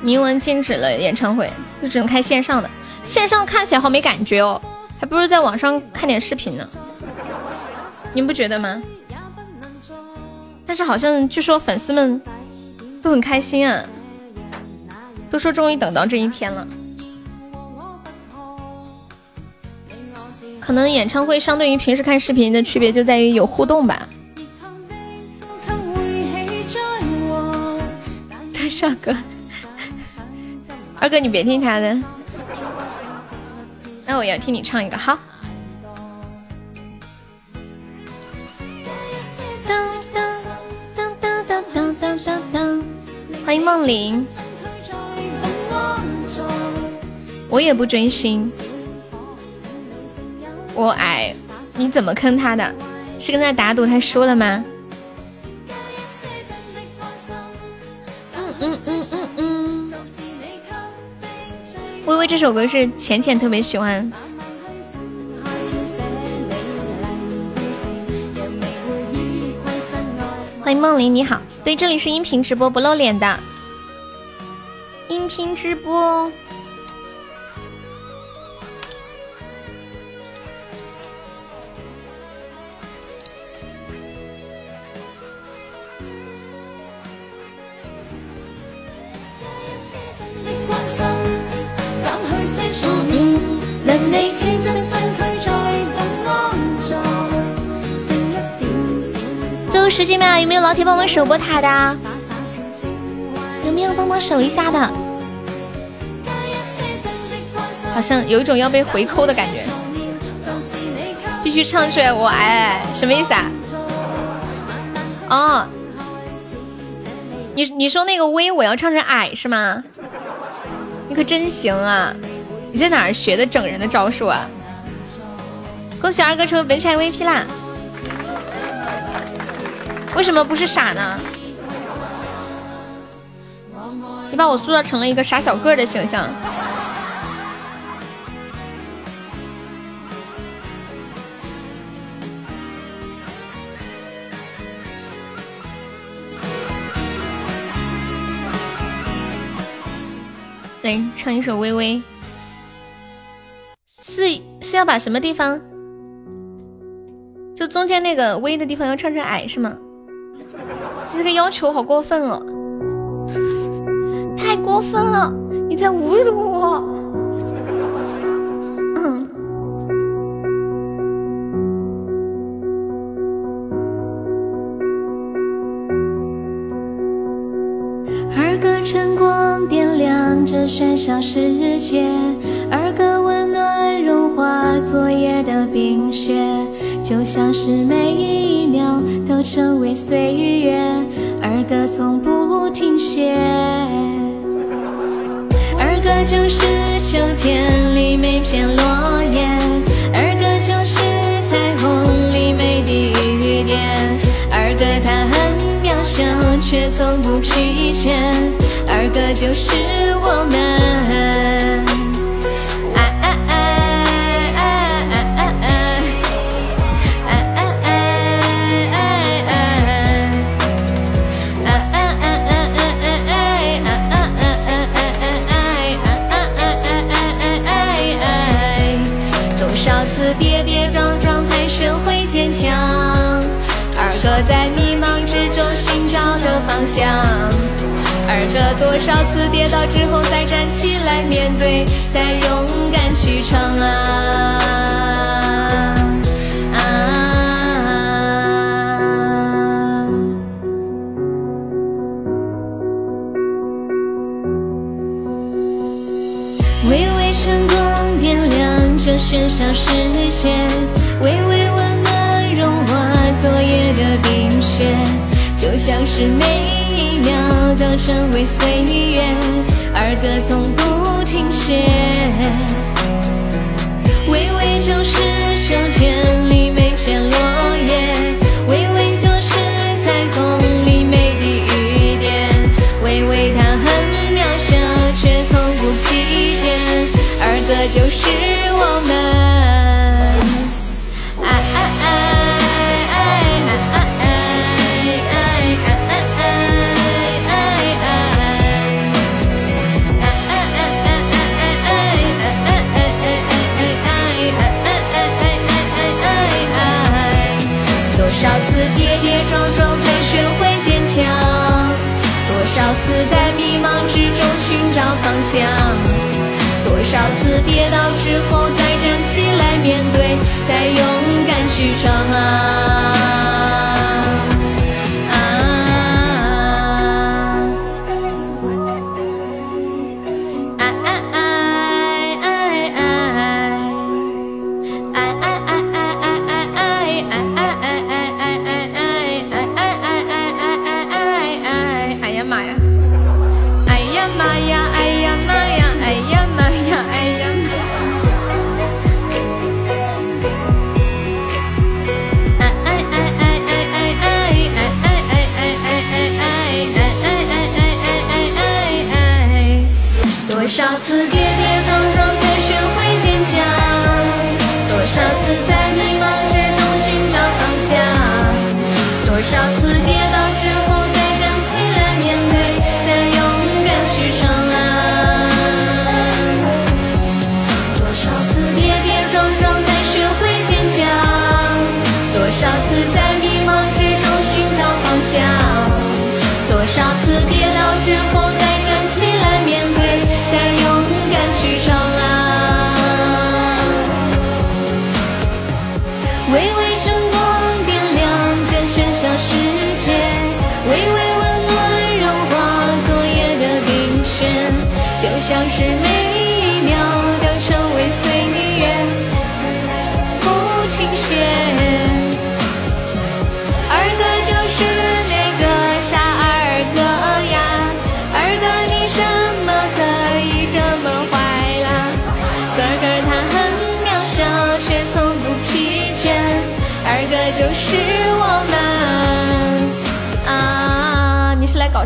明文禁止了演唱会，就只能开线上的。线上看起来好没感觉哦，还不如在网上看点视频呢。你不觉得吗？但是好像据说粉丝们都很开心啊，都说终于等到这一天了。可能演唱会相对于平时看视频的区别就在于有互动吧。少哥，二哥你别听他的，那我要听你唱一个好。欢迎梦玲，我也不追星，我矮，你怎么坑他的？是跟他打赌他输了吗？这首歌是浅浅特别喜欢。欢迎梦玲，你好，对，这里是音频直播，不露脸的音频直播。十几秒，有没有老铁帮忙守过塔的？有没有帮忙守一下的？好像有一种要被回扣的感觉，必须唱出来。我矮，什么意思啊？哦，你你说那个微我要唱成矮是吗？你可真行啊！你在哪学的整人的招数啊？恭喜二哥成为本场 VP 啦！为什么不是傻呢？你把我塑造成了一个傻小个的形象。来，唱一首《微微》，是是要把什么地方？就中间那个“微”的地方要唱成“矮”是吗？这个要求好过分哦，太过分了！你在侮辱我。嗯。儿歌晨光点亮这喧嚣世界，儿歌温暖融化昨夜的冰雪，就像是每一秒都成为岁月，儿歌从不停歇。儿歌就是秋天里每片落叶，儿歌就是彩虹里每滴雨点，儿歌它很渺小，却从不疲倦，儿歌就是我们。跌倒之后再站起来面对，再勇敢去闯啊！啊微微晨光点亮这喧嚣世界，微微温暖融化昨夜的冰雪，就像是每秒都成为岁月，儿歌从不停歇。微微就是秋天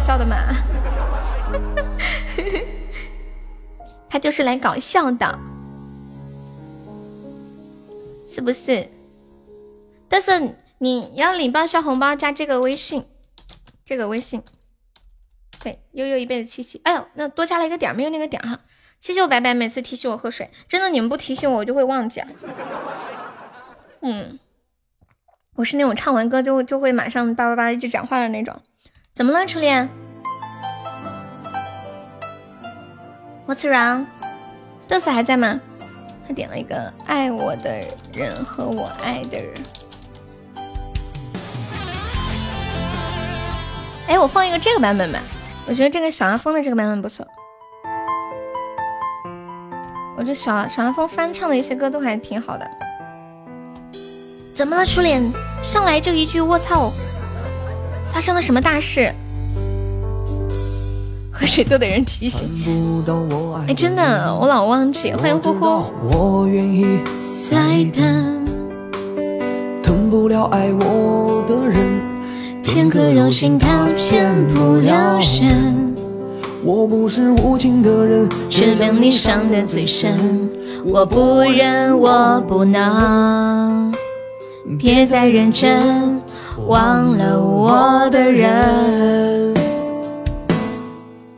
笑的吗？他就是来搞笑的，是不是？但是你要领报销红包，加这个微信，这个微信，对，悠悠一辈子七七。哎呦，那多加了一个点，没有那个点哈。谢谢我白白每次提醒我喝水，真的你们不提醒我，我就会忘记。嗯，我是那种唱完歌就就会马上叭叭叭一直讲话的那种。怎么了，初恋？What's wrong？嘚瑟还在吗？他点了一个爱我的人和我爱的人。哎，我放一个这个版本吧，我觉得这个小阿峰的这个版本不错。我觉得小小阿峰翻唱的一些歌都还挺好的。怎么了，初恋？上来就一句我操！发生了什么大事？喝水都得人提醒。哎，真的，我老忘记。欢迎呼呼。我愿意再等，等不了爱我的人，片刻柔情它骗不了人，我不是无情的人，却被你伤得最深。我不忍，我不能，别再认真，忘了我的人。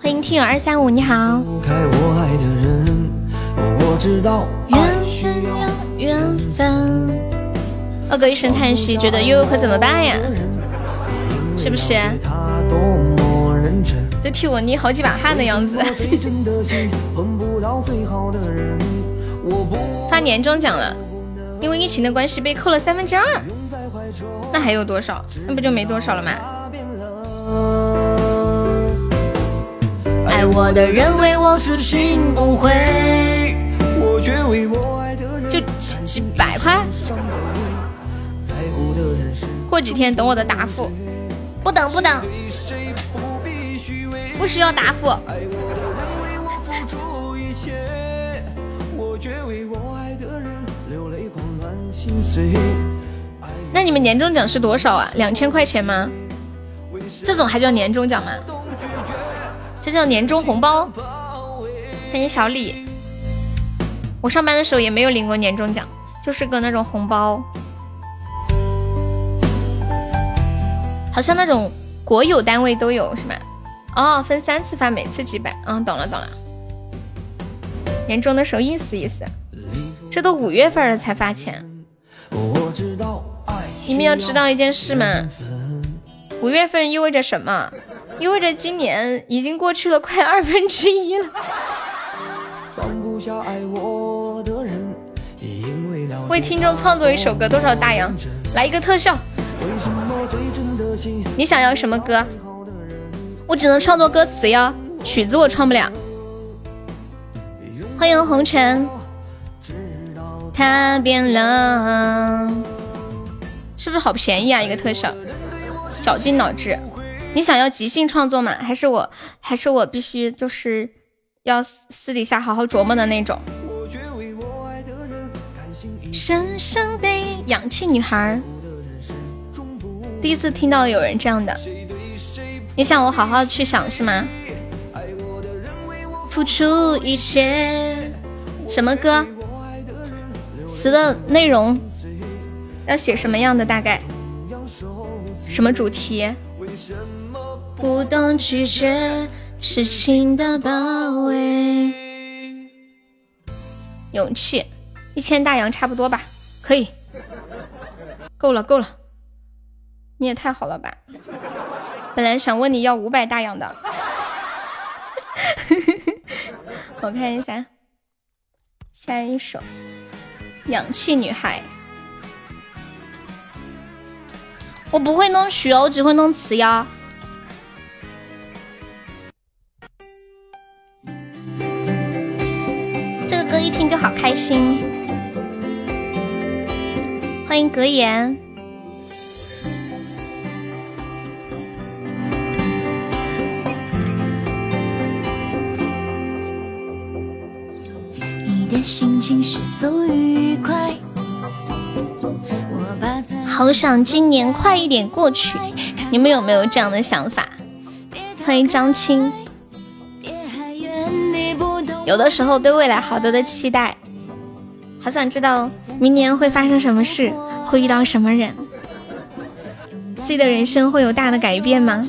欢迎听友二三五，你好。离开我爱的人，我知道缘分要呀，缘分。二哥一声叹息，觉得悠悠可怎么办呀？是不是？都替我捏好几把汗的样子。发年终奖了，因为疫情的关系被扣了三分之二。那还有多少？那不就没多少了吗？爱我的人为我痴心不悔，我却为我爱的人就几几百块，过几天等我的答复。不等不等，谁，不需要答复。爱我那你们年终奖是多少啊？两千块钱吗？这种还叫年终奖吗？这叫年终红包。欢迎小李，我上班的时候也没有领过年终奖，就是个那种红包，好像那种国有单位都有是吧？哦，分三次发，每次几百。嗯，懂了懂了。年终的时候意思意思，这都五月份了才发钱。你们要知道一件事吗？五月份意味着什么？意味着今年已经过去了快二分之一了。放不下爱我的人，因为听众创作一首歌，多少大洋？来一个特效。你想要什么歌？我只能创作歌词哟，曲子我创不了。欢迎红尘，知道它变了，是不是好便宜啊？一个特效，绞尽脑汁。你想要即兴创作吗？还是我，还是我必须就是要私底下好好琢磨的那种？深深被氧气女孩，第一次听到有人这样的。你想我好好去想是吗？付出一切，什么歌？词的内容要写什么样的？大概什么主题？不懂拒绝痴情的包围，勇气，一千大洋差不多吧，可以，够了够了，你也太好了吧！本来想问你要五百大洋的，我看一下，下一首《氧气女孩》，我不会弄曲哦，我只会弄词呀。这个歌一听就好开心。欢迎格言，你的心情是否愉快？好想今年快一点过去。你们有没有这样的想法？欢迎张青。有的时候对未来好多的期待，好想知道明年会发生什么事，会遇到什么人，自己的人生会有大的改变吗？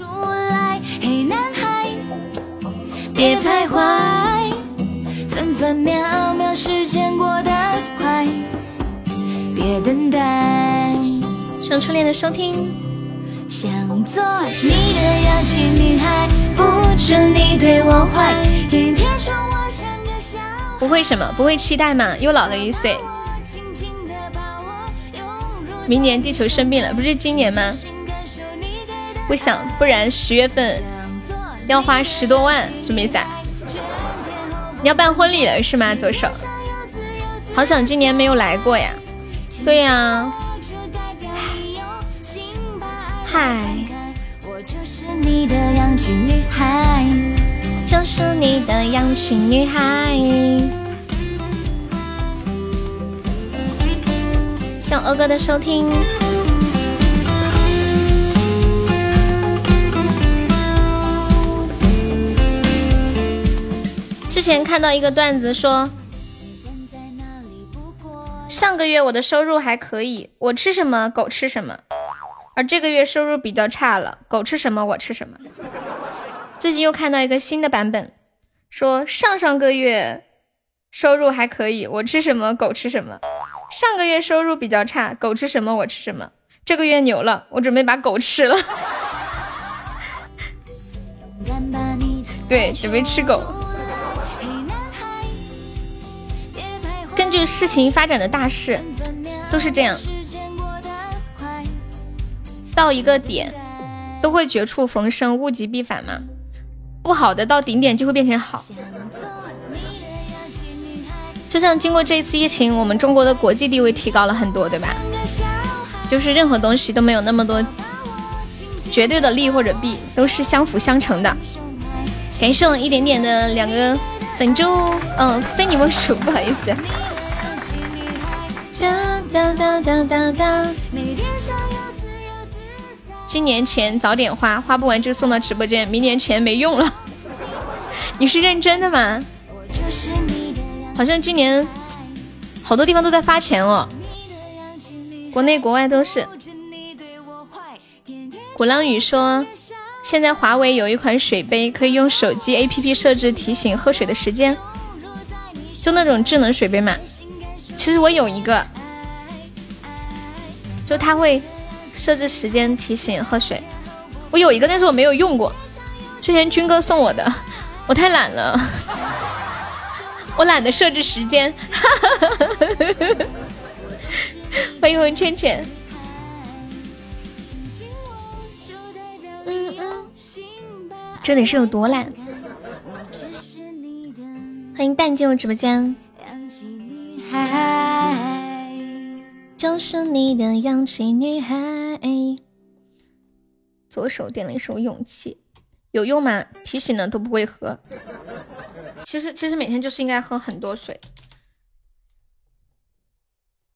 别徘徊，分分秒秒时间过得快，别等待。送初恋的收听，想做你的女孩，不准你对我坏，天天宠我像个小孩。不会什么？不会期待吗？又老了一岁。明年地球生病了，不是今年吗？不想，不然十月份要花十多万，什么意思啊？你要办婚礼了是吗？左手，好想今年没有来过呀。对呀、嗨，我就是你的氧气女孩。就是你的氧气女孩。谢我欧哥的收听。之前看到一个段子说，上个月我的收入还可以，我吃什么狗吃什么，而这个月收入比较差了，狗吃什么我吃什么。最近又看到一个新的版本，说上上个月收入还可以，我吃什么狗吃什么；上个月收入比较差，狗吃什么我吃什么。这个月牛了，我准备把狗吃了。对，准备吃狗。根据事情发展的大势，都是这样到一个点都会绝处逢生，物极必反嘛。不好的到顶点就会变成好。就像经过这一次疫情，我们中国的国际地位提高了很多，对吧？就是任何东西都没有那么多绝对的利或者弊，都是相辅相成的。感谢我一点点的两个粉猪，嗯，非你莫属，不好意思。哒哒哒哒哒。今年钱早点花，花不完就送到直播间，明年钱没用了。你是认真的吗？好像今年好多地方都在发钱哦，国内国外都是。鼓浪屿说，现在华为有一款水杯，可以用手机 APP 设置提醒喝水的时间，就那种智能水杯嘛。其实我有一个，就它会设置时间提醒喝水。我有一个，但是我没有用过。之前军哥送我的，我太懒了，我懒得设置时间。欢迎红圈圈。嗯嗯，这得是有多懒？欢迎蛋进入直播间，女孩。就是你的氧气女孩。左手点了一首勇气，有用吗？提醒了都不会喝。其实其实每天就是应该喝很多水。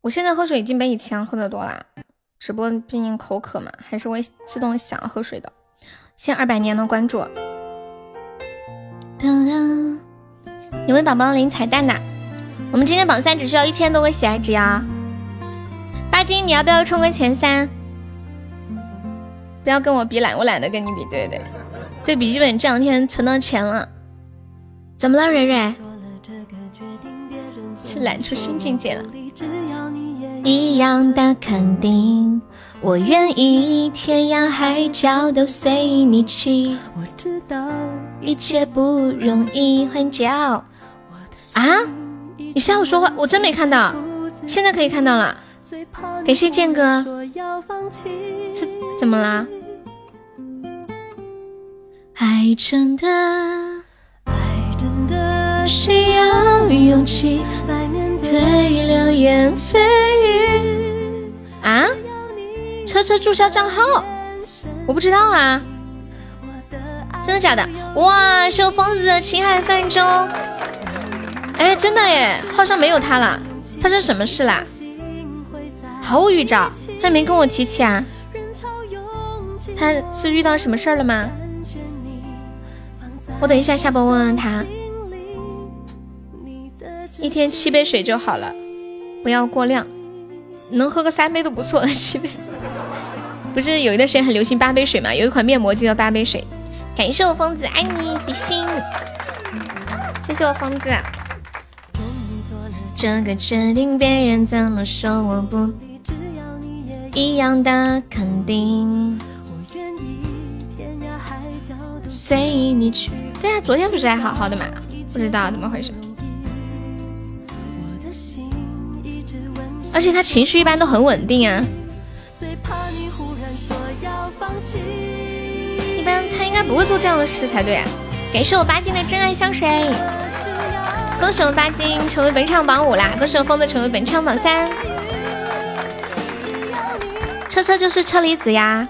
我现在喝水已经比以前喝的多啦，直播毕竟口渴嘛，还是会自动想喝水的。谢二百年的关注。当当，有没有宝宝领彩蛋的？我们今天榜三只需要一千多个喜爱值呀。阿金，你要不要冲个前三？不要跟我比懒，我懒得跟你比。对对对，笔记本这两天存到钱了。怎么了，蕊蕊？是懒出新境界了。一样的肯定，我愿意天涯海角都随你去。我知道一切不容易，欢迎骄傲啊！你下午说话，我真没看到，现在可以看到了。感谢剑哥，是怎么啦？爱真的爱真的需要勇气来面对流言蜚语啊！车车注销账号，我不知道啊，真的假的？哇，是我疯子的青海泛舟，哎，真的耶，号上没有他了，发生什么事啦？毫无预兆，他没跟我提起啊。他是遇到什么事儿了吗？我等一下下播问问他。一天七杯水就好了，不要过量，能喝个三杯都不错。七杯，不是有一段时间很流行八杯水吗？有一款面膜就叫八杯水。感谢我疯子，爱你比心，谢谢我疯子。这个决定，别人怎么说我不一样的肯定，随意你去。对啊，昨天不是还好好的吗？不知道怎么回事。而且他情绪一般都很稳定啊。一般他应该不会做这样的事才对。感谢我八斤的真爱香水，恭喜我八斤成为本场榜五啦！恭喜我疯子成为本场榜三。车车就是车厘子呀，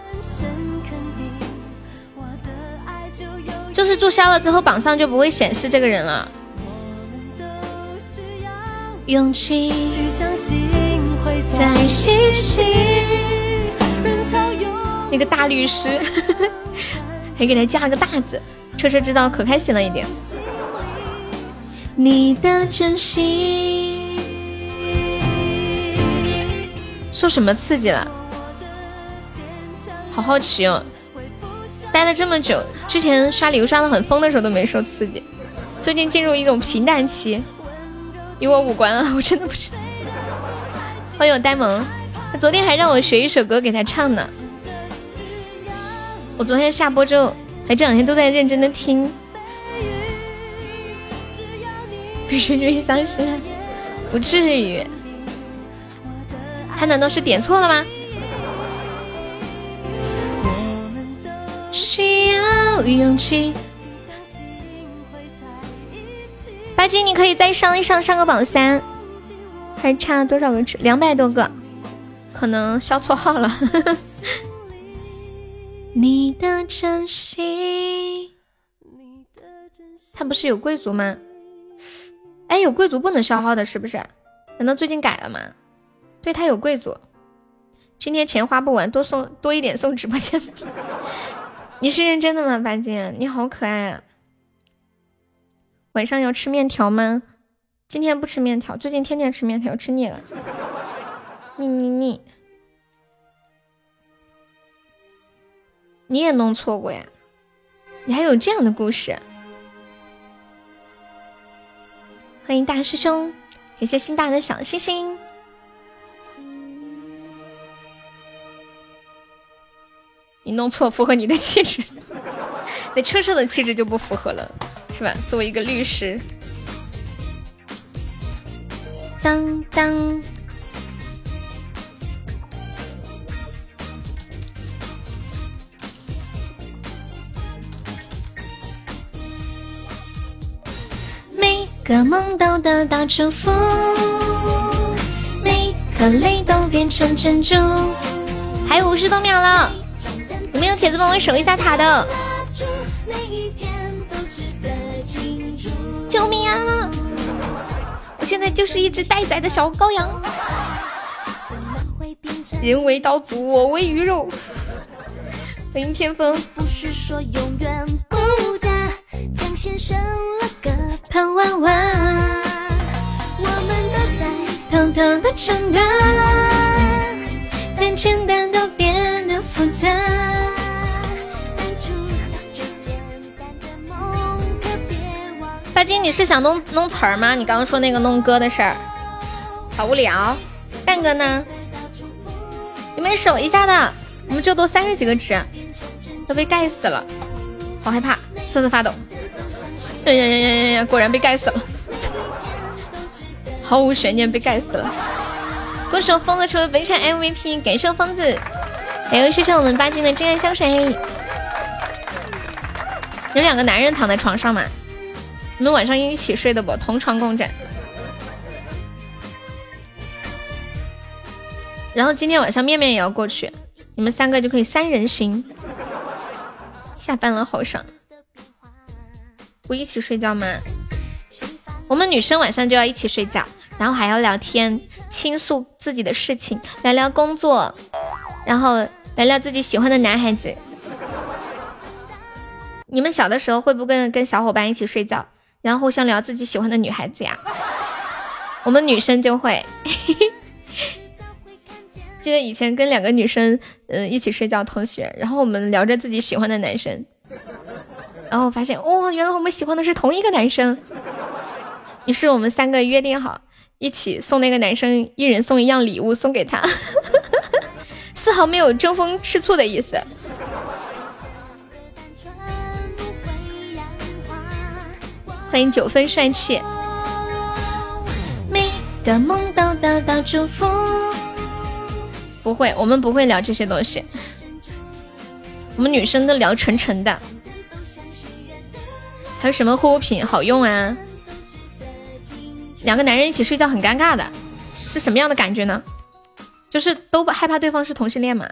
就是注销了之后榜上就不会显示这个人了。勇气。那个大律师，还给他加了个大字，车车知道可开心了一点。你的真心受什么刺激了？好好奇哦，待了这么久，之前刷礼物刷的很疯的时候都没受刺激，最近进入一种平淡期。与我无关啊，我真的不知道。欢迎我呆萌，他昨天还让我学一首歌给他唱呢。我昨天下播之后，还这两天都在认真的听。必须追相信，不至于。他难道是点错了吗？需要勇气。八金，你可以再上一上，上个榜三，还差多少个值？两百多个，可能消错号了。你的真心，他不是有贵族吗？哎，有贵族不能消耗的，是不是？难道最近改了吗？对他有贵族，今天钱花不完，多送多一点送直播间。你是认真的吗，八戒？你好可爱啊！晚上要吃面条吗？今天不吃面条，最近天天吃面条，吃腻了。腻腻腻！你也弄错过呀？你还有这样的故事？欢迎大师兄，感谢心大的小星星。你弄错，符合你的气质，那车车的气质就不符合了。是吧？作为一个律师，当当，每个梦都得到祝福，每颗泪都变成珍珠。还有五十多秒了，有没有铁子帮我守一下塔的？救命啊！我现在就是一只待宰的小羔羊，人为刀俎，我为鱼肉。欢迎天风。盼弯弯，我们都在偷偷的承担，但简单都变得复杂。巴金，你是想弄弄词儿吗？你刚刚说那个弄歌的事儿，好无聊。蛋哥呢？有没有守一下的？我们就多三十几个值，都被盖死了，好害怕，瑟瑟发抖。呀呀呀呀呀呀！果然被盖死了，毫无悬念被盖死了。恭喜疯子成为本场 MVP，感谢我疯子，还有谢谢我们八金的真爱香水。有两个男人躺在床上嘛？你们晚上一起睡的不？同床共枕。然后今天晚上面面也要过去，你们三个就可以三人行。下班了，好爽。不一起睡觉吗？我们女生晚上就要一起睡觉，然后还要聊天，倾诉自己的事情，聊聊工作，然后聊聊自己喜欢的男孩子。你们小的时候会不会跟小伙伴一起睡觉？然后互相聊自己喜欢的女孩子呀，我们女生就会。记得以前跟两个女生，嗯，一起睡觉，同学，然后我们聊着自己喜欢的男生，然后发现哦，原来我们喜欢的是同一个男生。于是我们三个约定好，一起送那个男生一人送一样礼物送给他，丝毫没有争风吃醋的意思。欢迎九分帅气，每个梦都得到祝福。不会，我们不会聊这些东西，我们女生都聊纯纯的。还有什么护肤品好用啊？两个男人一起睡觉很尴尬的，是什么样的感觉呢？就是都不害怕对方是同性恋嘛。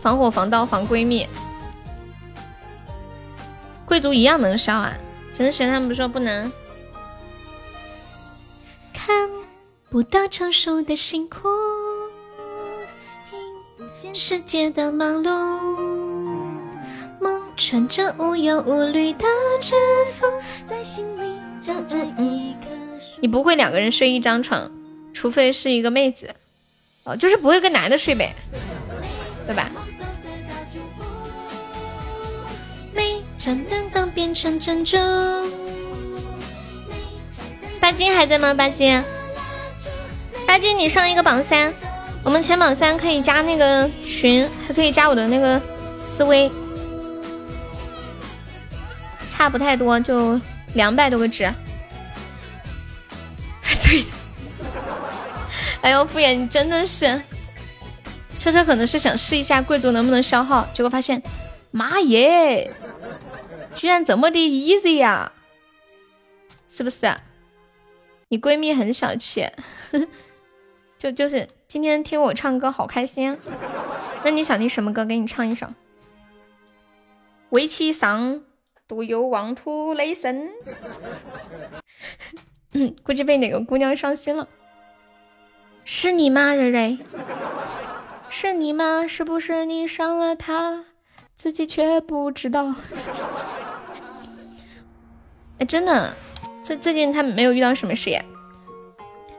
防火防盗防闺蜜，贵族一样能烧啊！陈志贤他们不说不能。看不到成熟的辛苦，听不见世界的忙碌，穿着无忧无虑的制服，在心里长着一棵树。你不会两个人睡一张床，除非是一个妹子，哦，就是不会跟男的睡呗，对吧？每盏灯都变成珍珠。巴金还在吗？巴金，巴金，你上一个榜三，我们前榜三可以加那个群，还可以加我的那个思维，差不太多，就两百多个值。对的，哎呦，敷衍你真的是，车车可能是想试一下贵族能不能消耗，结果发现，妈耶，居然这么的 easy 呀，是不是？你闺蜜很小气，就就是今天听我唱歌好开心。那你想听什么歌？给你唱一首。围棋上独有妄图雷声。嗯，估计被哪个姑娘伤心了。是你吗，蕊蕊？是你吗？是不是你伤了她，自己却不知道？哎，真的。最最近他没有遇到什么事耶？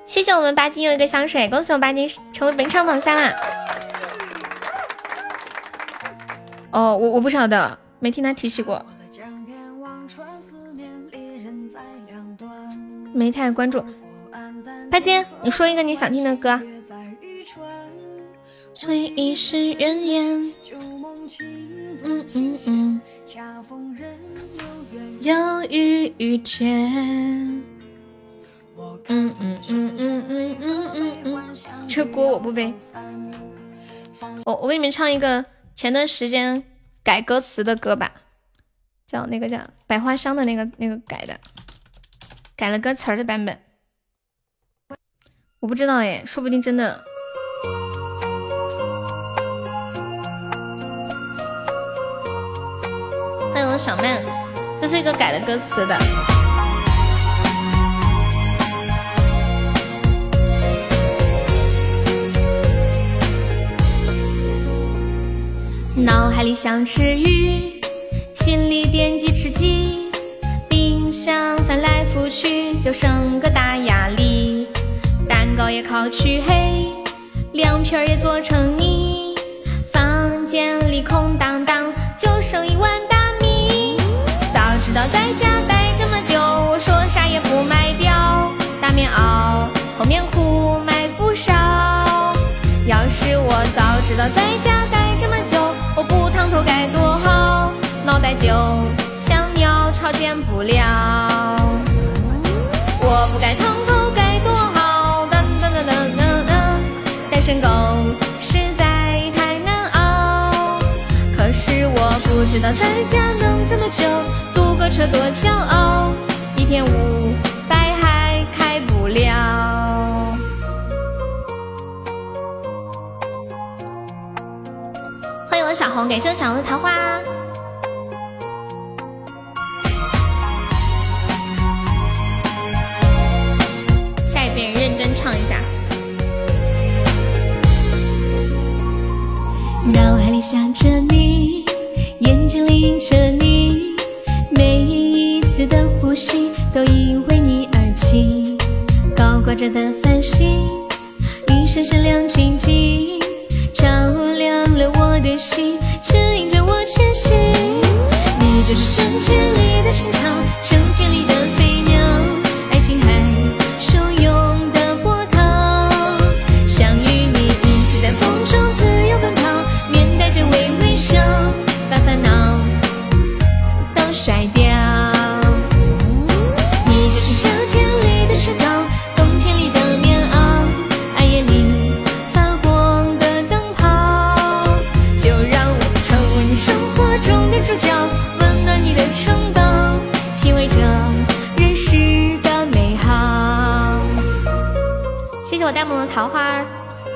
谢谢我们巴金又一个香水，恭喜我们巴金成为本场榜三啦！哦，我我不晓得，没听他提起过，没太关注。八金，你说一个你想听的歌。嗯嗯嗯。有遇遇见，嗯嗯嗯嗯嗯嗯嗯，这锅我不背。我我给你们唱一个前段时间改歌词的歌吧，叫那个叫百花香的那个那个改的，改了歌词儿的版本。我不知道哎，说不定真的。欢迎小曼。这是一个改了歌词的。脑海里想吃鱼，心里惦记吃鸡，想翻来覆去就剩个大压力，蛋糕也烤黢黑，凉皮也做成泥，房间里空荡荡就剩一碗大米。早。知道在家待这么久，我说啥也不卖掉。大棉袄、厚棉裤买不少。要是我早知道在家待这么久，我不烫头该多好。脑袋就鸟巢剪不了。我不该烫头该多好。噔噔噔噔噔噔，单身狗实在太难熬。可是我不知道在家能这么久。租个车多骄傲，一天五百还开不了。欢迎我小红，感谢小红的桃花。唱一下。脑海里想着你，眼睛里映着你。每一次的呼吸都因为你而起，高挂着的繁星，一闪闪亮晶晶，照亮了我的心，指引着我前行。你就是春天里的青草，桃花，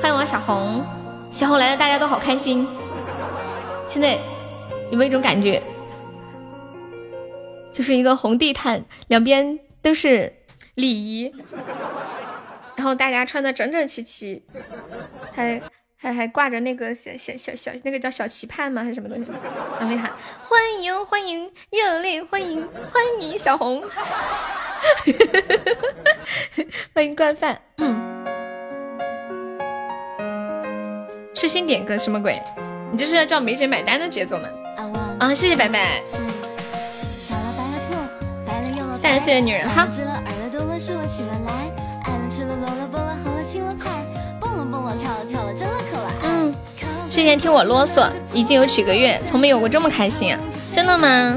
欢迎我小红，小红来了，大家都好开心。现在有没有一种感觉，就是一个红地毯，两边都是礼仪，然后大家穿的整整齐齐，还还还挂着那个小小小小那个叫小旗畔吗？还是什么东西？然后喊欢迎欢迎，热烈欢迎欢迎小红，欢迎惯犯。痴心点歌什么鬼？你这是要叫梅姐买单的节奏吗？啊，谢谢白白。三十岁的女人哈。嗯，之前听我啰嗦已经有几个月，从没有过这么开心啊！真的吗？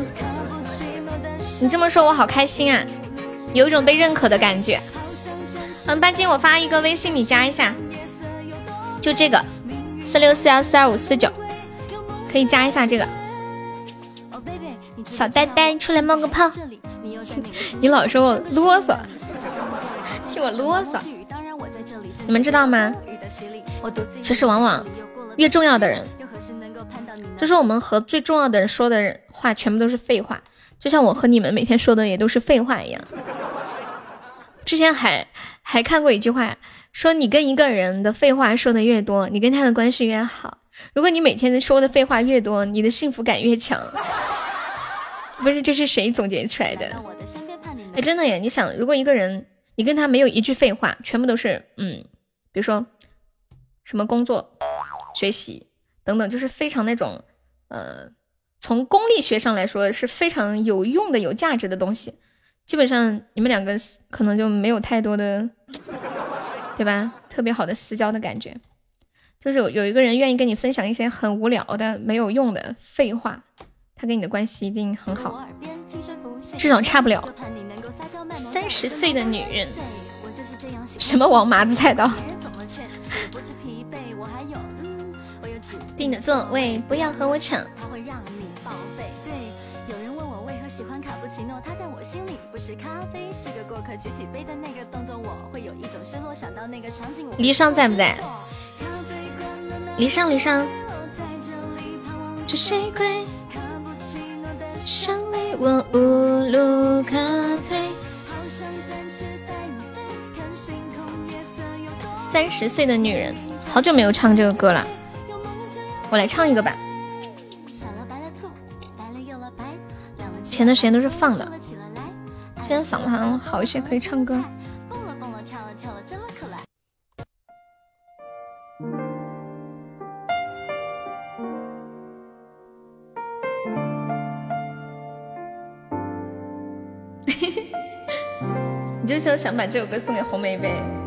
你这么说，我好开心啊，有一种被认可的感觉。嗯，半斤我发一个微信，你加一下，就这个四六四幺四二五四九，可以加一下这个。小呆呆出来冒个泡，你老说我啰嗦，替我啰嗦。你们知道吗？其实往往越重要的人，就是我们和最重要的人说的人话，全部都是废话。就像我和你们每天说的也都是废话一样。之前还还看过一句话，说你跟一个人的废话说的越多，你跟他的关系越好。如果你每天说的废话越多，你的幸福感越强。不是，这是谁总结出来的？哎，真的耶！你想，如果一个人你跟他没有一句废话，全部都是嗯，比如说什么工作、学习等等，就是非常那种呃，从功利学上来说是非常有用的、有价值的东西。基本上你们两个可能就没有太多的，对吧？特别好的私交的感觉，就是有有一个人愿意跟你分享一些很无聊的、没有用的废话。他跟你的关系一定很好，至少差不了。三十岁的女人，什么王麻子菜刀？定的座位，不要和我抢。喜欢卡布奇诺，他在我心里不是咖啡，是个过客。举起杯的那个动作，我会有一种失落。想到那个场景，离殇在不在？离殇，离殇。这谁归？想你我无路可退。三十岁的女人，好久没有唱这个歌了，我来唱一个吧。前段时间都是放的，现在嗓子好像好一些，可以唱歌。你就说想把这首歌送给红梅呗。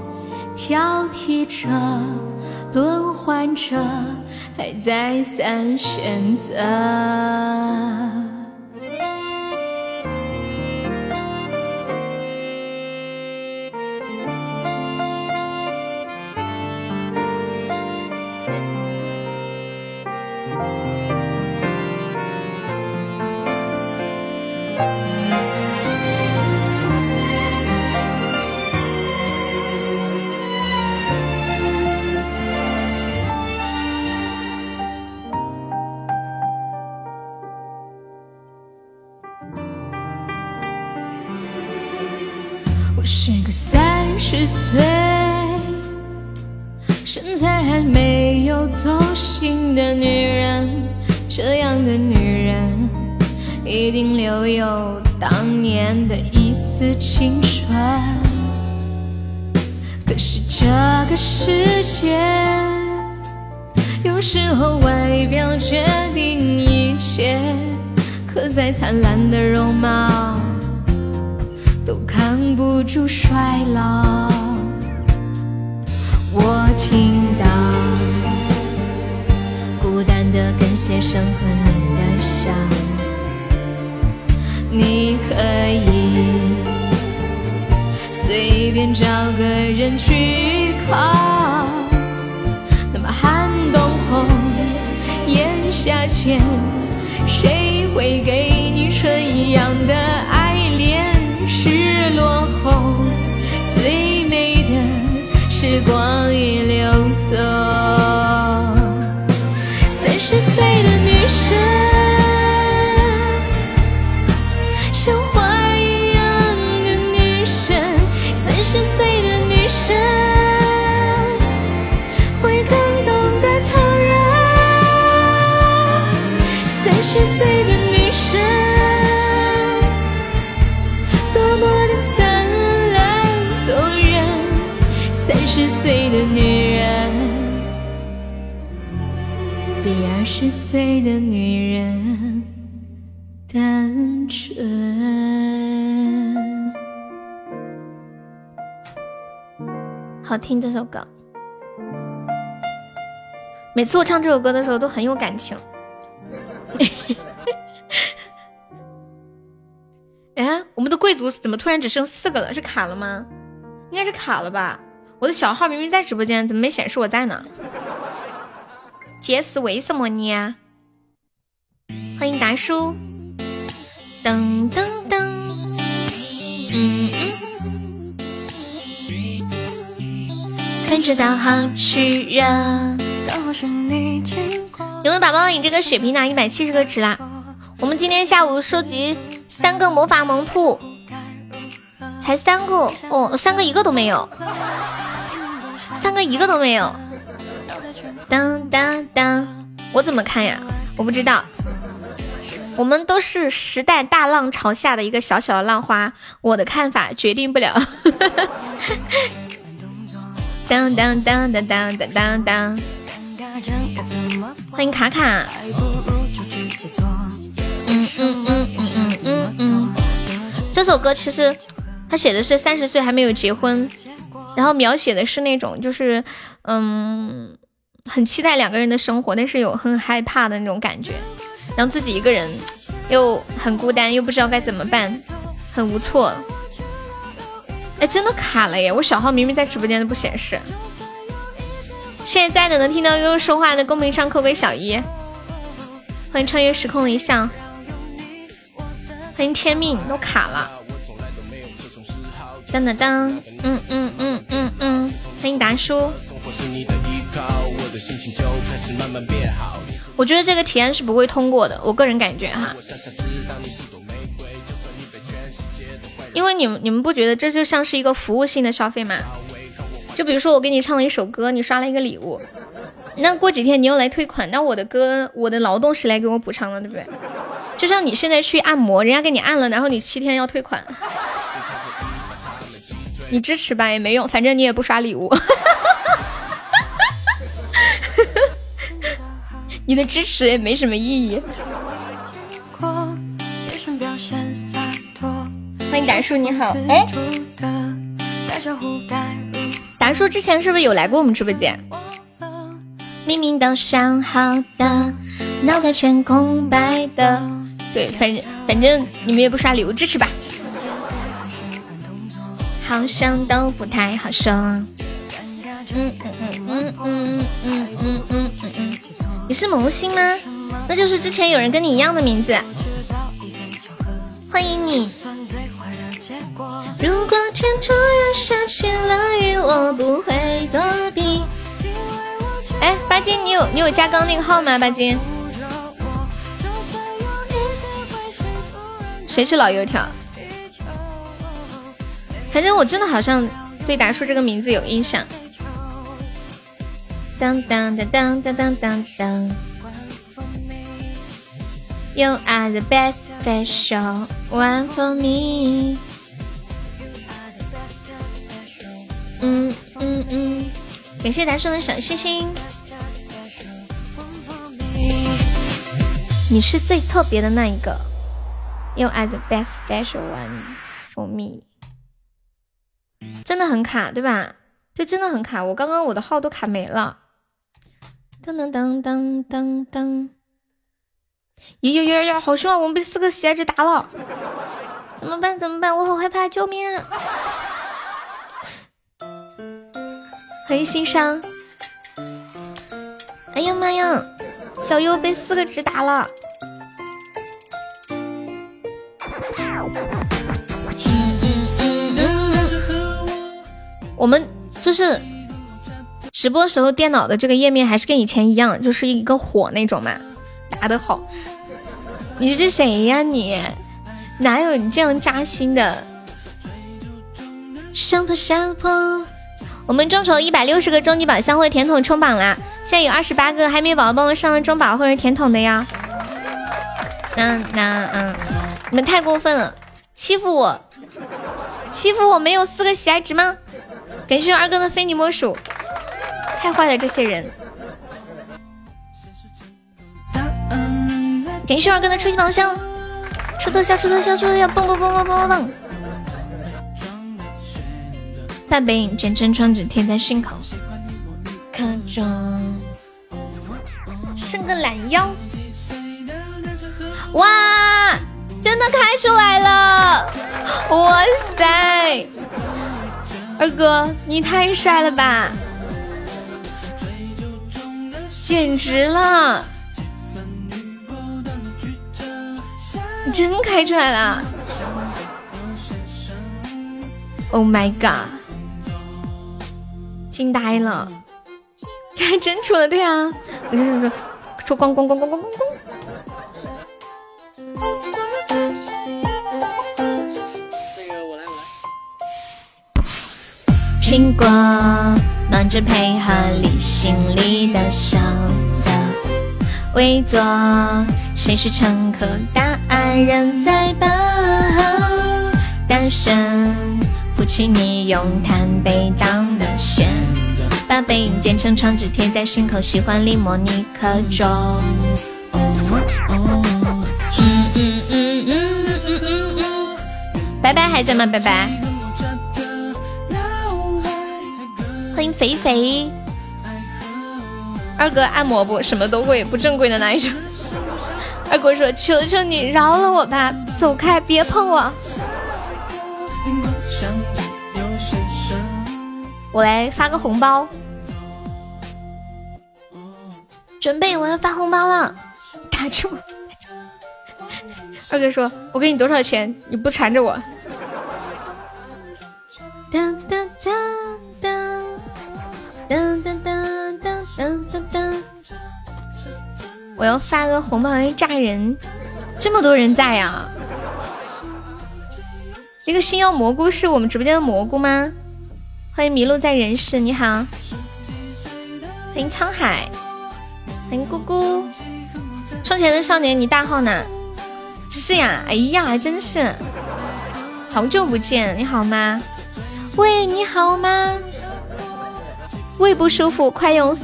挑剔着，轮换着，还再三选择。青春。可是这个世界，有时候外表决定一切，可再灿烂的容貌。都扛不住衰老。我听到孤单的跟鞋声和你的笑，你可以随便找个人去靠。那么寒冬后，炎夏前，谁会给你春一样的爱恋？失落后，最美的时光已流走。三十岁的女生，十岁的女人比二十岁的女人单纯。好听这首歌，每次我唱这首歌的时候都很有感情。哎，我们的贵族怎么突然只剩四个了？是卡了吗？应该是卡了吧。我的小号明明在直播间，怎么没显示我在呢？杰斯，为什么呢？欢迎达叔，噔噔噔，嗯嗯。看着导航是人，刚好是你经过。有没有宝宝你这个血瓶拿一百七十个值啦？我们今天下午收集三个魔法萌兔，才三个哦，三个一个都没有，三个一个都没有。当当当，我怎么看呀？我不知道。我们都是时代大浪潮下的一个小小的浪花，我的看法决定不了。当 当当当当当当当，欢迎卡卡。嗯嗯嗯嗯嗯嗯，这首歌其实他写的是三十岁还没有结婚，然后描写的是那种就是嗯很期待两个人的生活，但是有很害怕的那种感觉，然后自己一个人又很孤单，又不知道该怎么办，很无措。哎，真的卡了耶！我小号明明在直播间都不显示。现在在的能听到悠悠说话的，公屏上扣个小一。欢迎穿越时空的一笑，欢迎天命都卡了。当当当，嗯嗯嗯嗯嗯，欢迎达叔。我觉得这个体验是不会通过的，我个人感觉哈。因为你们你们不觉得这就像是一个服务性的消费吗？就比如说我给你唱了一首歌，你刷了一个礼物，那过几天你又来退款，那我的歌我的劳动谁来给我补偿了，对不对？就像你现在去按摩，人家给你按了，然后你七天要退款，你支持吧也没用，反正你也不刷礼物。你的支持也没什么意义。欢迎达叔，你好。哎，达叔之前是不是有来过我们直播间？明明都想好的，脑袋全空白的。对，反正反正你们也不刷礼物支持吧。好像都不太好说。嗯嗯嗯嗯嗯嗯嗯嗯嗯嗯。你是萌新吗？那就是之前有人跟你一样的名字。欢迎你。如果前途要下起了雨，我不会躲避。哎，巴金，你有你有加刚那个号吗？巴金。谁是老油条？反正我真的好像对达叔这个名字有印象。当当当当当当当当。You are the best special one for me。嗯嗯嗯，感谢达叔的小心心。你是最特别的那一个。You are the best special one for me。真的很卡，对吧？就真的很卡，我刚刚我的号都卡没了。噔噔噔噔噔噔！呀呀呀呀！好凶啊！我们被四个喜爱值打了，怎么办？怎么办？我好害怕！救命！欢迎心伤。哎呀妈呀！小优被四个值打了。我们就是。直播时候电脑的这个页面还是跟以前一样，就是一个火那种嘛，打得好。你是谁呀你？哪有你这样扎心的？上坡上坡，我们众筹一百六十个终极宝箱或者甜筒冲榜啦！现在有二十八个还没宝宝帮我上了中宝或者甜筒的呀。那那嗯，你们太过分了，欺负我，欺负我没有四个喜爱值吗？感谢二哥的非你莫属。太坏了，这些人！感谢二哥的初级宝箱，出特效，出特效，出特效，蹦蹦蹦蹦蹦蹦蹦！大背影剪成窗纸贴在心口，可装伸个懒腰。哇，真的开出来了！哇塞，二哥你太帅了吧！简直了！你真开出来了！Oh my god！惊呆了！这还真出了，对啊！我跟你说，出光光光光光光光！苹果。忙着配合理性里的小则，伪作谁是乘客？答案仍在背后。单身不请你用炭杯当的选择，把背影剪成窗纸贴在心口，喜欢离莫尼克中。嗯嗯嗯嗯嗯嗯嗯，拜拜还在吗？拜拜。欢迎肥肥，二哥按摩不什么都会，不正规的那一种。二哥说：“求求你饶了我吧，走开，别碰我。”我来发个红包，准备我要发红包了，打住！二哥说：“我给你多少钱？你不缠着我。”噔噔噔噔噔！我要发个红包来炸人，这么多人在呀！那个星耀蘑菇是我们直播间的蘑菇吗？欢迎迷路在人世，你好！欢迎沧海，欢迎姑姑。充钱的少年，你大号呢？是呀，哎呀，还真是，好久不见，你好吗？喂，你好吗？胃不舒服，快用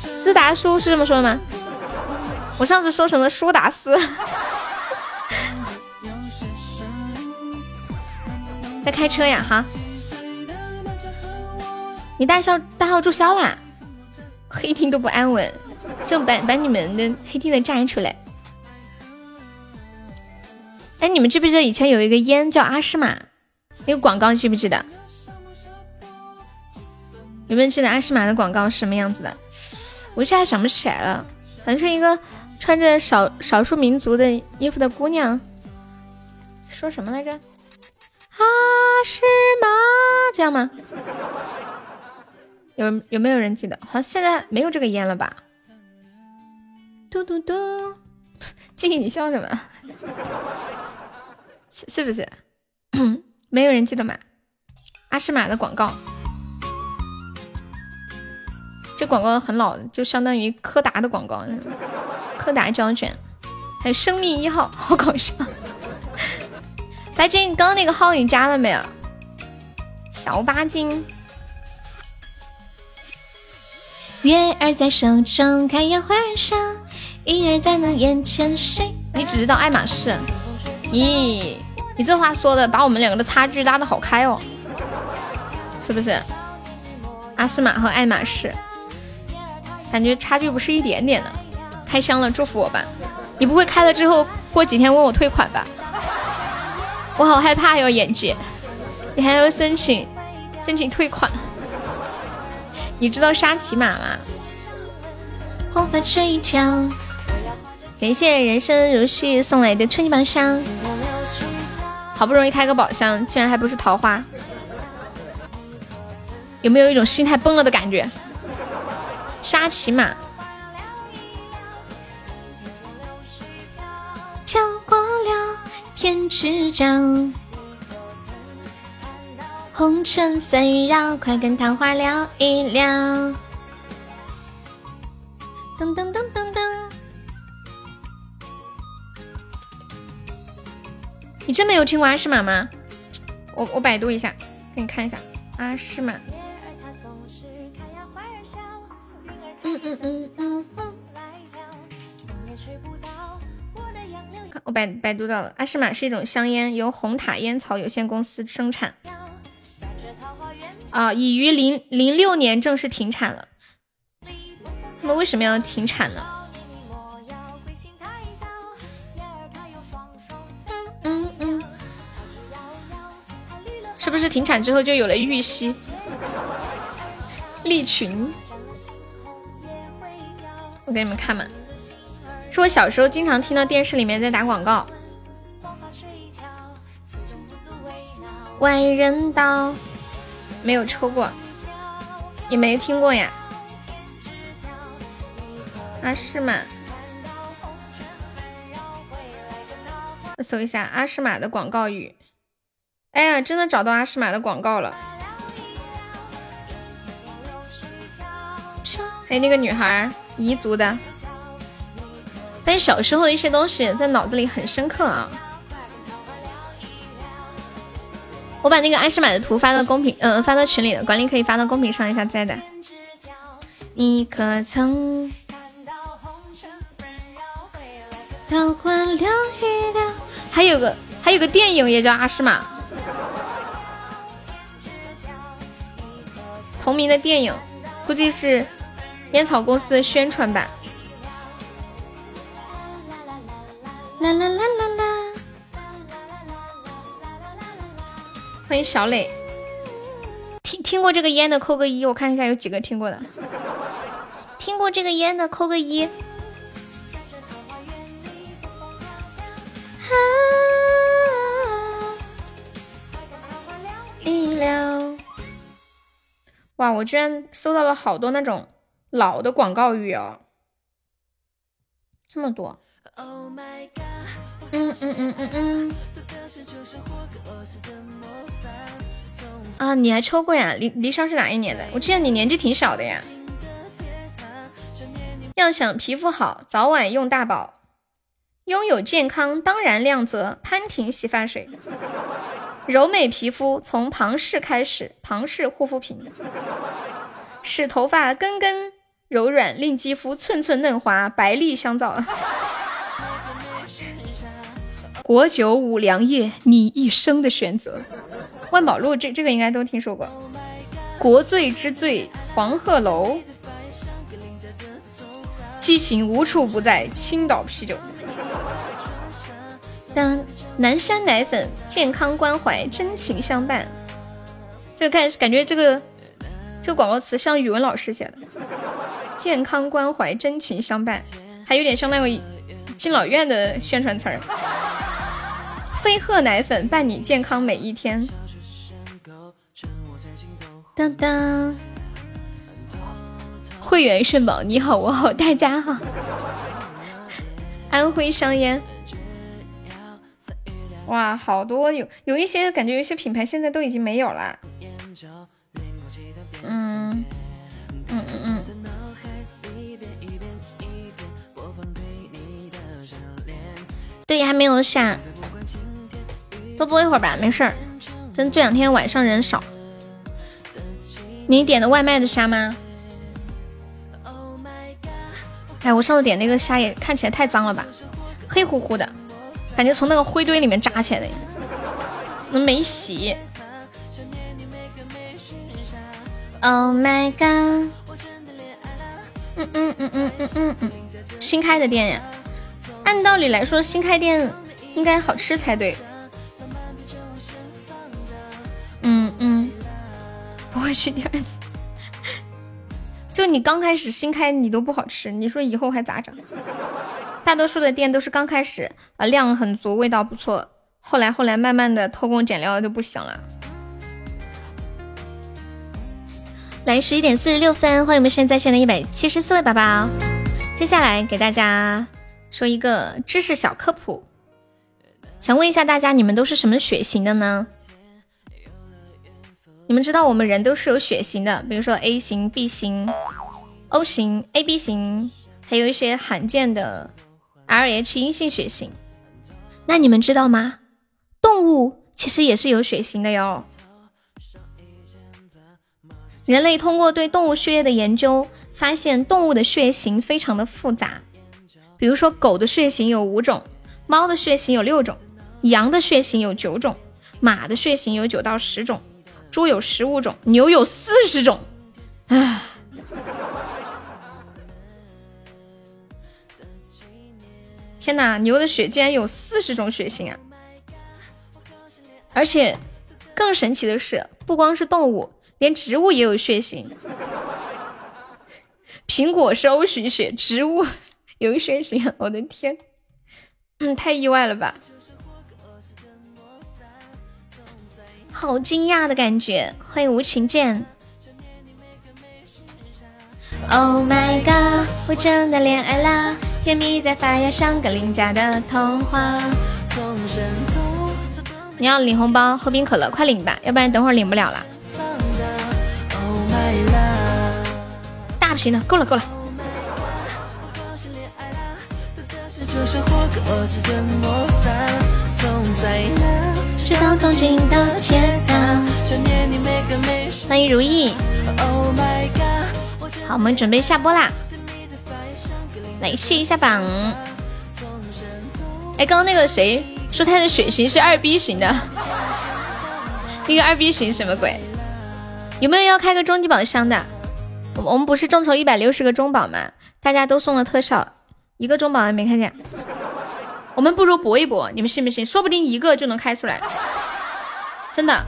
斯达舒是这么说的吗？我上次说成了舒达斯。在开车呀，哈。你大号大号注销啦，黑厅都不安稳，就把把你们的黑厅的炸出来。哎，你们记不记得以前有一个烟叫阿诗玛，那个广告记不记得？有没有记得阿诗玛的广告是什么样子的？我一下想不起来了，好像是一个穿着少少数民族的衣服的姑娘，说什么来着？阿诗玛，这样吗？有有没有人记得？好像现在没有这个烟了吧？嘟嘟嘟，静怡，你笑什么？是是不是？没有人记得吗？阿诗玛的广告，这广告很老，就相当于柯达的广告，柯达胶卷，还有生命一号，好搞笑。白金，刚刚那个号你加了没有？小八金。月儿在手中开呀花儿笑，鱼儿在那眼前睡。你只知道爱马仕，咦？你这话说的把我们两个的差距拉的好开哦，是不是？阿斯玛和爱马仕，感觉差距不是一点点的。开箱了，祝福我吧。你不会开了之后过几天问我退款吧？我好害怕哟，眼姐，你还要申请申请退款。你知道沙琪玛吗？红发睡觉。感谢人生如戏送来的春级宝箱，好不容易开个宝箱，居然还不是桃花，有没有一种心态崩了的感觉？沙琪玛。飘过了天之角。红尘纷扰，快跟桃花聊一聊。噔噔噔噔噔，你真没有听过阿诗玛吗？我我百度一下，给你看一下阿诗玛。嗯嗯嗯。我百百度到了，阿诗玛是一种香烟，由红塔烟草有限公司生产。啊，已于零零六年正式停产了。那么为什么要停产呢？嗯嗯嗯，是不是停产之后就有了玉溪、利群？我给你们看嘛，是我小时候经常听到电视里面在打广告。万人刀。没有抽过，也没听过呀。阿诗玛，我搜一下阿诗玛的广告语。哎呀，真的找到阿诗玛的广告了。还有那个女孩，彝族的。但小时候的一些东西在脑子里很深刻啊。我把那个阿诗玛的图发到公屏，嗯，发到群里了，管理可以发到公屏上一下在的。你可曾？摇晃了一了。还有个还有个电影也叫阿诗玛，同名的电影，估计是烟草公司宣传版。啦啦啦啦啦。欢迎小磊，听听过这个烟的扣个一，我看一下有几个听过的。听过这个烟的扣个一。一了，哇！我居然搜到了好多那种老的广告语哦，这么多。嗯嗯嗯嗯嗯。啊，你还抽过呀？离离殇是哪一年的？我记得你年纪挺小的呀。要想皮肤好，早晚用大宝。拥有健康当然亮泽潘婷洗发水，柔美皮肤从庞氏开始，庞氏护肤品使头发根根柔软，令肌肤寸寸嫩滑，白丽香皂。国酒五粮液，你一生的选择。万宝路这这个应该都听说过。国醉之最，黄鹤楼。激情无处不在，青岛啤酒。当南山奶粉，健康关怀，真情相伴。这个看感觉这个这个广告词像语文老师写的，健康关怀，真情相伴，还有点像那个敬老院的宣传词儿。飞鹤奶粉伴你健康每一天。当当，会员肾宝，你好，我好，大家好。安徽商烟，哇，好多有有一些感觉，有些品牌现在都已经没有了。嗯嗯嗯嗯。对，还没有下。多播一会儿吧，没事儿。真这两天晚上人少。你点的外卖的虾吗？哎，我上次点那个虾也看起来太脏了吧，黑乎乎的，感觉从那个灰堆里面扎起来的，那没洗。Oh my god！嗯嗯嗯嗯嗯嗯嗯，新开的店呀，按道理来说新开店应该好吃才对。嗯嗯，不会去第二次。就你刚开始新开，你都不好吃，你说以后还咋整？大多数的店都是刚开始啊量很足，味道不错，后来后来慢慢的偷工减料就不行了。来，十一点四十六分，欢迎我们现在在线的一百七十四位宝宝。接下来给大家说一个知识小科普，想问一下大家，你们都是什么血型的呢？你们知道我们人都是有血型的，比如说 A 型、B 型、O 型、AB 型，还有一些罕见的 RH 阴性血型。那你们知道吗？动物其实也是有血型的哟。人类通过对动物血液的研究，发现动物的血型非常的复杂。比如说，狗的血型有五种，猫的血型有六种，羊的血型有九种，马的血型有九到十种。猪有十五种，牛有四十种，唉，天哪，牛的血竟然有四十种血型啊！而且更神奇的是，不光是动物，连植物也有血型。苹果是 O 型血，植物有血型，我的天，嗯，太意外了吧！好惊讶的感觉，欢迎无情剑。Oh my god，我真的恋爱啦，甜蜜在发芽，像个邻家的童话。你要领红包，喝冰可乐，快领吧，要不然等会儿领不了了。大瓶的，够了够了。欢迎如意，好，我们准备下播啦，来试一下榜。哎，刚刚那个谁说他的血型是二 B 型的？那个二 B 型什么鬼？有没有要开个终极宝箱的？我我们不是众筹一百六十个中宝吗？大家都送了特效，一个中宝也没看见。我们不如搏一搏，你们信不信？说不定一个就能开出来，真的。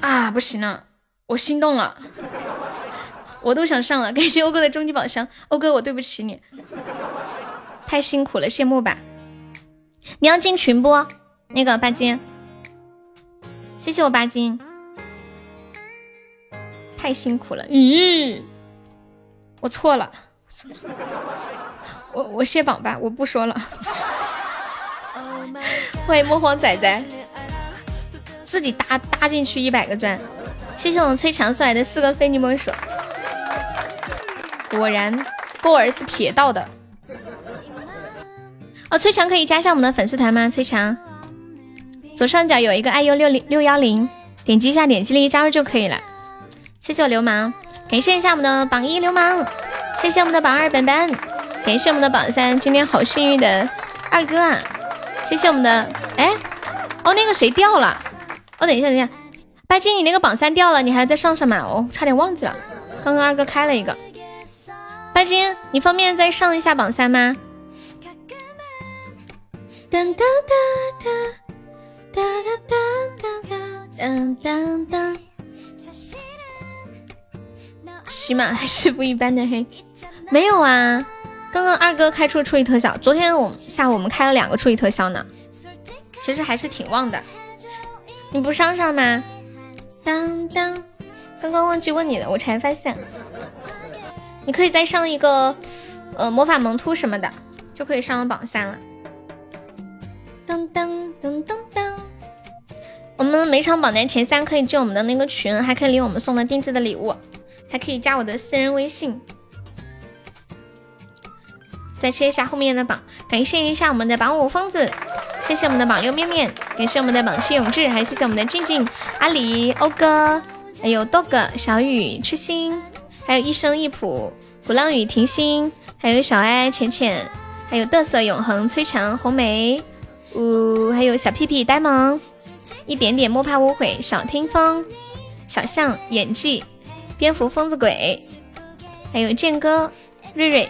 啊，不行了，我心动了，我都想上了。感谢欧哥的终极宝箱，欧哥，我对不起你，太辛苦了，谢幕吧。你要进群不？那个巴金，谢谢我巴金，太辛苦了。咦，我错了。我我卸榜吧，我不说了。欢迎魔皇仔仔，自己搭搭进去一百个钻，谢谢我们崔强送来的四个非你莫属。果然，勾儿是铁道的。哦，崔强可以加上我们的粉丝团吗？崔强，左上角有一个 iu 六零六幺零，点击一下，点击立即加入就可以了。谢谢我流氓，感谢一下我们的榜一流氓，谢谢我们的榜二本本，感谢我们的榜三，今天好幸运的二哥啊！谢谢我们的哎，哦那个谁掉了？哦等一下等一下，拜金你那个榜三掉了，你还要再上上吗？哦差点忘记了，刚刚二哥开了一个。拜金，你方便再上一下榜三吗？当当当当当当当当当当当。起码还是不一般的黑。没有啊，刚刚二哥开出了初级特效，昨天我下午我们开了两个初级特效呢，其实还是挺旺的。你不上上吗？当当，刚刚忘记问你了，我才发现。你可以再上一个，呃，魔法萌兔什么的，就可以上榜三了。噔噔噔噔噔，我们每场榜单前三可以进我们的那个群，还可以领我们送的定制的礼物，还可以加我的私人微信。再切一下后面的榜，感谢一下我们的榜五疯子，谢谢我们的榜六面面，感谢我们的榜七永志，还谢谢我们的静静、阿里、欧哥，还有 dog、小雨、痴心。还有一生一谱，鼓浪屿甜心，还有小爱浅浅，还有嘚瑟永恒崔强红梅，呜，还有小屁屁呆萌，一点点莫怕无悔小听风，小象演技，蝙蝠疯子鬼，还有剑哥瑞瑞，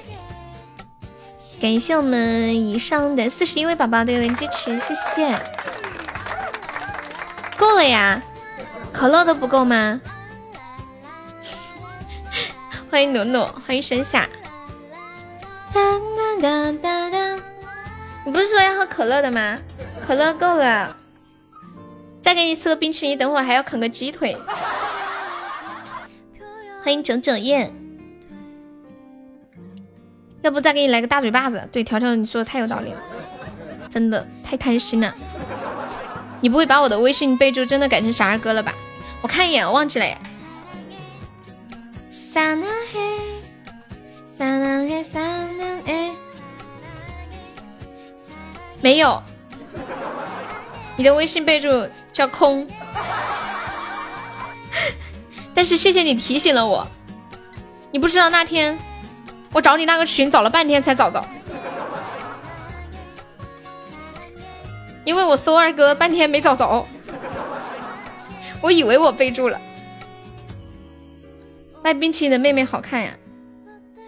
感谢我们以上的四十一位宝宝对我的支持，谢谢，够了呀，可乐都不够吗？欢迎努努，欢迎盛夏。哒哒哒哒哒，你不是说要喝可乐的吗？可乐够了，再给你吃个冰淇淋，等会还要啃个鸡腿。欢迎整整燕，要不再给你来个大嘴巴子？对，条条你说的太有道理了，真的太贪心了。你不会把我的微信备注真的改成傻二哥了吧？我看一眼，我忘记了耶。撒那嘿，撒那嘿，撒那嘿，没有，你的微信备注叫空，但是谢谢你提醒了我，你不知道那天我找你那个群找了半天才找到，因为我搜二哥半天没找着，我以为我备注了。卖冰淇淋的妹妹好看呀，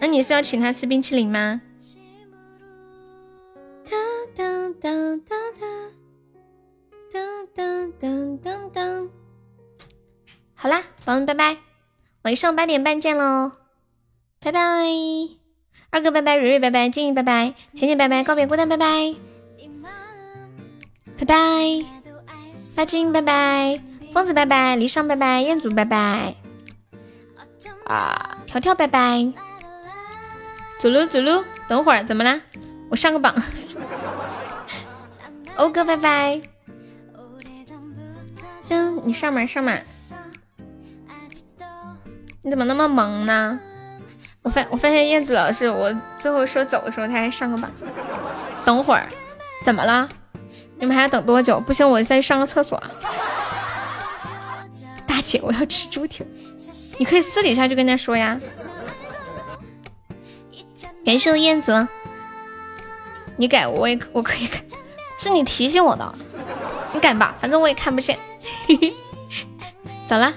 那你是要请她吃冰淇淋吗？哒哒哒哒哒哒哒哒哒。好啦，宝宝们拜拜，晚上八点半见喽，拜拜。二哥拜拜，蕊蕊拜拜，静怡拜拜，浅浅拜拜，告别孤单拜拜，拜拜。大金拜拜，疯子拜拜，离殇拜拜，彦祖拜拜。啊，条条拜拜，走路走路，等会儿怎么啦？我上个榜。欧哥拜拜，行，你上嘛上嘛。你怎么那么萌呢？我发我发现彦祖老师，我最后说走的时候他还上个榜。等会儿怎么了？你们还要等多久？不行，我再上个厕所。大姐，我要吃猪蹄。你可以私底下就跟他说呀。感谢彦祖，你改我也我可以改，是你提醒我的，你改吧，反正我也看不见。嘿 嘿走了。